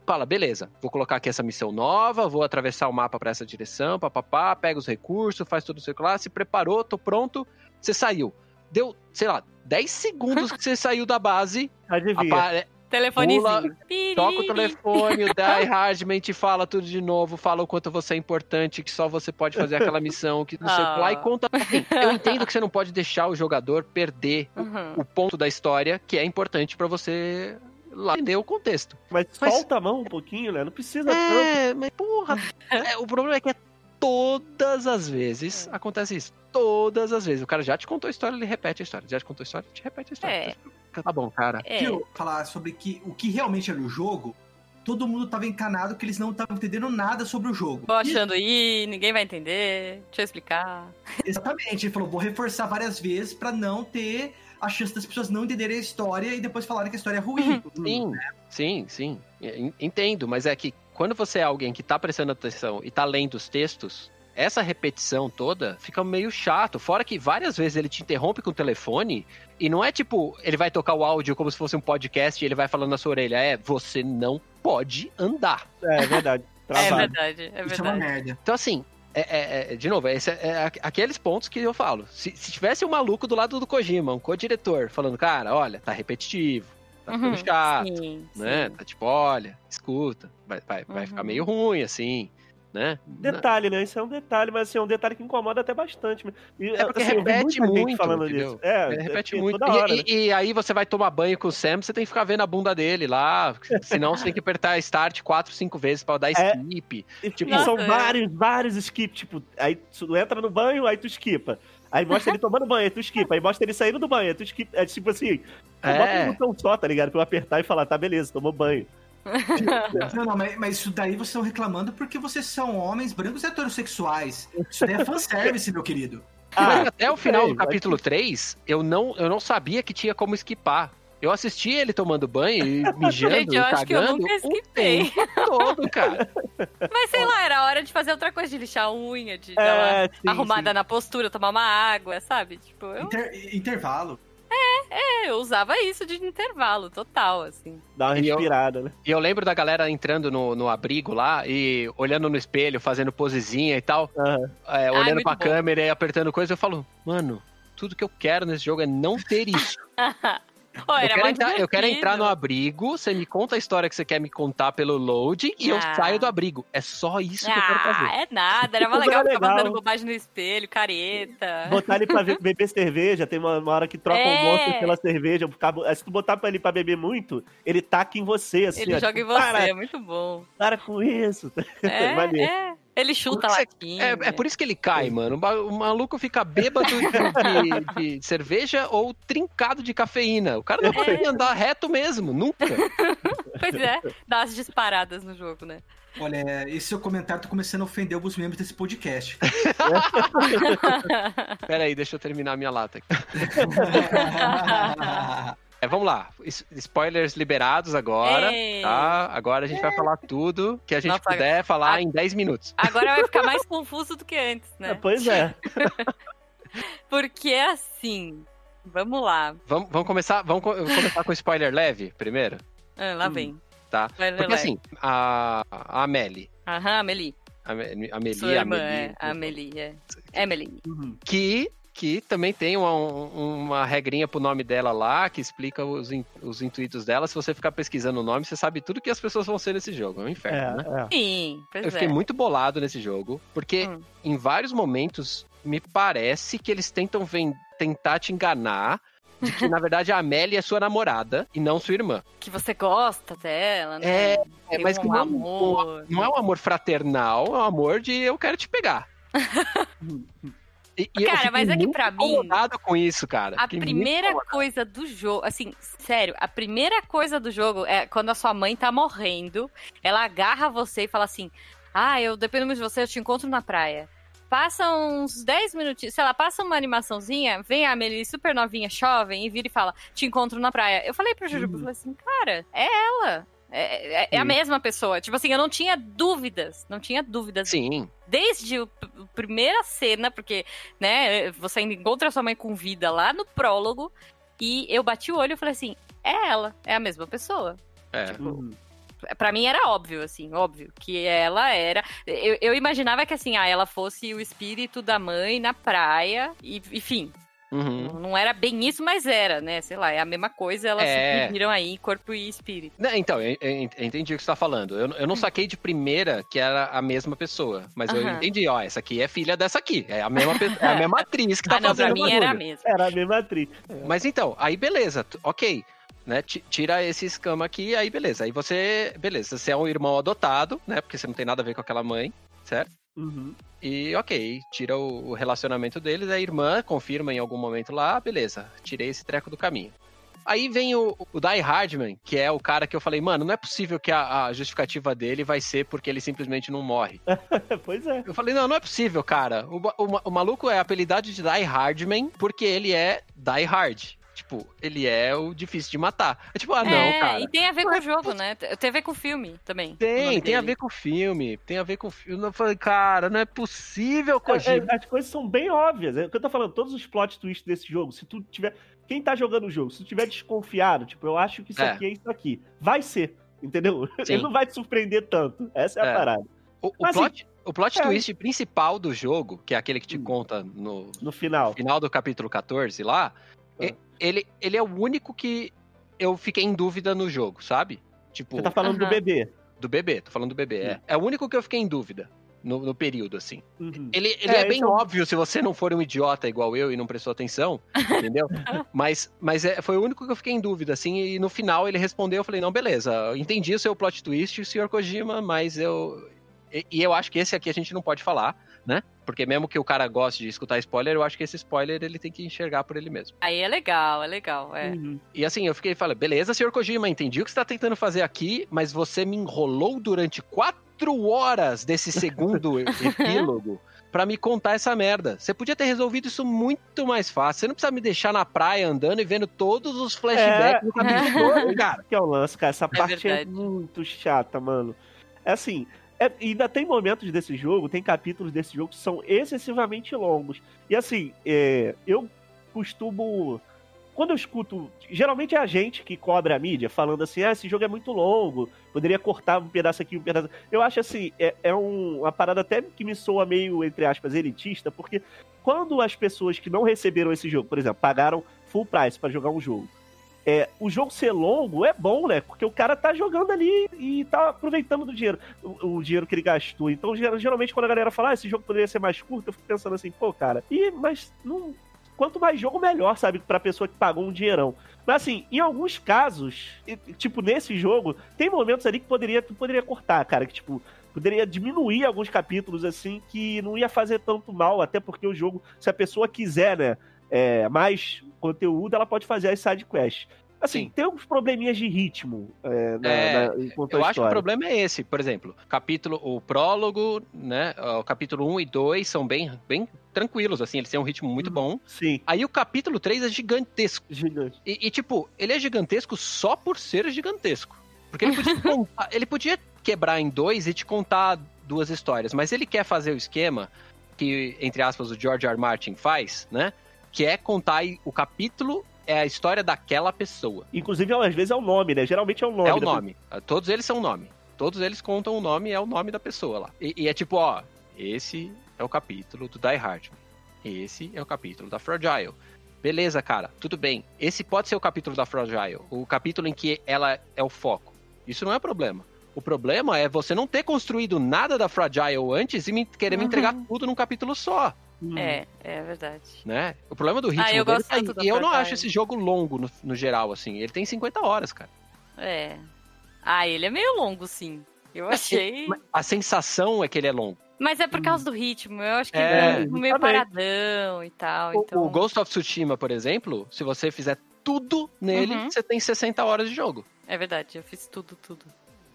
fala, beleza, vou colocar aqui essa missão nova, vou atravessar o mapa para essa direção, papapá, pega os recursos, faz tudo o seu lá, se preparou, tô pronto, você saiu. Deu, sei lá, 10 segundos que você saiu da base, Adivinha. apare- Telefonezinho. toca o telefone, o Die Hardman te fala tudo de novo, fala o quanto você é importante, que só você pode fazer aquela missão, que não sei o que lá, e Ah. conta. Eu entendo que você não pode deixar o jogador perder Uhum. o ponto da história que é importante pra você lá entender o contexto. Mas, Mas- solta a mão um pouquinho, né? Não precisa tanto. É, mas porra, é, o problema é que é todas as vezes acontece isso. Todas as vezes. O cara já te contou a história, ele repete a história. Já te contou a história, ele te repete a história. É. Tá bom, cara. É. Que eu falar sobre que, o que realmente era o jogo, todo mundo tava encanado que eles não estavam entendendo nada sobre o jogo. Tô achando aí, ninguém vai entender. Deixa eu explicar. Exatamente, ele falou, vou reforçar várias vezes pra não ter a chance das pessoas não entenderem a história e depois falarem que a história é ruim. Sim, sim, sim. En- Entendo, mas é que quando você é alguém que tá prestando atenção e tá lendo os textos, essa repetição toda fica meio chato. Fora que várias vezes ele te interrompe com o telefone e não é tipo, ele vai tocar o áudio como se fosse um podcast e ele vai falando na sua orelha. É, você não pode andar. É, é verdade. É Travado. verdade, é Isso é uma verdade. merda. Então, assim, é, é- é- de novo, esse é, é aqu- aqueles pontos que eu falo. Se, se tivesse um maluco do lado do Kojima, um co-diretor, falando, cara, olha, tá repetitivo, tá ficando Uhum, chato. Sim, né? sim. Tá tipo, olha, escuta, vai, vai, vai Uhum. ficar meio ruim, assim, né? Detalhe, né? Isso é um detalhe, mas assim, é um detalhe que incomoda até bastante. E, É porque assim, repete muito, falando entendeu? disso. É, É, repete porque muito. E- hora, e, né? e aí você vai tomar banho com o Sam, você tem que ficar vendo a bunda dele lá, senão você tem que apertar start quatro, cinco vezes pra dar É. skip. E, tipo, e são é. vários, vários skips. Tipo, aí tu entra no banho, aí tu skipa. Aí mostra ele tomando banho, tu skipa. Aí mostra ele saindo do banho, tu skipa. É tipo assim, tu bota É. um botão só, tá ligado? Pra eu apertar e falar, tá, beleza, tomou banho. Não, não, mas, mas isso daí vocês estão reclamando porque vocês são homens brancos e heterossexuais. Isso daí é fanservice, meu querido. Mas até o final do mas- capítulo 3, eu não, eu não sabia que tinha como esquipar. Eu assisti ele tomando banho e mijando Gente, eu acho que eu cagando nunca esquipei. todo, cara. Mas sei lá, era hora de fazer outra coisa, de lixar a unha, de dar uma É, sim, arrumada sim. na postura, tomar uma água, sabe? Tipo, eu, Inter- intervalo. é, eu usava isso de intervalo, total, assim. Dá uma E eu- respirada, né? E eu lembro da galera entrando no, no abrigo lá e olhando no espelho, fazendo posezinha e tal, Aham. é, olhando muito pra bom. câmera e apertando coisa. Eu falo, mano, tudo que eu quero nesse jogo é não ter isso. Ó, eu, quero mais entrar, eu quero entrar no abrigo, você me conta a história que você quer me contar pelo load e eu Ah. saio do abrigo. É só isso que eu quero Ah, fazer. é nada, era mó Mas legal era ficar legal. fazendo bobagem no espelho, careta. Botar ele pra beber cerveja, tem uma, uma hora que troca É. o monstro pela cerveja. Se tu botar pra ele pra beber muito, ele taca em você, assim. Ele ó, joga em tipo, você, Para, é muito bom. para com isso. É, Maneiro. é. Ele chuta latinha. É, é por isso que ele cai, mano. O ma- O maluco fica bêbado de, de- de cerveja ou trincado de cafeína. O cara não É. consegue andar reto mesmo, nunca. Pois é, dá as disparadas no jogo, né? Olha, esse seu comentário tá começando a ofender alguns membros desse podcast. Pera aí, deixa eu terminar a minha lata. aqui. É, vamos lá. Spoilers liberados agora, Ei. tá? Agora a gente vai falar tudo que a gente Nossa, puder falar a- em 10 minutos. Agora vai ficar mais confuso do que antes, É, né? Pois é. Porque assim, vamos lá. Vamos, vamos começar, vamos co- começar com spoiler leve primeiro, Ah, lá vem. tá? Vai, Porque vai. assim, a, a Amelie, Aham, Amelie. Amelie, Sua irmã, Amelie, é. Amelie, é. Emily. Uhum. que que também tem uma, uma regrinha pro nome dela lá, que explica os, in- os intuitos dela. Se você ficar pesquisando o nome, você sabe tudo que as pessoas vão ser nesse jogo. É um inferno, né? É, é. Sim, pois Eu fiquei é. muito bolado nesse jogo, porque Hum. em vários momentos me parece que eles tentam ven- tentar te enganar de que, na verdade, a Amélia é sua namorada e não sua irmã. Que você gosta dela, né? É, Tem mas um que não, amor. não é um amor fraternal, é um amor de eu quero te pegar. E, e Cara, mas é que pra mim, com isso, cara. A primeira coisa do jogo, assim, sério, a primeira coisa do jogo é quando a sua mãe tá morrendo, ela agarra você e fala assim: Ah, eu dependo muito de você, eu te encontro na praia. Passa uns 10 minutinhos, sei lá, passa uma animaçãozinha, vem a Amelie super novinha, jovem, e vira e fala: Te encontro na praia. Eu falei pro Jujuba, eu falei assim, cara, é ela. É, é- é a mesma pessoa. Tipo assim, eu não tinha dúvidas. Não tinha dúvidas Sim, desde o- a primeira cena, porque, né, você ainda encontra sua mãe com vida lá no prólogo, e eu bati o olho e falei assim, é ela, é a mesma pessoa. é. Uhum. Pra mim era óbvio, assim, óbvio, que ela era... Eu, eu imaginava que, assim, ah, ela fosse o espírito da mãe na praia, e, enfim, Uhum. não era bem isso, mas era, né, sei lá, é a mesma coisa, elas É. se dividiram aí, corpo e espírito. Não, então, eu, eu entendi o que você tá falando. Eu, eu não saquei de primeira que era a mesma pessoa, mas eu Hum. Aham. entendi, ó, essa aqui é filha dessa aqui. É a mesma, pe- é a mesma atriz que tá ah, não, pra fazendo mim o era a mesma. Era a mesma atriz. Mas então, aí beleza, ok. Né, ti- tira esse escama aqui, aí beleza. Aí você, beleza, você é um irmão adotado, né? Porque você não tem nada a ver com aquela mãe, certo? Uhum. E ok, tira o o relacionamento deles, a irmã confirma em algum momento lá, ah, beleza, tirei esse treco do caminho. Aí vem o, o Die Hardman, que é o cara que eu falei, mano, não é possível que a, a justificativa dele vai ser porque ele simplesmente não morre. pois é. Eu falei, não, não é possível, cara. O, o o maluco é apelidado de Die Hardman porque ele é Die Hard. Tipo, ele é o difícil de matar. É tipo, ah, não, é, cara. e tem a ver com o jogo, né? Tem a ver com o filme também. Tem, tem a dele. ver com o filme. Tem a ver com o filme. Eu falei, cara, não é possível, É, Kojima. é, as coisas são bem óbvias. É o que eu tô falando, todos os plot twists desse jogo, se tu tiver. Quem tá jogando o jogo, se tu tiver desconfiado, tipo, eu acho que isso É. aqui é isso aqui. Vai ser, entendeu? Sim. Ele não vai te surpreender tanto. Essa é, É. a parada. O, o Mas, plot, o plot é. twist principal do jogo, que é aquele que te Hum. conta no No final. final do capítulo 14 lá, É. ele, ele é o único que eu fiquei em dúvida no jogo, sabe? Tipo, Você tá falando do bebê. do bebê, tô falando do bebê. É, é o único que eu fiquei em dúvida no, no período, assim. Uhum. Ele, ele É, é, bem esse é o- óbvio se você não for um idiota igual eu e não prestou atenção, entendeu? mas mas é, foi o único que eu fiquei em dúvida, assim, e no final ele respondeu, eu falei, não, beleza, entendi o seu plot twist, senhor Kojima, mas eu... E, e eu acho que esse aqui a gente não pode falar, né? Porque mesmo que o cara goste de escutar spoiler, eu acho que esse spoiler ele tem que enxergar por ele mesmo. Aí é legal, é legal. É. Uhum. E assim, eu fiquei falando, beleza, senhor Kojima, entendi o que você tá tentando fazer aqui, mas você me enrolou durante quatro horas desse segundo epílogo pra me contar essa merda. Você podia ter resolvido isso muito mais fácil. Você não precisa me deixar na praia andando e vendo todos os flashbacks É. do capítulo todo, cara. Que é o lance, cara. Essa É parte é verdade. muito chata, mano. É assim. É- ainda tem momentos desse jogo, tem capítulos desse jogo que são excessivamente longos. E assim, é, eu costumo. Quando eu escuto. Geralmente é a gente que cobra a mídia, falando assim: ah, esse jogo é muito longo, poderia cortar um pedaço aqui, um pedaço. Eu acho assim, é, é um- uma parada até que me soa meio, entre aspas, elitista, porque quando as pessoas que não receberam esse jogo, por exemplo, pagaram full price pra jogar um jogo. É, o jogo ser longo é bom, né? Porque o cara tá jogando ali e tá aproveitando do dinheiro, o, o dinheiro que ele gastou. Então, ger- geralmente, quando a galera fala, ah, esse jogo poderia ser mais curto, eu fico pensando assim, pô, cara, e, mas não. Quanto mais jogo, melhor, sabe? Pra pessoa que pagou um dinheirão. Mas assim, em alguns casos, tipo, nesse jogo, tem momentos ali que poderia, tu poderia cortar, cara, que tipo. Poderia diminuir alguns capítulos, assim, que não ia fazer tanto mal, até porque o jogo, se a pessoa quiser, né, é, mais conteúdo, ela pode fazer as side quests. Assim, Sim. tem alguns probleminhas de ritmo é, na, É, na, Eu acho que o problema é esse, por exemplo, capítulo, o prólogo, né, o capítulo 1 e 2 são bem, bem tranquilos, assim, eles têm um ritmo muito Uhum. bom. Sim, Aí o capítulo 3 é gigantesco. gigante. E, e, tipo, ele é gigantesco só por ser gigantesco. Porque ele podia, contar- ele podia quebrar em dois e te contar duas histórias, mas ele quer fazer o esquema que, entre aspas, o George R. R. Martin faz, né? Que é contar o capítulo é a história daquela pessoa. Inclusive, às vezes é o nome, né? Geralmente é o nome. é o nome. Todos eles são o nome. Todos eles contam o nome, é o nome da pessoa lá. E, e é tipo, ó, esse é o capítulo do Die Hard. Esse é o capítulo da Fragile. Beleza, cara, tudo bem. Esse pode ser o capítulo da Fragile, o capítulo em que ela é o foco. Isso não é problema. O problema é você não ter construído nada da Fragile antes e me, querer me Uhum. entregar tudo num capítulo só, Hum. É, é verdade. né? O problema do ritmo Ah, eu dele gosto da E eu não acho esse jogo longo no, no geral, assim. Ele tem 50 horas, cara. É. Ah, ele é meio longo, sim. Eu achei. A sensação é que ele é longo. Mas é por causa do ritmo. Eu acho que É, ele é meio justamente. paradão e tal. O- então... O Ghost of Tsushima, por exemplo, se você fizer tudo nele, Uhum. você tem 60 horas de jogo. É verdade, eu fiz tudo, tudo.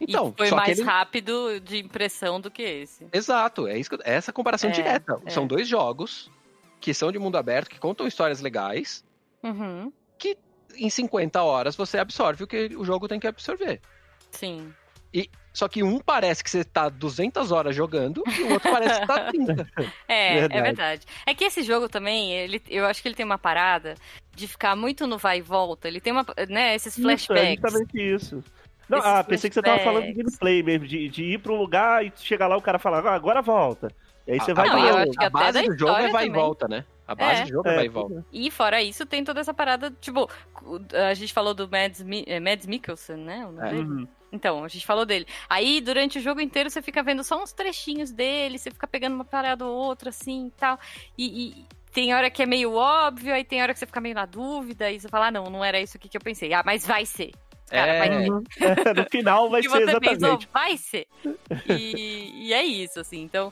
Então, e foi só mais que ele... rápido de impressão do que esse. Exato, é, isso que eu- é essa comparação É, direta. é. São dois jogos que são de mundo aberto, que contam histórias legais, Uhum. em 50 horas você absorve o que o jogo tem que absorver. Sim. Só que um parece que você tá 200 horas jogando e o outro parece que tá 30. É, Verdade. é verdade. É que esse jogo também, ele, eu acho que ele tem uma parada de ficar muito no vai e volta. Ele tem uma, né, esses Isso, é flashbacks. justamente isso. Não, ah, pensei que você tava falando de gameplay mesmo, de, de ir pra um lugar e chegar lá o cara fala, ah, agora volta. E aí você A- vai a, Não, de eu acho que a base do jogo é vai e também. volta, né? A base É. do jogo é, É, vai e volta. E fora isso, tem toda essa parada, tipo, a gente falou do Mads, é, Mads Mikkelsen, né? o nome É. dele? Uhum. Então, a gente falou dele. Aí, durante o jogo inteiro, você fica vendo só uns trechinhos dele, você fica pegando uma parada ou outra, assim, e tal. E, e tem hora que é meio óbvio, aí tem hora que você fica meio na dúvida, e você fala, ah, não, não era isso aqui que eu pensei. Ah, mas vai ser. Cara, É. vai ser. No final vai ser você pensou, vai ser. E, e é isso, assim. Então,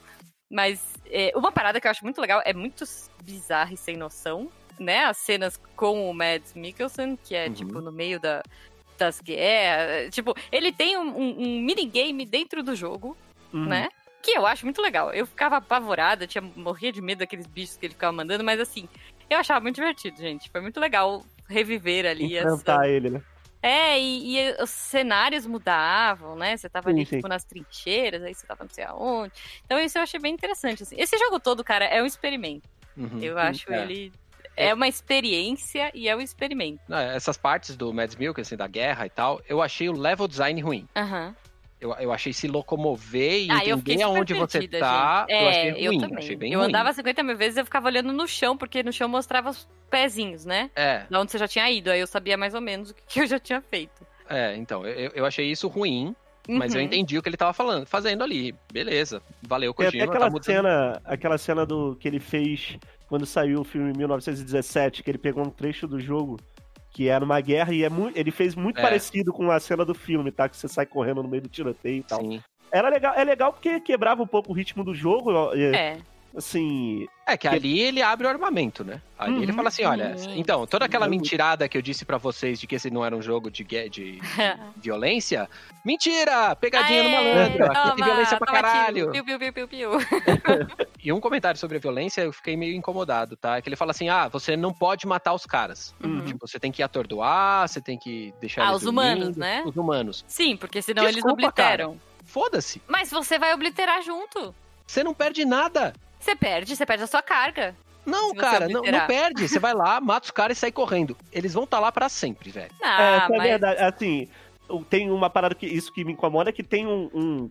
Mas é, uma parada que eu acho muito legal, é muito bizarra e sem noção, né? As cenas com o Mads Mikkelsen, que é, Uhum. tipo, no meio da, das guerras. Tipo, ele tem um, um, um minigame dentro do jogo, Uhum. né? Que eu acho muito legal. Eu ficava apavorada, tinha, morria de medo daqueles bichos que ele ficava mandando, mas assim, eu achava muito divertido, gente. Foi muito legal reviver ali essa, Enfrentar ele, né? É, e, e os cenários mudavam, né? Você tava ali, Sim, sim. tipo, nas trincheiras, aí você tava não sei aonde. Então isso eu achei bem interessante, assim. Esse jogo todo, cara, é um experimento. Uhum. Eu acho é. ele... É uma experiência e é um experimento. Essas partes do Mads Milk, assim, da guerra e tal, eu achei o level design ruim. Aham. Eu, eu achei se locomover e Ah, entender aonde você tá, gente. eu achei É, eu ruim. também. achei bem eu ruim. andava 50 mil vezes e eu ficava olhando no chão, porque no chão mostrava os pezinhos, né? É, Da onde você já tinha ido. Aí eu sabia mais ou menos o que que eu já tinha feito. é, então, eu, eu achei isso ruim, mas eu Uhum. entendi o que ele tava falando, fazendo ali. Beleza, valeu, Tem até Kojima, aquela tá cena, aquela cena do que ele fez quando saiu o filme em 1917, que ele pegou um trecho do jogo que era uma guerra e é muito, ele fez muito É. parecido com a cena do filme, tá? Que você sai correndo no meio do tiroteio e tal. Sim. Era legal, é legal porque quebrava um pouco o ritmo do jogo, É. assim, É que ali ele abre o armamento, né? Ali ele Uhum. fala assim, olha, Sim, então, toda aquela sim. mentirada que eu disse pra vocês de que esse não era um jogo de, de violência, mentira! Pegadinha no Aê, malandro, aqui tem toma, violência pra caralho. Piu, piu, piu, piu, piu. E um comentário sobre a violência, eu fiquei meio incomodado, tá? Que ele fala assim, ah, você não pode matar os caras. Uhum. Tipo, você tem que atordoar, você tem que deixar Ah, eles os humanos, dormindo. né? Os humanos. Sim, porque senão eles Desculpa, obliteram. Foda-se, Mas você vai obliterar junto. você não perde nada. Você perde, você perde a sua carga. Não, cara, não, não perde. Você vai lá, mata os caras e sai correndo. Eles vão estar lá pra sempre, velho. é, Ah, é mas. verdade. Assim, tem uma parada que isso que me incomoda é que tem um, um,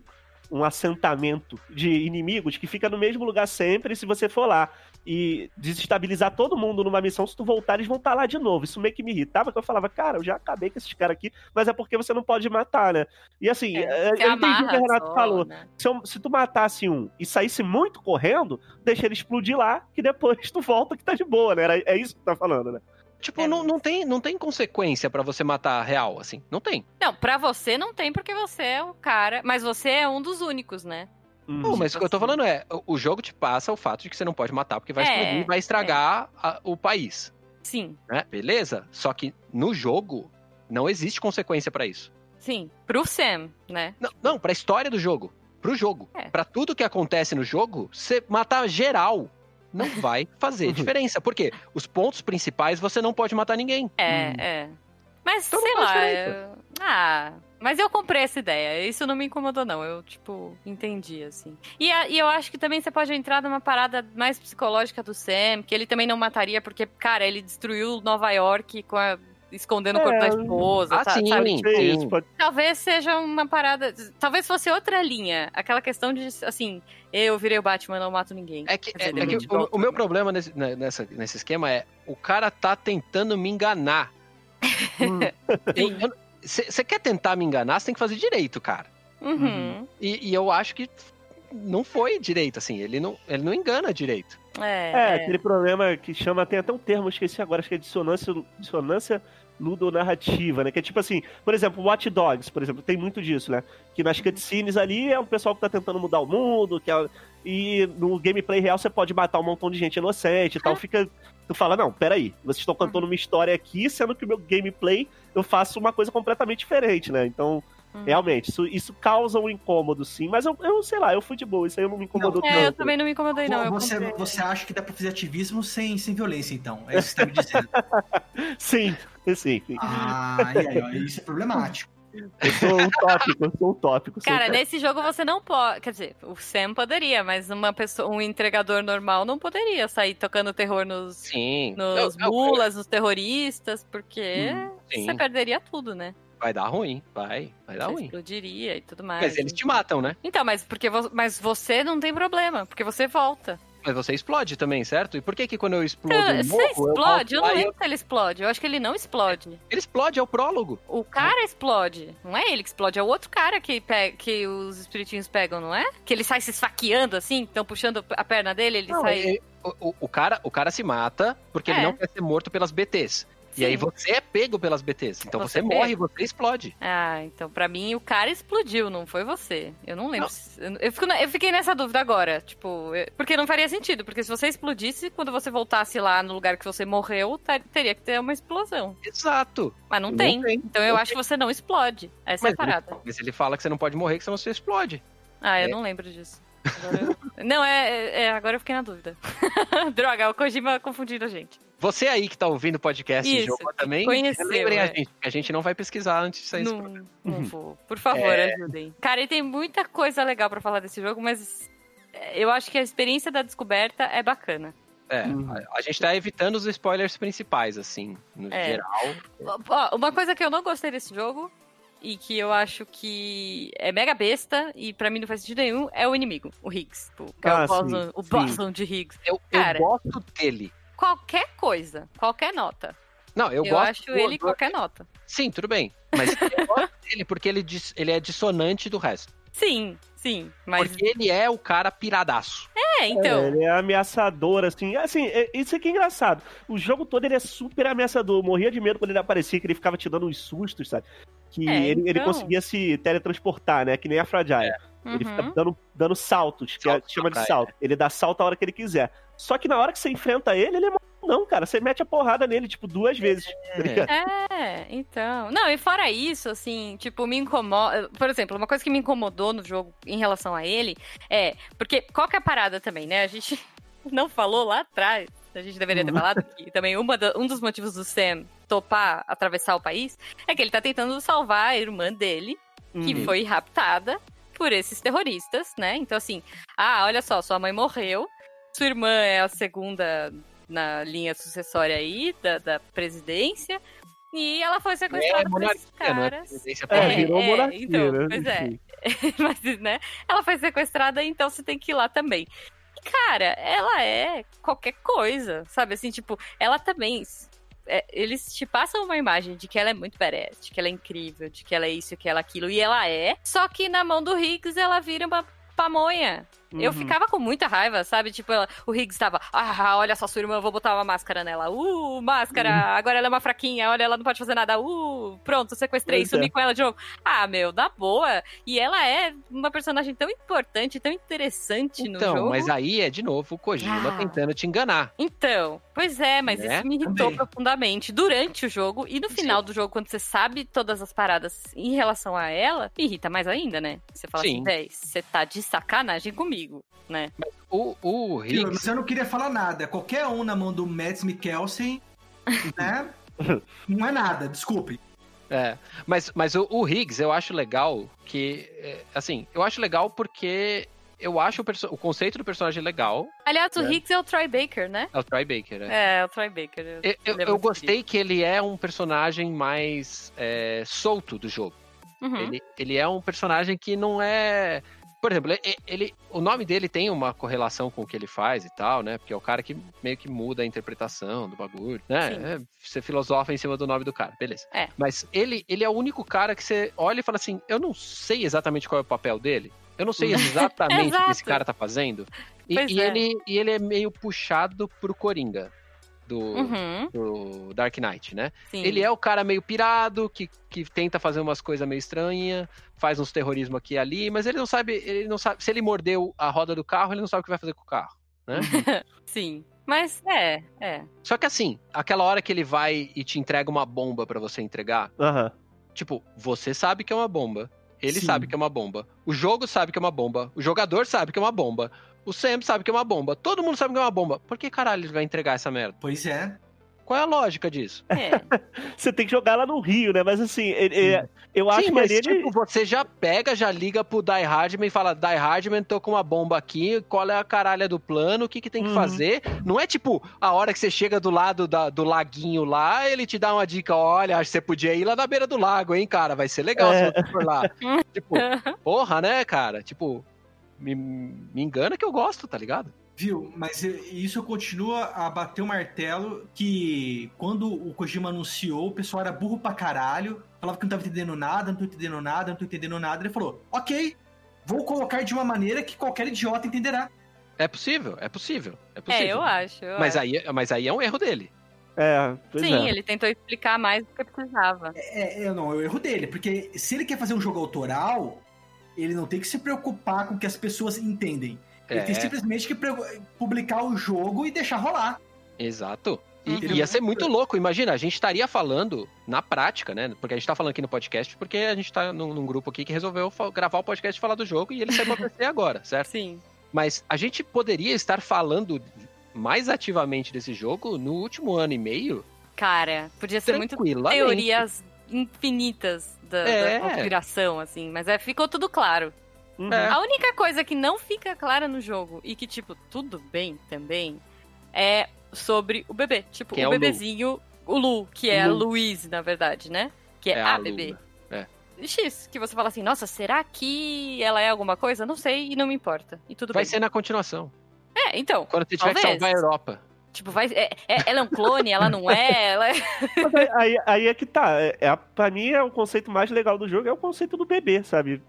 um assentamento de inimigos que fica no mesmo lugar sempre, e se você for lá e desestabilizar todo mundo numa missão, se tu voltar, eles vão estar lá de novo. Isso meio que me irritava, porque eu falava, cara, eu já acabei com esses caras aqui, mas é porque você não pode matar, né? E assim, É, é, eu entendi o que o Renato só, falou. né? Se, eu- se tu matasse um e saísse muito correndo, deixa ele explodir lá, que depois tu volta que tá de boa, né? Era- É isso que tu tá falando, né? Tipo, É, não, não, tem, não tem consequência pra você matar real, assim. Não tem. Não, pra você não tem, porque você é o cara. Mas você é um dos únicos, né? Hum. Não, mas o que eu tô falando é, o- jogo te passa o fato de que você não pode matar, porque vai É, explodir, vai estragar a- o país, Sim, né? Beleza? Só que no jogo não existe consequência pra isso. sim. Pro Sam, né? Não, não, pra história do jogo. Pro jogo. É. Pra tudo que acontece no jogo, você matar geral não vai fazer diferença. Porque os pontos principais você não pode matar ninguém. É, Hum. é. Mas, Então sei lá. eu- Ah, mas eu comprei essa ideia. Isso não me incomodou, não. Eu, tipo, entendi, assim. E, a- e eu acho que também você pode entrar numa parada mais psicológica do Sam, que ele também não mataria, porque, cara, ele destruiu Nova York com a- escondendo o corpo É, da esposa, ah, sa- sim. sabe? Ser sim. Talvez seja uma parada. Talvez fosse outra linha. Aquela questão de, assim, eu virei o Batman, não mato ninguém. É que, é, dizer, é que o, o meu problema nesse, né, nessa- nesse esquema é o cara tá tentando me enganar. Hum. Você quer tentar me enganar, você tem que fazer direito, cara. Uhum. E, e eu acho que não foi direito, assim. Ele não, ele não engana direito. É, É, é. aquele problema que chama, tem até um termo, eu esqueci agora, acho que é dissonância, dissonância ludonarrativa, né? Que é tipo assim, por exemplo, Watch Dogs, por exemplo, tem muito disso, né? Que nas cutscenes ali é o pessoal que tá tentando mudar o mundo, que é- e no gameplay real você pode matar um montão de gente inocente e tal, fica... Tu fala, não, peraí, vocês estão contando uma história aqui, sendo que o meu gameplay eu faço uma coisa completamente diferente, né? Então, Uhum. realmente, isso, isso causa um incômodo, sim, mas eu, eu sei lá, eu fui de boa, isso aí não me incomodou É, eu tanto. também não me incomodei, não. Eu você, você acha que dá pra fazer ativismo sem, sem violência, então? É isso que você tá me dizendo. Sim, sim, sim. Ah, e aí, ó, isso é problemático. Eu sou um tópico, eu sou tópico. sou um Cara, nesse jogo você não pode. Quer dizer, o Sam poderia, mas uma pessoa, um entregador normal não poderia sair tocando terror nos, Sim. nos Não, não, mulas, nos terroristas, porque Hum, sim. você perderia tudo, né? Vai dar ruim, vai. Vai dar Você ruim. explodiria e tudo mais. Mas eles te matam, né? Então, mas porque vo- mas você não tem problema, porque você volta. Mas você explode também, certo? E por que que quando eu explodo Você, um você morro, eu explode? Eu volto não lembro se ele explode. Eu acho que ele não explode. Ele explode, é o prólogo. O cara explode. Não é ele que explode, é o outro cara que, pe- que os espiritinhos pegam, não é? Que ele sai se esfaqueando assim, estão puxando a perna dele, ele Não, sai. é- o, o- o cara, o cara se mata porque ele É. não quer ser morto pelas BTs. E aí você é pego pelas BTs. Então Você você, é morre você explode. Ah, então pra mim o cara explodiu, não foi você. Eu não lembro. se- Eu, fico eu fiquei nessa dúvida agora, tipo, eu- porque não faria sentido, porque se você explodisse, quando você voltasse lá no lugar que você morreu, ta- teria que ter uma explosão. Exato. Mas não, Não tem. tem. Então eu Não acho que você não explode. Essa é a Mas parada. ele, mas ele fala que você não pode morrer, que senão você explode. Ah, eu É. não lembro disso. Eu- Não, é, é- é, Agora eu fiquei na dúvida. Droga, o Kojima confundindo a gente. Você aí que tá ouvindo o podcast e Isso, jogou que também, conheceu, lembrem a é. gente, que a gente não vai pesquisar antes de sair esse Não, não Uhum. vou. Por favor, É. ajudem. Cara, e tem muita coisa legal pra falar desse jogo, mas é, eu acho que a experiência da descoberta é bacana. É, Uhum. a, a gente tá evitando os spoilers principais, assim, no É. geral. Uma coisa que eu não gostei desse jogo e que eu acho que é mega besta e pra mim não faz sentido nenhum é o inimigo, o Higgs. tipo, é Ah, o Boson, o. Boson de Higgs. Eu, eu Cara. gosto dele. Qualquer coisa, qualquer nota. Não, eu, Eu, gosto acho do- ele do- qualquer nota. Sim, tudo bem. Mas eu gosto dele porque ele, dis- ele é dissonante do resto. Sim, sim. Mas Porque ele é o cara piradaço. é, então. É, ele é ameaçador, assim. Assim, é- isso aqui é engraçado. O jogo todo ele é super ameaçador. Eu morria de medo quando ele aparecia, que ele ficava te dando uns sustos, sabe? Que É, ele, ele então. conseguia se teletransportar, né? Que nem a Fragile. Ele Uhum. fica dando, dando saltos, que é- Saltos chama de salto. Ele dá salto a hora que ele quiser. Só que na hora que você enfrenta ele, ele é não, cara. Você mete a porrada nele, tipo, duas vezes. tá? É, então. Não, e fora isso, assim, tipo, me incomoda. Por exemplo, uma coisa que me incomodou no jogo em relação a ele é. Porque qual que é a parada também, né? A gente não falou lá atrás. A gente deveria ter falado que também uma da- um dos motivos do Sam topar atravessar o país é que ele tá tentando salvar a irmã dele, que Uhum. foi raptada por esses terroristas, né? Então, assim, ah, olha só, sua mãe morreu, sua irmã é a segunda na linha sucessória aí da, da presidência, e ela foi sequestrada por esses monarquia, não é caras. presidência É, É, virou é, monarquia, então, né? pois é. Mas, né? Ela foi sequestrada, então você tem que ir lá também. E, cara, ela é qualquer coisa, sabe? Assim, tipo, ela também. é, eles te passam uma imagem de que ela é muito badass, de que ela é incrível, de que ela é isso, que ela é aquilo, e ela é. Só que na mão do Higgs ela vira uma pamonha. Eu Uhum. ficava com muita raiva, sabe? Tipo, ela- o Higgs tava, ah, olha só sua irmã, eu vou botar uma máscara nela. Uh, máscara, agora ela é uma fraquinha, olha, ela não pode fazer nada. Uh, pronto, sequestrei, Pois é. sumi com ela de novo. Ah, meu, dá boa. E ela é uma personagem tão importante, tão interessante no Então, jogo. mas aí é de novo o Kojima Ah. tentando te enganar. Então, pois é, mas Né? isso me irritou Também. profundamente durante o jogo e no final do jogo, quando você sabe todas as paradas em relação a ela, me irrita mais ainda, né? Você fala Sim. assim, véi, você tá de sacanagem comigo, né? O, o Higgs, Mas eu não queria falar nada. Qualquer um na mão do Mads Mikkelsen, né? Não é nada, desculpe. É, mas, mas o, o Higgs eu acho legal que, é, assim, eu acho legal porque eu acho o, o conceito do personagem legal, Aliás, o É. Higgs é o Troy Baker, né? é o Troy Baker, né? É, é o Troy Baker. Eu, eu- é eu gostei que ele é um personagem mais é, solto do jogo. Uhum. Ele, ele é um personagem que não é. Por exemplo, ele, o nome dele tem uma correlação com o que ele faz e tal, né? Porque é o cara que meio que muda a interpretação do bagulho, né? É, você filosofa em cima do nome do cara, beleza. É. Mas ele, ele é o único cara que você olha e fala assim: eu não sei exatamente qual é o papel dele. Eu não sei exatamente o que esse cara tá fazendo. E, e é. ele, e ele é meio puxado pro Coringa. Do, Uhum, do Dark Knight, né? sim. Ele é o cara meio pirado, que, que tenta fazer umas coisas meio estranhas, faz uns terrorismo aqui e ali, mas ele não sabe, ele não sabe. Se ele mordeu a roda do carro, ele não sabe o que vai fazer com o carro. Né? Sim. Mas é, é. Só que assim, aquela hora que ele vai e te entrega uma bomba pra você entregar, Aham. tipo, você sabe que é uma bomba. Ele Sim. sabe que é uma bomba. O jogo sabe que é uma bomba. O jogador sabe que é uma bomba. O Sam sabe que é uma bomba. Todo mundo sabe que é uma bomba. Por que caralho ele vai entregar essa merda? Pois é. Qual é a lógica disso? é. Você tem que jogar lá no Rio, né? Mas assim, ele- ele- eu acho Sim, que mas ali ele. tipo, você já pega, já liga pro Die Hardman e fala, Die Hardman, tô com uma bomba aqui, qual é a caralha do plano, o que que tem que Uhum. fazer? Não é tipo, a hora que você chega do lado da- do laguinho lá, ele te dá uma dica, olha, acho que você podia ir lá na beira do lago, hein, cara, vai ser legal É. se você for lá. tipo, porra, né, cara? Tipo, me, me engana que eu gosto, tá ligado? Viu? Mas isso continua a bater o martelo que quando o Kojima anunciou, o pessoal era burro pra caralho, falava que não tava entendendo nada, não tô entendendo nada, não tô entendendo nada. Ele falou, ok, vou colocar de uma maneira que qualquer idiota entenderá. É possível, é possível, é É, possível. eu acho. eu Mas acho. aí, mas aí é um erro dele. É, pois Sim, é. ele tentou explicar mais do que precisava. É, é, não, é o erro dele, porque se ele quer fazer um jogo autoral, ele não tem que se preocupar com o que as pessoas entendem. Ele É. tem simplesmente que publicar o jogo e deixar rolar. Exato. E Uhum. ia ser muito louco. Imagina, a gente estaria falando na prática, né? Porque a gente tá falando aqui no podcast, porque a gente tá num, num grupo aqui que resolveu gravar o podcast e falar do jogo e ele saiu pra PC agora, certo? Sim. Mas a gente poderia estar falando mais ativamente desse jogo no último ano e meio, Cara, podia ser muito teorias infinitas da, É. da conspiração, assim. Mas é, ficou tudo claro. Uhum. É. A única coisa que não fica clara no jogo e que, tipo, tudo bem também é sobre o bebê. Tipo, Quem é o o Lu? bebezinho, o Lu, que é a Lu. Louise, na verdade, né? Que é, É a, a bebê. né? X, que você fala assim, nossa, será que ela é alguma coisa? Não sei e não me importa. E tudo Vai bem. ser na continuação. É, então. Quando você tiver que Talvez. salvar a Europa. Tipo, vai. é- é- ela é um clone, ela não é, ela é. Mas aí, aí, é que tá. É, é, pra mim, é o conceito mais legal do jogo, é o conceito do bebê, sabe?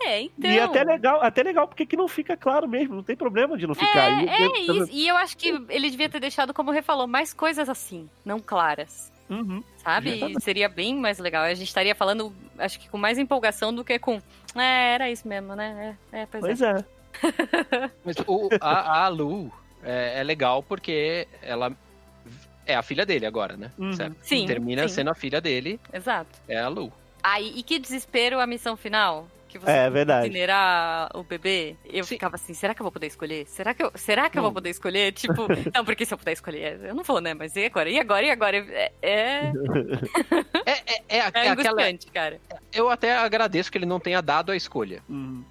É, então. E é até legal, até legal, porque que não fica claro mesmo, não tem problema de não ficar. E- É, é e- isso. E eu acho que ele devia ter deixado, como o Rê falou, mais coisas assim, não claras. Uhum. Sabe? Exatamente. Seria bem mais legal. A gente estaria falando, acho que com mais empolgação do que com. É, era isso mesmo, né? É, é pois, Pois é. é. Mas o, a, a Lu é, é legal porque ela é a filha dele agora, né? Uhum. Certo? Sim, Termina sim. sendo a filha dele, Exato. é a Lu. Aí, e que desespero a missão final. Que você É, que verdade. incinerar o bebê. Eu Sim. ficava assim, será que eu vou poder escolher? Será que eu, será que eu vou Não. poder escolher? Tipo, não, porque se eu puder escolher, eu não vou, né? Mas e agora? E agora? E agora? É, é, É, é, é, é é aquela. cara. Eu até agradeço que ele não tenha dado a escolha. Uhum.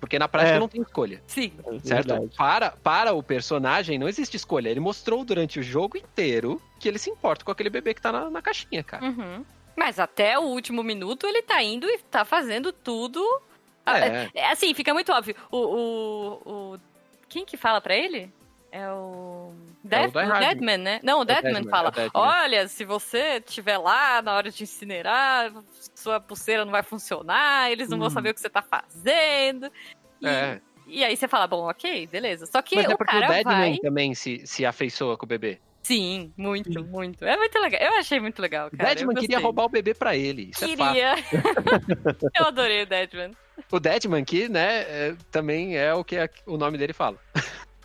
Porque na prática É. não tem escolha. Sim. É Certo? verdade. Para, para o personagem não existe escolha. Ele mostrou durante o jogo inteiro que ele se importa com aquele bebê que tá na, na caixinha, cara. Uhum. Mas até o último minuto ele tá indo e tá fazendo tudo. Ah, É. é, assim, fica muito óbvio. O, o, o- Quem que fala pra ele? É o. Death, Die o. Deadman, né? Não, o É o Deadman Deadman, fala: é o Deadman. Olha, se você estiver lá na hora de incinerar, sua pulseira não vai funcionar, eles não vão Hum. saber o que você tá fazendo. E, É. e aí você fala: Bom, ok, beleza. Só que Mas o é porque o cara Deadman vai. também se, se afeiçoa com o bebê. Sim, muito, muito. É muito legal. Eu achei muito legal, O cara. Deadman queria roubar o bebê pra ele. Isso é fato. Queria. eu adorei o Deadman. O Deadman, que, né, é- também é o que a- o nome dele fala.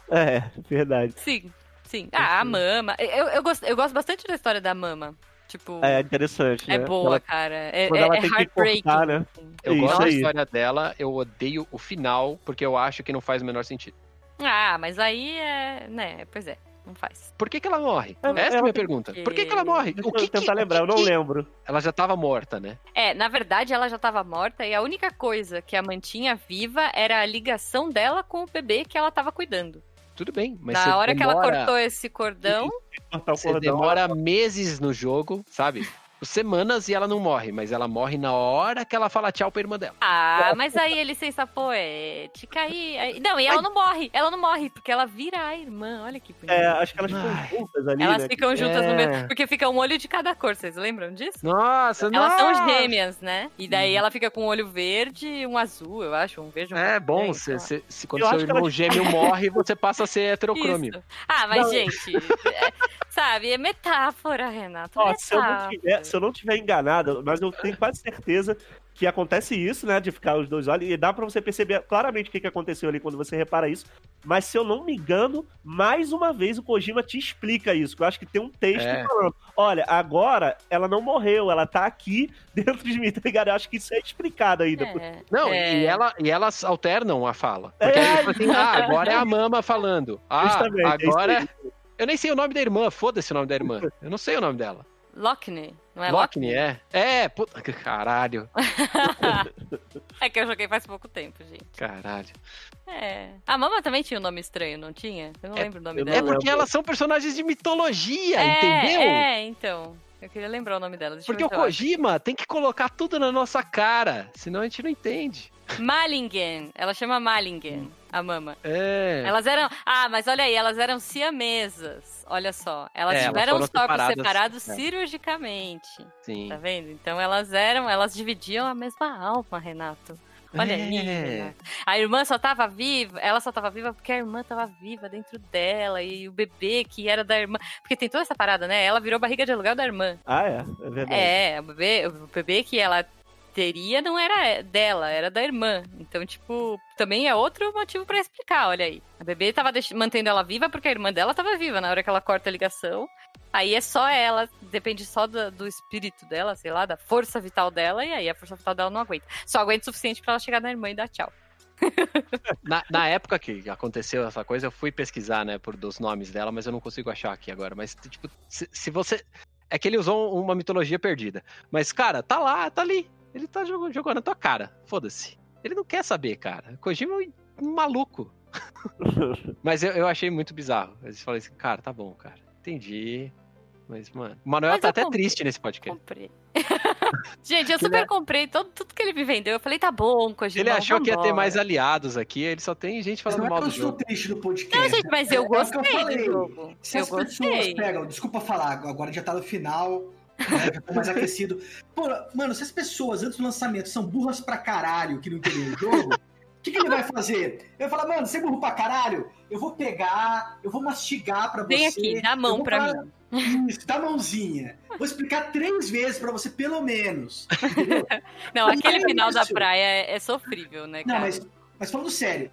É, verdade. Sim, sim. Ah, a Mama. Eu, eu, gosto, eu gosto bastante da história da Mama. Tipo, É interessante, é né? boa, Ela- cara. É, é, ela é tem que heartbreaking. cortar, né? Eu Isso gosto da aí. história dela, eu odeio o final, porque eu acho que não faz o menor sentido. Ah, mas aí é. né, pois é, não faz. Por que, que ela morre? É, Essa é a minha pergunta. Por que, que ela morre? Deixa O que eu tentar que- lembrar, eu que não que- lembro. Ela já tava morta, né? É, na verdade ela já tava morta e a única coisa que a mantinha viva era a ligação dela com o bebê que ela tava cuidando. Tudo bem, mas Na hora que ela demora- cortou esse cordão, Cortar o Você cordão. demora meses no jogo, sabe? Semanas e ela não morre, mas ela morre na hora que ela fala tchau pra irmã dela. Ah, mas aí é licença poética aí. aí- Não, e ela não morre. Ela não morre, porque ela vira a irmã. Olha que bonito. É, acho que elas Ai. ficam juntas ali, Elas né? ficam juntas É. no mesmo. Porque fica um olho de cada cor, vocês lembram disso? Nossa, Elas nossa! são gêmeas, né? E daí ela fica com um olho verde e um azul, eu acho. Um verde e um É bom, sei se, lá. se- se- quando Eu seu irmão elas- gêmeo morre, você passa a ser heterocrômio. Isso. Ah, mas, Não. gente, é- sabe, é metáfora, Renato. Ó, se, eu não metáfora. Se eu não tiver enganado, mas eu tenho quase certeza que acontece isso, né? De ficar os dois olhos, e dá pra você perceber claramente o que, que aconteceu ali quando você repara isso. Mas se eu não me engano, mais uma vez o Kojima te explica isso. Que eu acho que tem um texto É. falando: olha, agora ela não morreu, ela tá aqui dentro de mim, tá ligado? Eu acho que isso é explicado ainda. É, Não, é. e, ela, e elas alternam a fala. Porque É. aí fala assim, ah, agora é a mama falando. Ah, Justamente, é agora... aí. Eu nem sei o nome da irmã, foda-se o nome da irmã. Eu não sei o nome dela. Lockney, não é Lockney, é? É, puta, caralho, é que eu joguei faz pouco tempo, gente. caralho. É. A Mama também tinha um nome estranho, não tinha? Eu não É- lembro o nome não É dela. porque elas são personagens de mitologia, é, entendeu? É, então. Eu queria lembrar o nome dela. Deixa Porque o. Kojima tem que colocar tudo na nossa cara, senão a gente não entende. Malingen. Ela chama Malingen, a Mama. É. Elas eram. Ah, mas olha aí, elas eram siamesas. Olha só. Elas É, elas tiveram foram os corpos separadas, separados é. cirurgicamente. Sim. Tá vendo? Então elas eram. Elas dividiam a mesma alma, Renato. Olha É. ali. A irmã só tava viva, ela só tava viva porque a irmã tava viva dentro dela. E o bebê que era da irmã. Porque tem toda essa parada, né? Ela virou barriga de aluguel da irmã. Ah, é. É verdade. É, o bebê, o bebê que ela teria não era dela, era da irmã. Então, tipo, também é outro motivo pra explicar, olha aí. A bebê tava mantendo ela viva porque a irmã dela tava viva na hora que ela corta a ligação. Aí é só ela, depende só do, do espírito dela, sei lá, da força vital dela, e aí a força vital dela não aguenta. Só aguenta o suficiente pra ela chegar na irmã e dar tchau. Na, na época que aconteceu essa coisa, eu fui pesquisar, né, por dos nomes dela, mas eu não consigo achar aqui agora. Mas, tipo, se, se você. É que ele usou uma mitologia perdida. Mas, cara, tá lá, tá ali. Ele tá jogando, jogando na tua cara. Foda-se. Ele não quer saber, cara. Kojima é um maluco. Mas eu, eu achei muito bizarro. Eu falei assim, cara, tá bom, cara. Entendi. Mas, mano. O Manuel Mas tá eu até comprei. triste nesse podcast. Comprei. Gente, eu Que super ele- comprei todo, tudo que ele me vendeu. Eu falei, tá bom, Kojima. Ele achou que ia ter mais aliados aqui, ele só tem gente falando é mal do eu estou jogo. triste do podcast. Não, gente, mas eu É o que eu gostei falei. do jogo. Se eu as pessoas gostei. pegam, desculpa falar, agora já tá no final, né, já tô mais aquecido. Pô, mano, se as pessoas antes do lançamento são burras pra caralho que não entendem o jogo, o que, que ele vai fazer? Ele vai falar, mano, você é burro pra caralho? Eu vou pegar, eu vou mastigar pra Vem você. aqui, dá a eu mão pra falar- mim. Isso, dá mãozinha. Vou explicar três vezes pra você, pelo menos. Entendeu? Não, Não aquele é final da isso. praia é, é sofrível, né, Não, cara? mas, mas falando sério,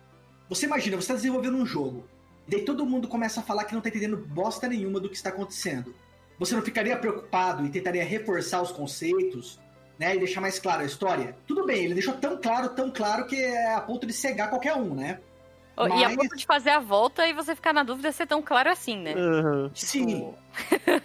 você imagina, você está desenvolvendo um jogo, e daí todo mundo começa a falar que não tá entendendo bosta nenhuma do que está acontecendo. Você não ficaria preocupado e tentaria reforçar os conceitos, né, e deixar mais clara a história? Tudo bem, ele deixou tão claro, tão claro que é a ponto de cegar qualquer um, né? Oh, E a mas- ponto de fazer a volta e você ficar na dúvida se é tão claro assim, né? Tipo, Sim.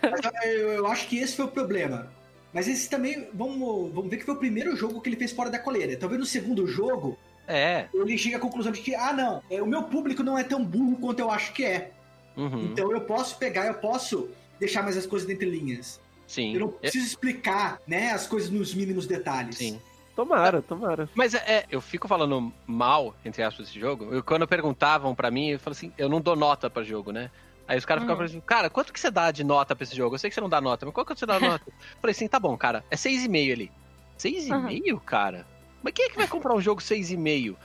Mas eu, eu acho que esse foi o problema. Mas esse também, vamos, vamos ver que foi o primeiro jogo que ele fez fora da coleira. Talvez no segundo jogo, É. ele chegue à conclusão de que, ah, não, é, o meu público não é tão burro quanto eu acho que é. Uhum. Então eu posso pegar, eu posso deixar mais as coisas entre linhas. Sim. Eu não É- preciso explicar, né, as coisas nos mínimos detalhes. Sim. Tomara, tomara. Mas é, é, eu fico falando mal, entre aspas, desse jogo. Eu, quando perguntavam pra mim, eu falo assim, eu não dou nota pra jogo, né? Aí os caras Hum. ficavam falando assim, cara, quanto que você dá de nota pra esse jogo? Eu sei que você não dá nota, mas qual que você dá nota? eu falei assim, tá bom, cara, é 6,5 ali. 6,5, cara? Mas quem é que vai comprar um jogo 6,5?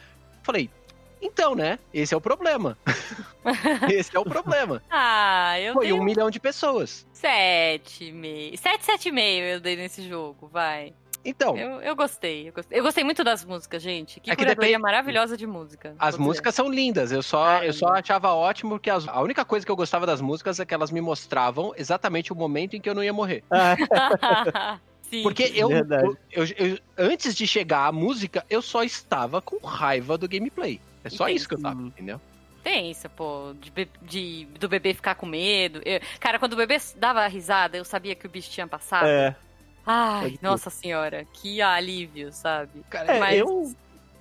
Falei, então, né? Esse é o problema. esse é o problema. Ah, eu Foi dei um um milhão de pessoas. 7,5. 7, 7,5 eu dei nesse jogo, vai. Então, Eu, eu gostei, eu gostei. Eu gostei muito das músicas, gente. Que É que depende- maravilhosa de música. As músicas são lindas, eu só, eu só achava ótimo porque as- a única coisa que eu gostava das músicas é que elas me mostravam exatamente o momento em que eu não ia morrer. Ah. Sim. Porque eu, Verdade. eu, eu- eu- antes de chegar a música, eu só estava com raiva do gameplay. É só isso que eu tava, entendeu? Tem isso, pô, de, be- de- do bebê ficar com medo. Eu- cara, quando o bebê dava risada, eu sabia que o bicho tinha passado. é. Ai, nossa senhora, que alívio, sabe? Cara, É, Mas- eu,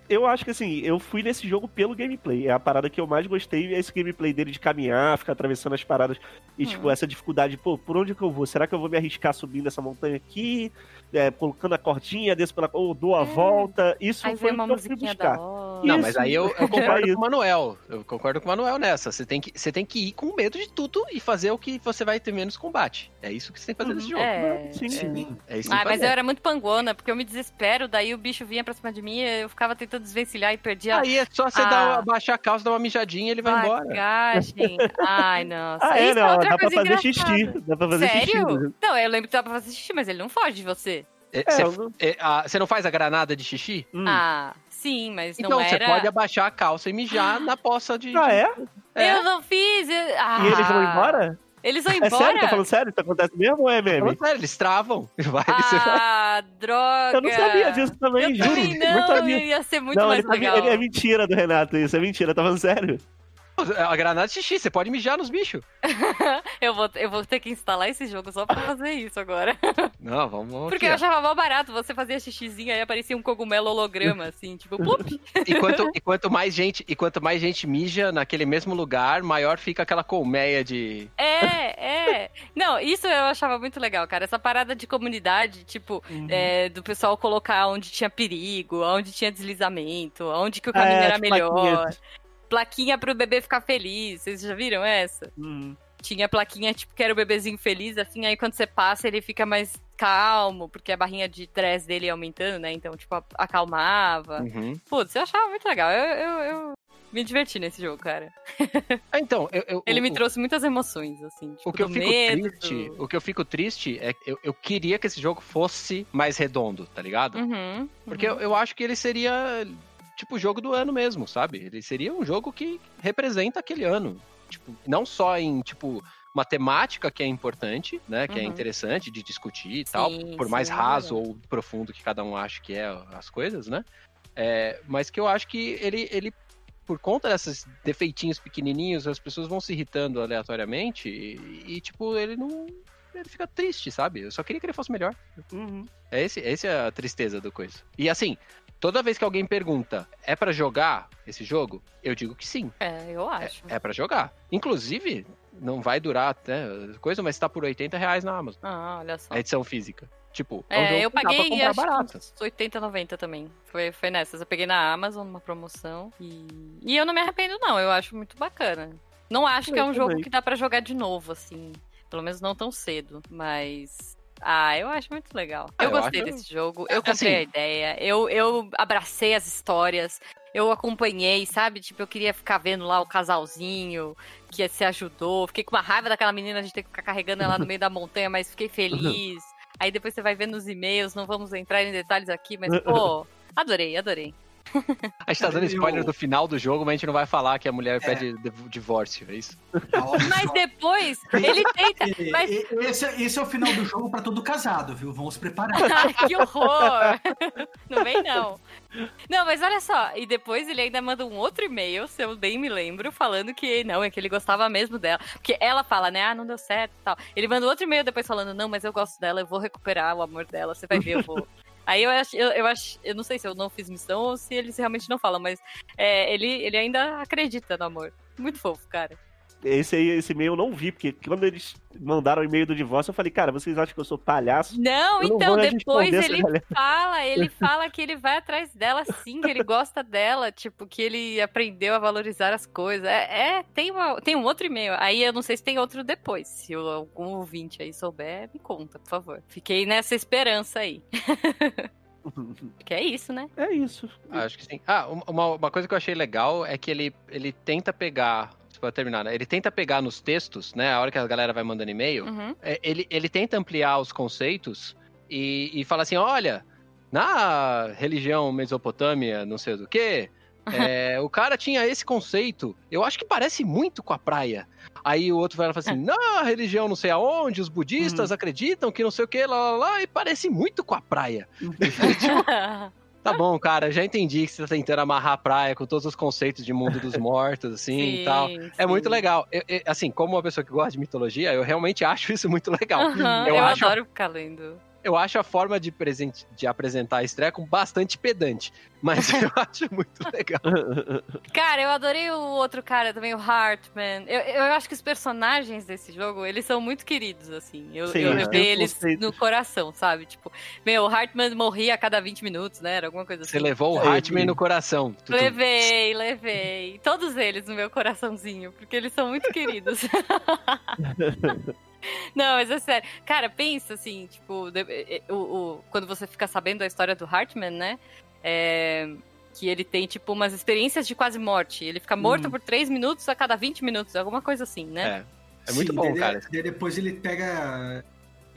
eu acho que assim, eu fui nesse jogo pelo gameplay. É a parada que eu mais gostei, é esse gameplay dele de caminhar, ficar atravessando as paradas. E, Hum. tipo, essa dificuldade, pô, por onde que eu vou? Será que eu vou me arriscar subindo essa montanha aqui? É, colocando a cordinha, desço pela. ou dou a É. volta. Isso Aí foi uma que eu buscar. da hora. Não, Isso. mas aí eu, eu É concordo com o Manuel. Eu concordo com o Manuel nessa. Você tem, que, você tem que ir com medo de tudo e fazer o que você vai ter menos combate. É isso que você tem que fazer nesse jogo. É, Sim, é. sim. É isso Ah, mas eu era muito panguona, porque eu me desespero, daí o bicho vinha pra cima de mim, eu ficava tentando desvencilhar e perdia Aí é só você Ah. dar, baixar a calça, dar uma mijadinha e ele vai embora. bagagem. Ai, nossa. Ah, é, Isso não, outra dá pra fazer engraçada. xixi. Dá pra fazer xixi. Sério? né? Não, eu lembro que dá pra fazer xixi, mas ele não foge de você. É, É, você, eu não- é, você não faz a granada de xixi? Hum. Ah, sim, mas Então não você era... pode abaixar a calça e mijar na poça de. Ah, é? É. Eu não fiz. eu- Ah, E eles vão embora? Eles vão É embora? sério? Tá falando sério? Isso acontece mesmo ou é meme? Falando sério, eles travam. Vai, Ah, droga. Eu não sabia disso também, Eu juro. também não não, sabia. ia ser muito não, mais ele, tá- legal. ele é mentira do Renato, isso é mentira, tá falando sério? A granada de xixi, você pode mijar nos bichos. eu, vou, eu vou ter que instalar esse jogo só pra fazer isso agora. Não, vamos. vamos Porque aqui, eu achava mal barato. Você fazia xixizinho aí aparecia um cogumelo holograma, assim, tipo, plup. E quanto, e quanto mais gente, e quanto mais gente mija naquele mesmo lugar, maior fica aquela colmeia de. É, é. Não, isso eu achava muito legal, cara. Essa parada de comunidade, tipo, Uhum. é, do pessoal colocar onde tinha perigo, onde tinha deslizamento, onde que o Ah, caminho é, era as melhor. Plaquinha pro bebê ficar feliz. Vocês já viram essa? Hum. Tinha plaquinha, tipo, que era o bebezinho feliz, assim, aí quando você passa, ele fica mais calmo, porque a barrinha de stress dele ia aumentando, né? Então, tipo, acalmava. Uhum. Putz, eu achava muito legal. Eu, eu, eu me diverti nesse jogo, cara. Ah, Então, eu, eu- Ele o- me trouxe muitas emoções, assim. Tipo, O que eu fico medo, triste, do- o que eu fico triste é que eu, eu queria que esse jogo fosse mais redondo, tá ligado? Uhum, Porque uhum. eu, eu acho que ele seria tipo o jogo do ano mesmo, sabe? Ele seria um jogo que representa aquele ano. Tipo, não só em, tipo, uma temática que é importante, né? Que é Uhum. interessante de discutir e tal, Sim, por mais sim, é raso verdade. ou profundo que cada um ache que é as coisas, né? É, mas que eu acho que ele, ele, por conta desses defeitinhos pequenininhos, as pessoas vão se irritando aleatoriamente e, e, tipo, ele não. Ele fica triste, sabe? Eu só queria que ele fosse melhor. Uhum. É esse, essa é a tristeza do coisa. E assim, toda vez que alguém pergunta, é pra jogar esse jogo? Eu digo que sim, É, eu é, acho. é para jogar. Inclusive, não vai durar até coisa, mas tá por 80 reais na Amazon, Ah, olha só. a edição física. Tipo, é, um É, jogo eu que dá pra paguei comprar barato. uns 80, 90 também. Foi, foi nessas. Eu peguei na Amazon, numa promoção. E, e eu não me arrependo, não. Eu acho muito bacana. Não acho que é Eu um jogo também. que dá pra jogar de novo, assim. Pelo menos não tão cedo. Mas. Ah, eu acho muito legal. Ah, eu eu gostei acho- desse jogo. Eu comprei Assim- a ideia. Eu, eu abracei as histórias. Eu acompanhei, sabe? Tipo, eu queria ficar vendo lá o casalzinho que se ajudou. Fiquei com uma raiva daquela menina de ter que ficar carregando ela no meio da montanha, mas fiquei feliz. Aí depois você vai vendo os e-mails, não vamos entrar em detalhes aqui, mas, pô, adorei, adorei. A gente tá dando spoiler do final do jogo, mas a gente não vai falar que a mulher É. pede div- divórcio, é isso? Tá, Mas depois, ele tenta. Mas- Esse, é- esse é o final do jogo pra todo casado, viu? Vamos se preparar. Ai, que horror! Não vem, não. Não, mas olha só, e depois ele ainda manda um outro e-mail, se eu bem me lembro, falando que não, é que ele gostava mesmo dela. Porque ela fala, né, ah, não deu certo e tal. Ele manda outro e-mail depois falando, não, mas eu gosto dela, eu vou recuperar o amor dela, você vai ver, eu vou. Aí eu acho, eu, eu acho, eu não sei se eu não fiz missão ou se eles realmente não falam, mas é, ele, ele ainda acredita no amor. Muito fofo, cara. Esse aí, esse e-mail eu não vi, porque quando eles mandaram o e-mail do divórcio, eu falei, cara, vocês acham que eu sou palhaço? Não, Eu não então, vou depois ele galera. fala, ele fala que ele vai atrás dela sim, que ele gosta dela, tipo, que ele aprendeu a valorizar as coisas. É, é, tem, uma, tem um outro e-mail. Aí eu não sei se tem outro depois. Se algum ouvinte aí souber, me conta, por favor. Fiquei nessa esperança aí. Que é isso, né? É isso. Acho que sim. Ah, uma, uma coisa que eu achei legal é que ele, ele tenta pegar. Pra terminar, né? Ele tenta pegar nos textos, né? A hora que a galera vai mandando e-mail, Uhum. é, ele, ele tenta ampliar os conceitos e, e fala assim: olha, na religião mesopotâmia, não sei do que, o cara tinha esse conceito. Eu acho que parece muito com a praia. Aí o outro vai lá e fala assim: na religião não sei aonde, os budistas acreditam que não sei o que, lá, lá, lá, e parece muito com a praia. Tá bom, cara, já entendi que você tá tentando amarrar a praia com todos os conceitos de mundo dos mortos, assim e tal. É muito sim. legal. Eu- eu- assim, como uma pessoa que gosta de mitologia, eu realmente acho isso muito legal. Eu eu, acho- adoro ficar lendo. Eu acho a forma de, presente, de apresentar a estreia com bastante pedante, mas eu acho muito legal. Cara, eu adorei o outro cara também, o Hartman. Eu, eu acho que os personagens desse jogo, eles são muito queridos, assim. Eu, Sim, eu é. levei um eles conceito. no coração, sabe? Tipo, meu, o Hartman morria a cada 20 minutos, né? Era alguma coisa assim. Você levou o. Hartman no coração. Tutu. Levei, levei. Todos eles no meu coraçãozinho, porque eles são muito queridos. Não, mas é sério. Cara, pensa assim, tipo, o, o- quando você fica sabendo a história do Hartman, né? É, que ele tem, tipo, umas experiências de quase morte. Ele fica morto Hum. por 3 minutos a cada 20 minutos, alguma coisa assim, né? É, é muito Sim, bom, daí- cara. daí depois ele pega.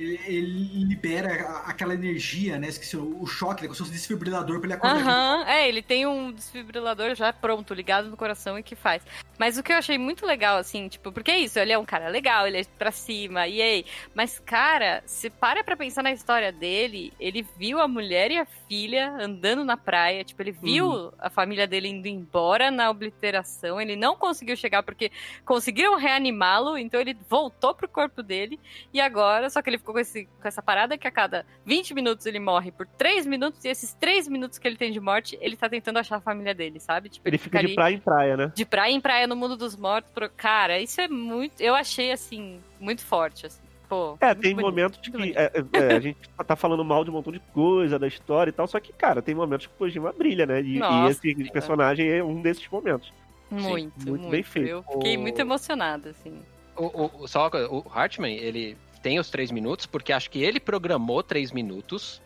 Ele, ele libera aquela energia, né? Esqueci, o choque, né? Como se fosse um desfibrilador pra ele acordar. Aham, é, ele tem um desfibrilador já pronto, ligado no coração e que faz. Mas o que eu achei muito legal, assim, tipo, porque é isso, ele é um cara legal, ele é pra cima, e aí. Mas, cara, se para pra pensar na história dele, ele viu a mulher e a filha andando na praia, tipo, ele viu a família dele indo embora na obliteração, ele não conseguiu chegar porque conseguiram reanimá-lo, então ele voltou pro corpo dele, e agora, só que ele ficou com, esse, com essa parada que a cada 20 minutos ele morre por 3 minutos, e esses 3 minutos que ele tem de morte, ele tá tentando achar a família dele, sabe? Tipo, Ele fica de ali praia em praia, né? de praia em praia no mundo dos mortos. pro- Cara, isso é muito. Eu achei, assim, muito forte, assim. Pô, É, tem bonito, momentos que bonito. é, é, a gente tá falando mal de um montão de coisa da história e tal, só que, cara, tem momentos que o Kojima brilha, né? E, e Nossa, esse cara. personagem é um desses momentos. Muito, muito muito. bem feito. Eu fiquei O- muito emocionada, assim. O, o- o- só uma coisa, o Hartman, ele tem os três minutos, porque acho que ele programou três minutos,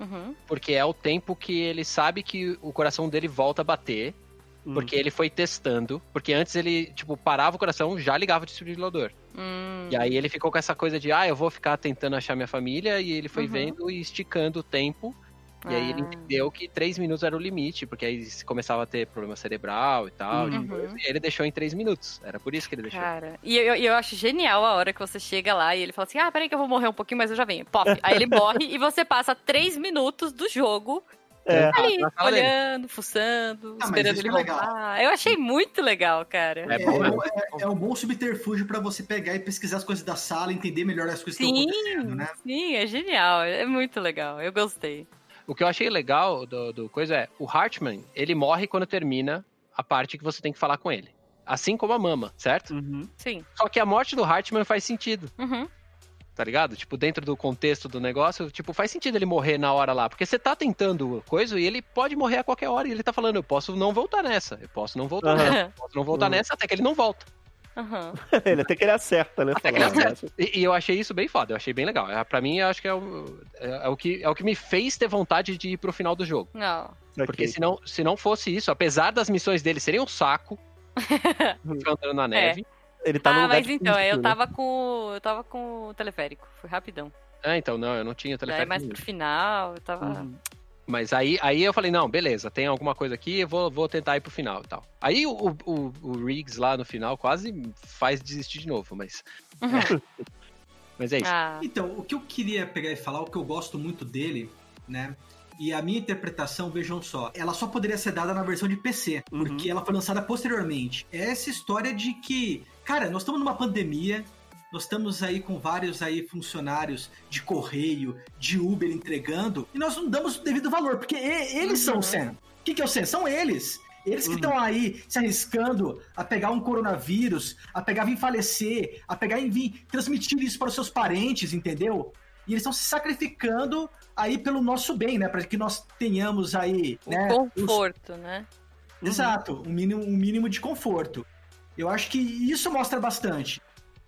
Uhum. porque é o tempo que ele sabe que o coração dele volta a bater, Hum. porque ele foi testando, porque antes ele, tipo, parava o coração, já ligava o desfibrilador. Hum. E aí ele ficou com essa coisa de, ah, eu vou ficar tentando achar minha família, e ele foi Uhum. vendo e esticando o tempo, e aí ele Ah. entendeu que três minutos era o limite, porque aí começava a ter problema cerebral e tal, Uhum. e ele deixou em três minutos. Era por isso que ele deixou. Cara, e eu, eu acho genial a hora que você chega lá e ele fala assim: ah, peraí que eu vou morrer um pouquinho, mas eu já venho. Pop. Aí ele morre e você passa três minutos do jogo É. ali, na sala dele. olhando, fuçando, Ah, esperando ele é legal. voltar. Eu achei muito legal, cara. É bom, é, né? é- é um bom subterfúgio pra você pegar e pesquisar as coisas da sala, entender melhor as coisas que Sim, estão acontecendo, né? sim, é genial. É muito legal. Eu gostei. O que eu achei legal do, do coisa é, o Hartman, ele morre quando termina a parte que você tem que falar com ele. Assim como a Mama, certo? Uhum. Sim. Só que a morte do Hartman faz sentido, Uhum. tá ligado? Tipo, dentro do contexto do negócio, tipo, faz sentido ele morrer na hora lá. Porque você tá tentando coisa e ele pode morrer a qualquer hora. E ele tá falando, eu posso não voltar nessa, eu posso não voltar Aham. nessa, eu posso não voltar Uhum. nessa, até que ele não volta. Aham. ele até que ele acerta, né? Até que ele acerta. E, e eu achei isso bem foda, eu achei bem legal. É, pra mim, eu acho que é o, é, é o que é o que me fez ter vontade de ir pro final do jogo. Não. Porque se não, se não fosse isso, apesar das missões dele serem um saco, andando na neve. Ele tá no ah, mas então, risco, eu né? tava com. Eu tava com o teleférico. Foi rapidão. Ah, então não, eu não tinha Daí telefone. mais pro final, eu tava. Uhum. Mas aí, aí eu falei, não, beleza, tem alguma coisa aqui, eu vou, vou tentar ir pro final e tal. Aí o, o, o Riggs lá no final quase faz desistir de novo, mas. Mas é isso. Ah, Então, o que eu queria pegar e falar, o que eu gosto muito dele, né? E a minha interpretação, vejam só, ela só poderia ser dada na versão de PC, Uhum. porque ela foi lançada posteriormente. É essa história de que, cara, nós estamos numa pandemia, nós estamos aí com vários aí funcionários de correio, de Uber entregando, e nós não damos o devido valor, porque eles são o Sen. O que, que é o Sen? São eles. Eles que Uhum. estão aí se arriscando a pegar um coronavírus, a pegar vir falecer, a pegar e vir transmitir isso para os seus parentes, entendeu? E eles estão se sacrificando aí pelo nosso bem, né? Para que nós tenhamos aí, o né? os- conforto, né? Uhum. Exato, um mínimo, um mínimo de conforto. Eu acho que isso mostra bastante.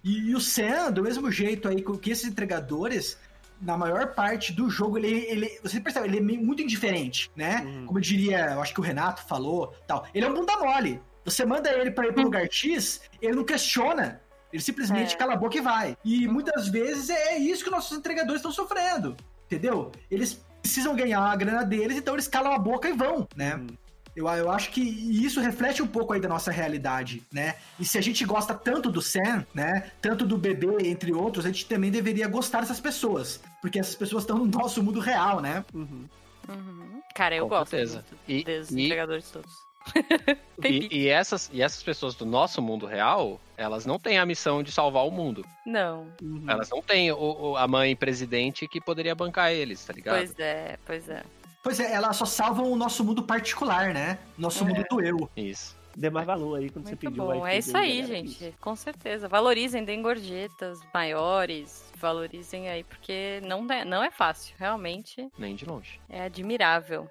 E, e o Sam, do mesmo jeito aí com que esses entregadores, na maior parte do jogo, ele, ele você percebe, ele é muito indiferente, né? Uhum. Como eu diria, eu acho que o Renato falou, tal. Ele é um bunda mole. Você manda ele pra ir pro lugar X, ele não questiona. Ele simplesmente É. cala a boca e vai. E muitas vezes é isso que nossos entregadores estão sofrendo. Entendeu? Eles precisam ganhar a grana deles, então eles calam a boca e vão, né? Uhum. Eu, eu acho que isso reflete um pouco aí da nossa realidade, né? E se a gente gosta tanto do Sam, né? Tanto do bebê, entre outros, a gente também deveria gostar dessas pessoas. Porque essas pessoas estão no nosso mundo real, né? Uhum. Uhum. Cara, eu Com gosto certeza. E- dos e- entregadores todos. E, e essas, e essas pessoas do nosso mundo real, elas não têm a missão de salvar o mundo. Não, Uhum. Elas não têm o, o- a mãe presidente que poderia bancar eles, tá ligado? pois é, pois é. Pois é, elas só salvam o nosso mundo particular, né? Nosso É. mundo do eu. Isso. Dê mais valor aí quando você Muito pediu. bom. É isso aí, galera. gente. Com certeza. Valorizem, deem gorjetas maiores. Valorizem aí, porque não é, não é fácil. Realmente Nem de longe. é admirável.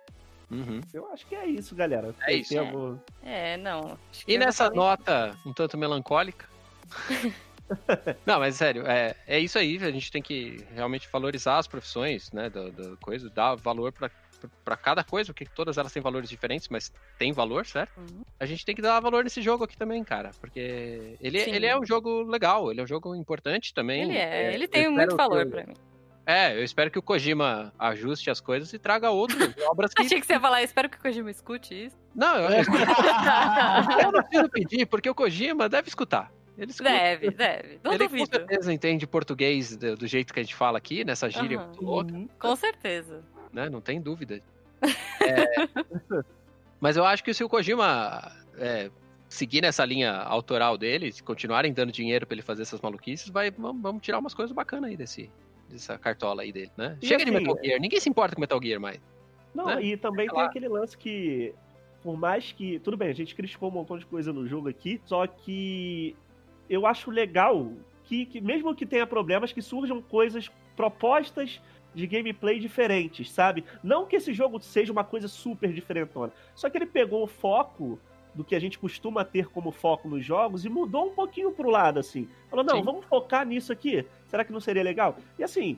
Uhum. Eu acho que é isso, galera. É isso. Tem algum- É, não. acho que E nessa falei. nota um tanto melancólica. Não, mas sério, é, é isso aí. A gente tem que realmente valorizar as profissões, né? Da, da coisa, dar valor pra, pra cada coisa, porque todas elas têm valores diferentes, mas tem valor, certo? Uhum. A gente tem que dar valor nesse jogo aqui também, cara. Porque ele, Sim. ele é um jogo legal, ele é um jogo importante também. Ele é, ele eu tem muito valor que- pra mim. É, eu espero que o Kojima ajuste as coisas e traga outras obras que. Achei que você ia falar, espero que o Kojima escute isso. Não, eu, eu não preciso pedir, porque o Kojima deve escutar. Ele escuta. Deve, deve. Não ele duvido. com certeza entende português do, do jeito que a gente fala aqui, nessa gíria Aham. muito louca, Uhum. Com certeza. Né? Não tem dúvida. É, Mas eu acho que se o Kojima é, seguir nessa linha autoral dele, se continuarem dando dinheiro pra ele fazer essas maluquices, vai, vamos, vamos tirar umas coisas bacanas aí desse, dessa cartola aí dele, né? E Chega de assim, Metal Gear, ninguém se importa com Metal Gear mais. Não, né? e também Sei tem lá. aquele lance que, por mais que. Tudo bem, a gente criticou um montão de coisa no jogo aqui, só que eu acho legal que, que mesmo que tenha problemas, que surjam coisas propostas de gameplay diferentes, sabe? Não que esse jogo seja uma coisa super diferentona, só que ele pegou o foco do que a gente costuma ter como foco nos jogos e mudou um pouquinho pro lado, assim. Falou, não, Sim. vamos focar nisso aqui. Será que não seria legal? E assim,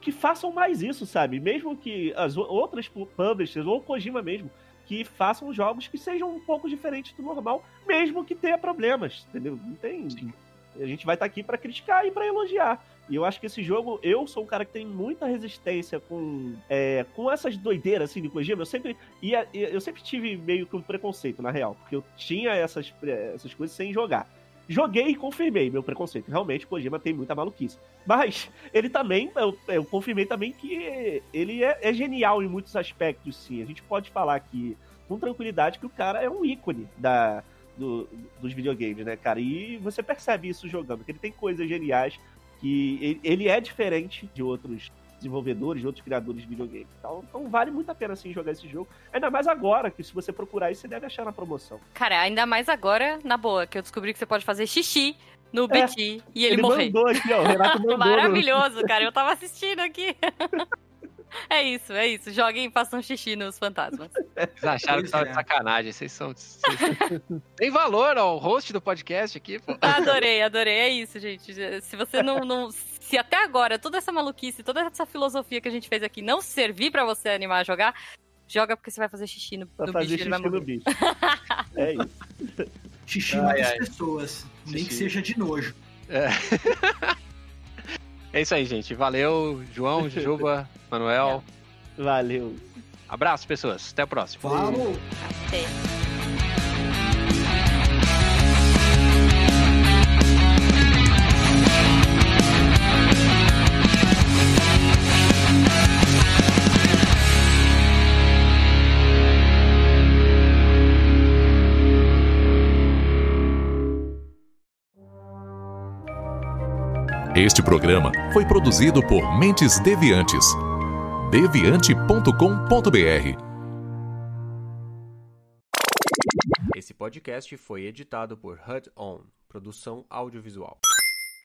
que façam mais isso, sabe? Mesmo que as outras pu- publishers, ou Kojima mesmo, que façam jogos que sejam um pouco diferentes do normal, mesmo que tenha problemas, entendeu? Não tem. A gente vai estar aqui pra criticar e pra elogiar. E eu acho que esse jogo, eu sou um cara que tem muita resistência com, é, com essas doideiras assim de Kojima. Eu sempre, ia, eu sempre tive meio que um preconceito, na real, porque eu tinha essas, essas coisas sem jogar. Joguei e confirmei meu preconceito. Realmente, Kojima tem muita maluquice. Mas ele também, eu, eu confirmei também que ele é, é genial em muitos aspectos, sim. A gente pode falar aqui com tranquilidade que o cara é um ícone da, do- dos videogames, né, cara? E você percebe isso jogando, que ele tem coisas geniais, que ele, ele é diferente de outros desenvolvedores, de outros criadores de videogames. Então, então vale muito a pena, sim, jogar esse jogo. Ainda mais agora, que se você procurar isso, você deve achar na promoção. Cara, ainda mais agora, na boa, que eu descobri que você pode fazer xixi no BT e ele, morrer. mandou aqui, ó, Maravilhoso, cara. Eu tava assistindo aqui. É isso, é isso. Joguem e façam xixi nos fantasmas. Vocês acharam que tava é. de sacanagem. Vocês são. vocês- Tem valor ao host do podcast aqui, pô. Adorei, adorei. É isso, gente. Se você não, não- Se até agora toda essa maluquice, toda essa filosofia que a gente fez aqui não servir pra você animar a jogar, joga porque você vai fazer xixi no, Pra no fazer bicho. Ele vai xixi no bicho. É isso. Xixi Ai, ai. pessoas. Nem que Xixi. seja de nojo. É isso aí, gente. Valeu, João, Juba, Manuel. Valeu. Abraço, pessoas. Até a próxima. Falou! Até. Este programa foi produzido por Mentes Deviantes. deviante.com.br Esse podcast foi editado por HUD On, produção audiovisual.